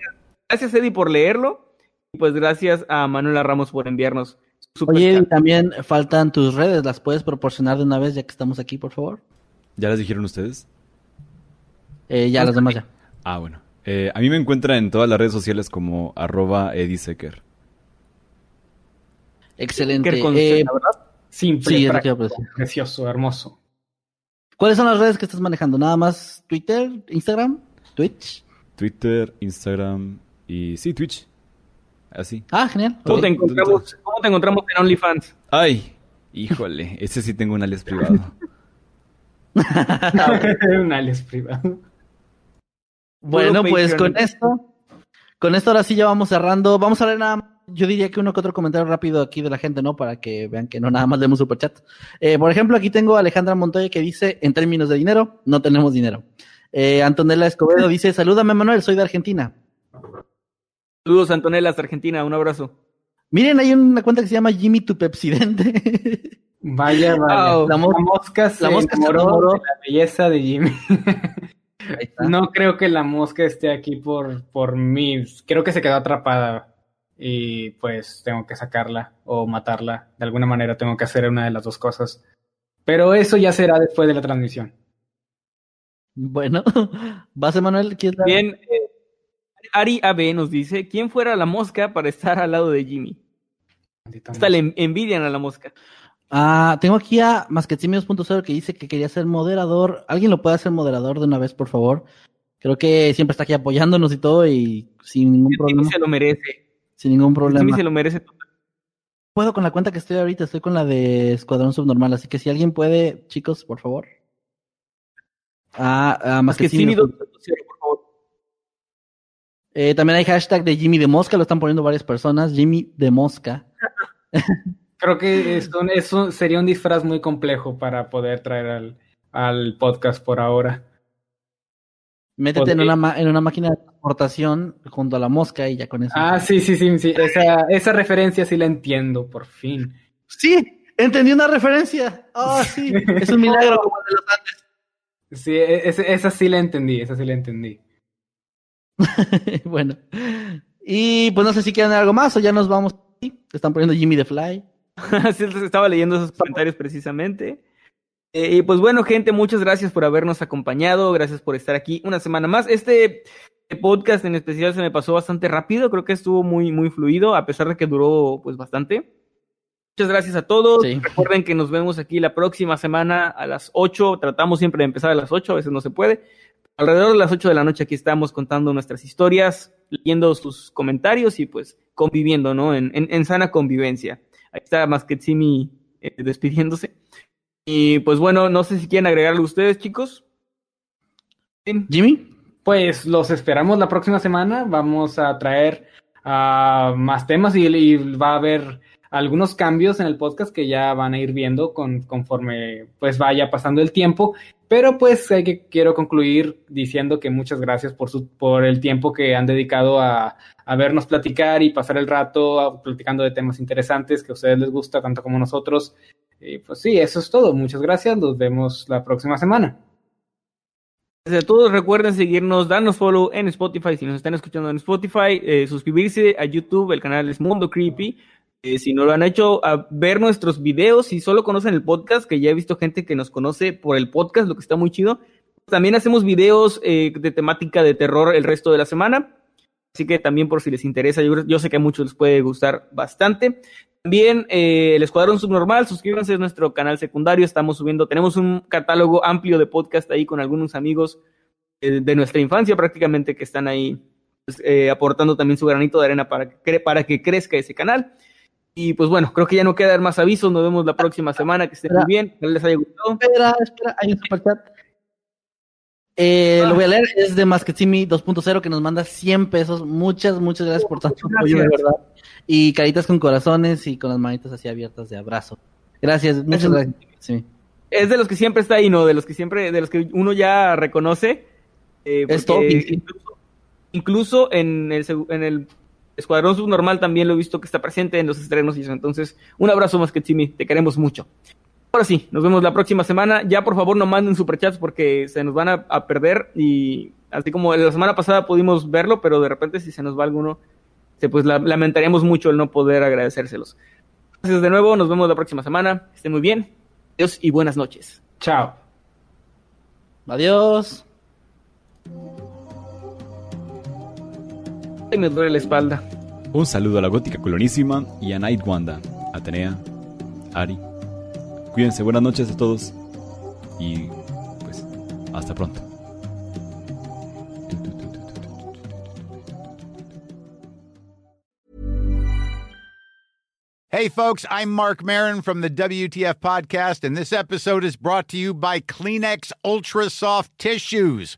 Gracias, Eddie, por leerlo. Y pues gracias a Manuela Ramos por enviarnos su
Oye, y también faltan tus redes, ¿las puedes proporcionar de una vez ya que estamos aquí, por favor?
¿Ya les dijeron ustedes?
Eh, ya, las demás ya.
Ah, bueno. Eh, a mí me encuentran en todas las redes sociales como arroba edisecker.
Excelente.
Con
Eh.
Simple,
Sí,
práctico, precioso, hermoso.
¿Cuáles son las redes que estás manejando? ¿Nada más Twitter, Instagram, Twitch?
Twitter, Instagram y sí, Twitch. Así.
Ah, genial.
¿Cómo te, encontramos, ¿Cómo te encontramos en OnlyFans?
Ay, híjole, ese sí tengo un alias privado. [LAUGHS]
un alias privado.
Bueno, pues
Patreon.
con esto, con esto ahora sí ya vamos cerrando. Vamos a ver nada más, yo diría que uno que otro comentario rápido aquí de la gente, ¿no? Para que vean que no nada más leemos superchat. Eh, por ejemplo, aquí tengo a Alejandra Montoya que dice, en términos de dinero, no tenemos dinero. Eh, Antonella Escobedo [LAUGHS] dice, salúdame Manuel, soy de Argentina.
Saludos, Antonella, hasta Argentina. Un abrazo.
Miren, hay una cuenta que se llama Jimmy tu Pepsidente.
Vaya, vaya.
Oh,
la,
la mos-
mosca se
la mosca se
enamoró
enamoró.
de la belleza de Jimmy. [LAUGHS] No creo que la mosca esté aquí por, por mí. Creo que se quedó atrapada y pues tengo que sacarla o matarla. De alguna manera tengo que hacer una de las dos cosas. Pero eso ya será después de la transmisión.
Bueno, [LAUGHS] ¿vas, Emanuel? ¿Quieres dar-
Bien, eh, Ari AB nos dice, ¿quién fuera la mosca para estar al lado de Jimmy? Hasta le en- envidian a la mosca.
Ah, tengo aquí a Masquetsimios.0 que dice que quería ser moderador. ¿Alguien lo puede hacer moderador de una vez, por favor? Creo que siempre está aquí apoyándonos y todo y sin ningún
Jimmy
problema.
se lo merece.
Sin ningún problema.
se lo merece.
Puedo con la cuenta que estoy ahorita, estoy con la de Escuadrón Subnormal, así que si alguien puede, chicos, por favor. Ah, ah
Más que Jimmy
Masquetsimios.
2.0, por favor.
Eh, también hay hashtag de Jimmy de Mosca, lo están poniendo varias personas. Jimmy de Mosca. [LAUGHS]
Creo que [LAUGHS] es un- eso sería un disfraz muy complejo para poder traer al, al podcast por ahora.
Métete en una, en una máquina de transportación junto a la mosca y ya con eso.
Ah, sí, sí, sí, sí. Esa, esa referencia sí la entiendo, por fin.
Sí, entendí una referencia. Ah, sí, [LAUGHS] es un milagro como de los Andes.
Sí, e- esa sí la entendí, esa sí la entendí. [LAUGHS]
bueno. Y pues no sé si quieren algo más o ya nos vamos. Están poniendo Jimmy the Fly. [LAUGHS]
Estaba leyendo esos comentarios precisamente. Eh, y pues bueno, gente, muchas gracias por habernos acompañado, gracias por estar aquí una semana más. Este podcast en especial se me pasó bastante rápido, creo que estuvo muy, muy fluido, a pesar de que duró pues bastante. Muchas gracias a todos.
Sí.
Recuerden que nos vemos aquí la próxima semana a las 8. Tratamos siempre de empezar a las 8, a veces no se puede. Alrededor de las 8 de la noche aquí estamos contando nuestras historias, leyendo sus comentarios y pues conviviendo, ¿no? En, en, en sana convivencia. Ahí está Masketsimi eh, despidiéndose. Y pues bueno, no sé si quieren agregarle ustedes, chicos.
Jimmy.
Pues los esperamos la próxima semana. Vamos a traer ah, más temas y, y va a haber algunos cambios en el podcast que ya van a ir viendo con, conforme pues vaya pasando el tiempo. Pero pues hay que, quiero concluir diciendo que muchas gracias por, su, por el tiempo que han dedicado a, a vernos platicar y pasar el rato a- platicando de temas interesantes que a ustedes les gusta tanto como nosotros. Y pues sí, eso es todo. Muchas gracias. Nos vemos la próxima semana.
Gracias a todos, recuerden seguirnos, darnos follow en Spotify, si nos están escuchando en Spotify, eh, suscribirse a YouTube, el canal es Mundo Creepy. Eh, si no lo han hecho, a ver nuestros videos, si solo conocen el podcast, que ya he visto gente que nos conoce por el podcast, lo que está muy chido. También hacemos videos eh, de temática de terror el resto de la semana. Así que también por si les interesa, yo, yo sé que a muchos les puede gustar bastante. También eh, el Escuadrón Subnormal, suscríbanse a nuestro canal secundario, estamos subiendo, tenemos un catálogo amplio de podcast ahí con algunos amigos eh, de nuestra infancia prácticamente que están ahí pues, eh, aportando también su granito de arena para que, para que crezca ese canal. Y pues bueno, creo que ya no queda dar más avisos, nos vemos la próxima semana, que estén muy bien, que les haya gustado.
Espera, espera, hay un superchat. Eh, Lo voy a leer, es de Masketsimi 2.0 que nos manda 100 pesos. Muchas, muchas gracias por tanto apoyo, de verdad. Y caritas con corazones y con las manitas así abiertas de abrazo. Gracias, muchas gracias. Sí.
Es de los que siempre está ahí, ¿no? De los que siempre, de los que uno ya reconoce. eh,
Es
incluso, incluso en el, en el Escuadrón Subnormal también lo he visto que está presente en los estrenos y eso. Entonces, un abrazo más que Chimi, te queremos mucho. Ahora sí, nos vemos la próxima semana. Ya por favor no manden superchats porque se nos van a, a perder y así como la semana pasada pudimos verlo, pero de repente si se nos va alguno, se, pues la- lamentaríamos mucho el no poder agradecérselos. Gracias de nuevo, nos vemos la próxima semana. Estén muy bien. Adiós y buenas noches.
Chao.
Adiós.
Ay, me duele la espalda.
Un saludo a la gótica colonísima y a Night Wanda, Atenea, Ari. Cuídense, buenas noches a todos y pues hasta pronto.
Hey, folks, I'm Mark Marin from the WTF Podcast, and this episode is brought to you by Kleenex Ultra Soft Tissues,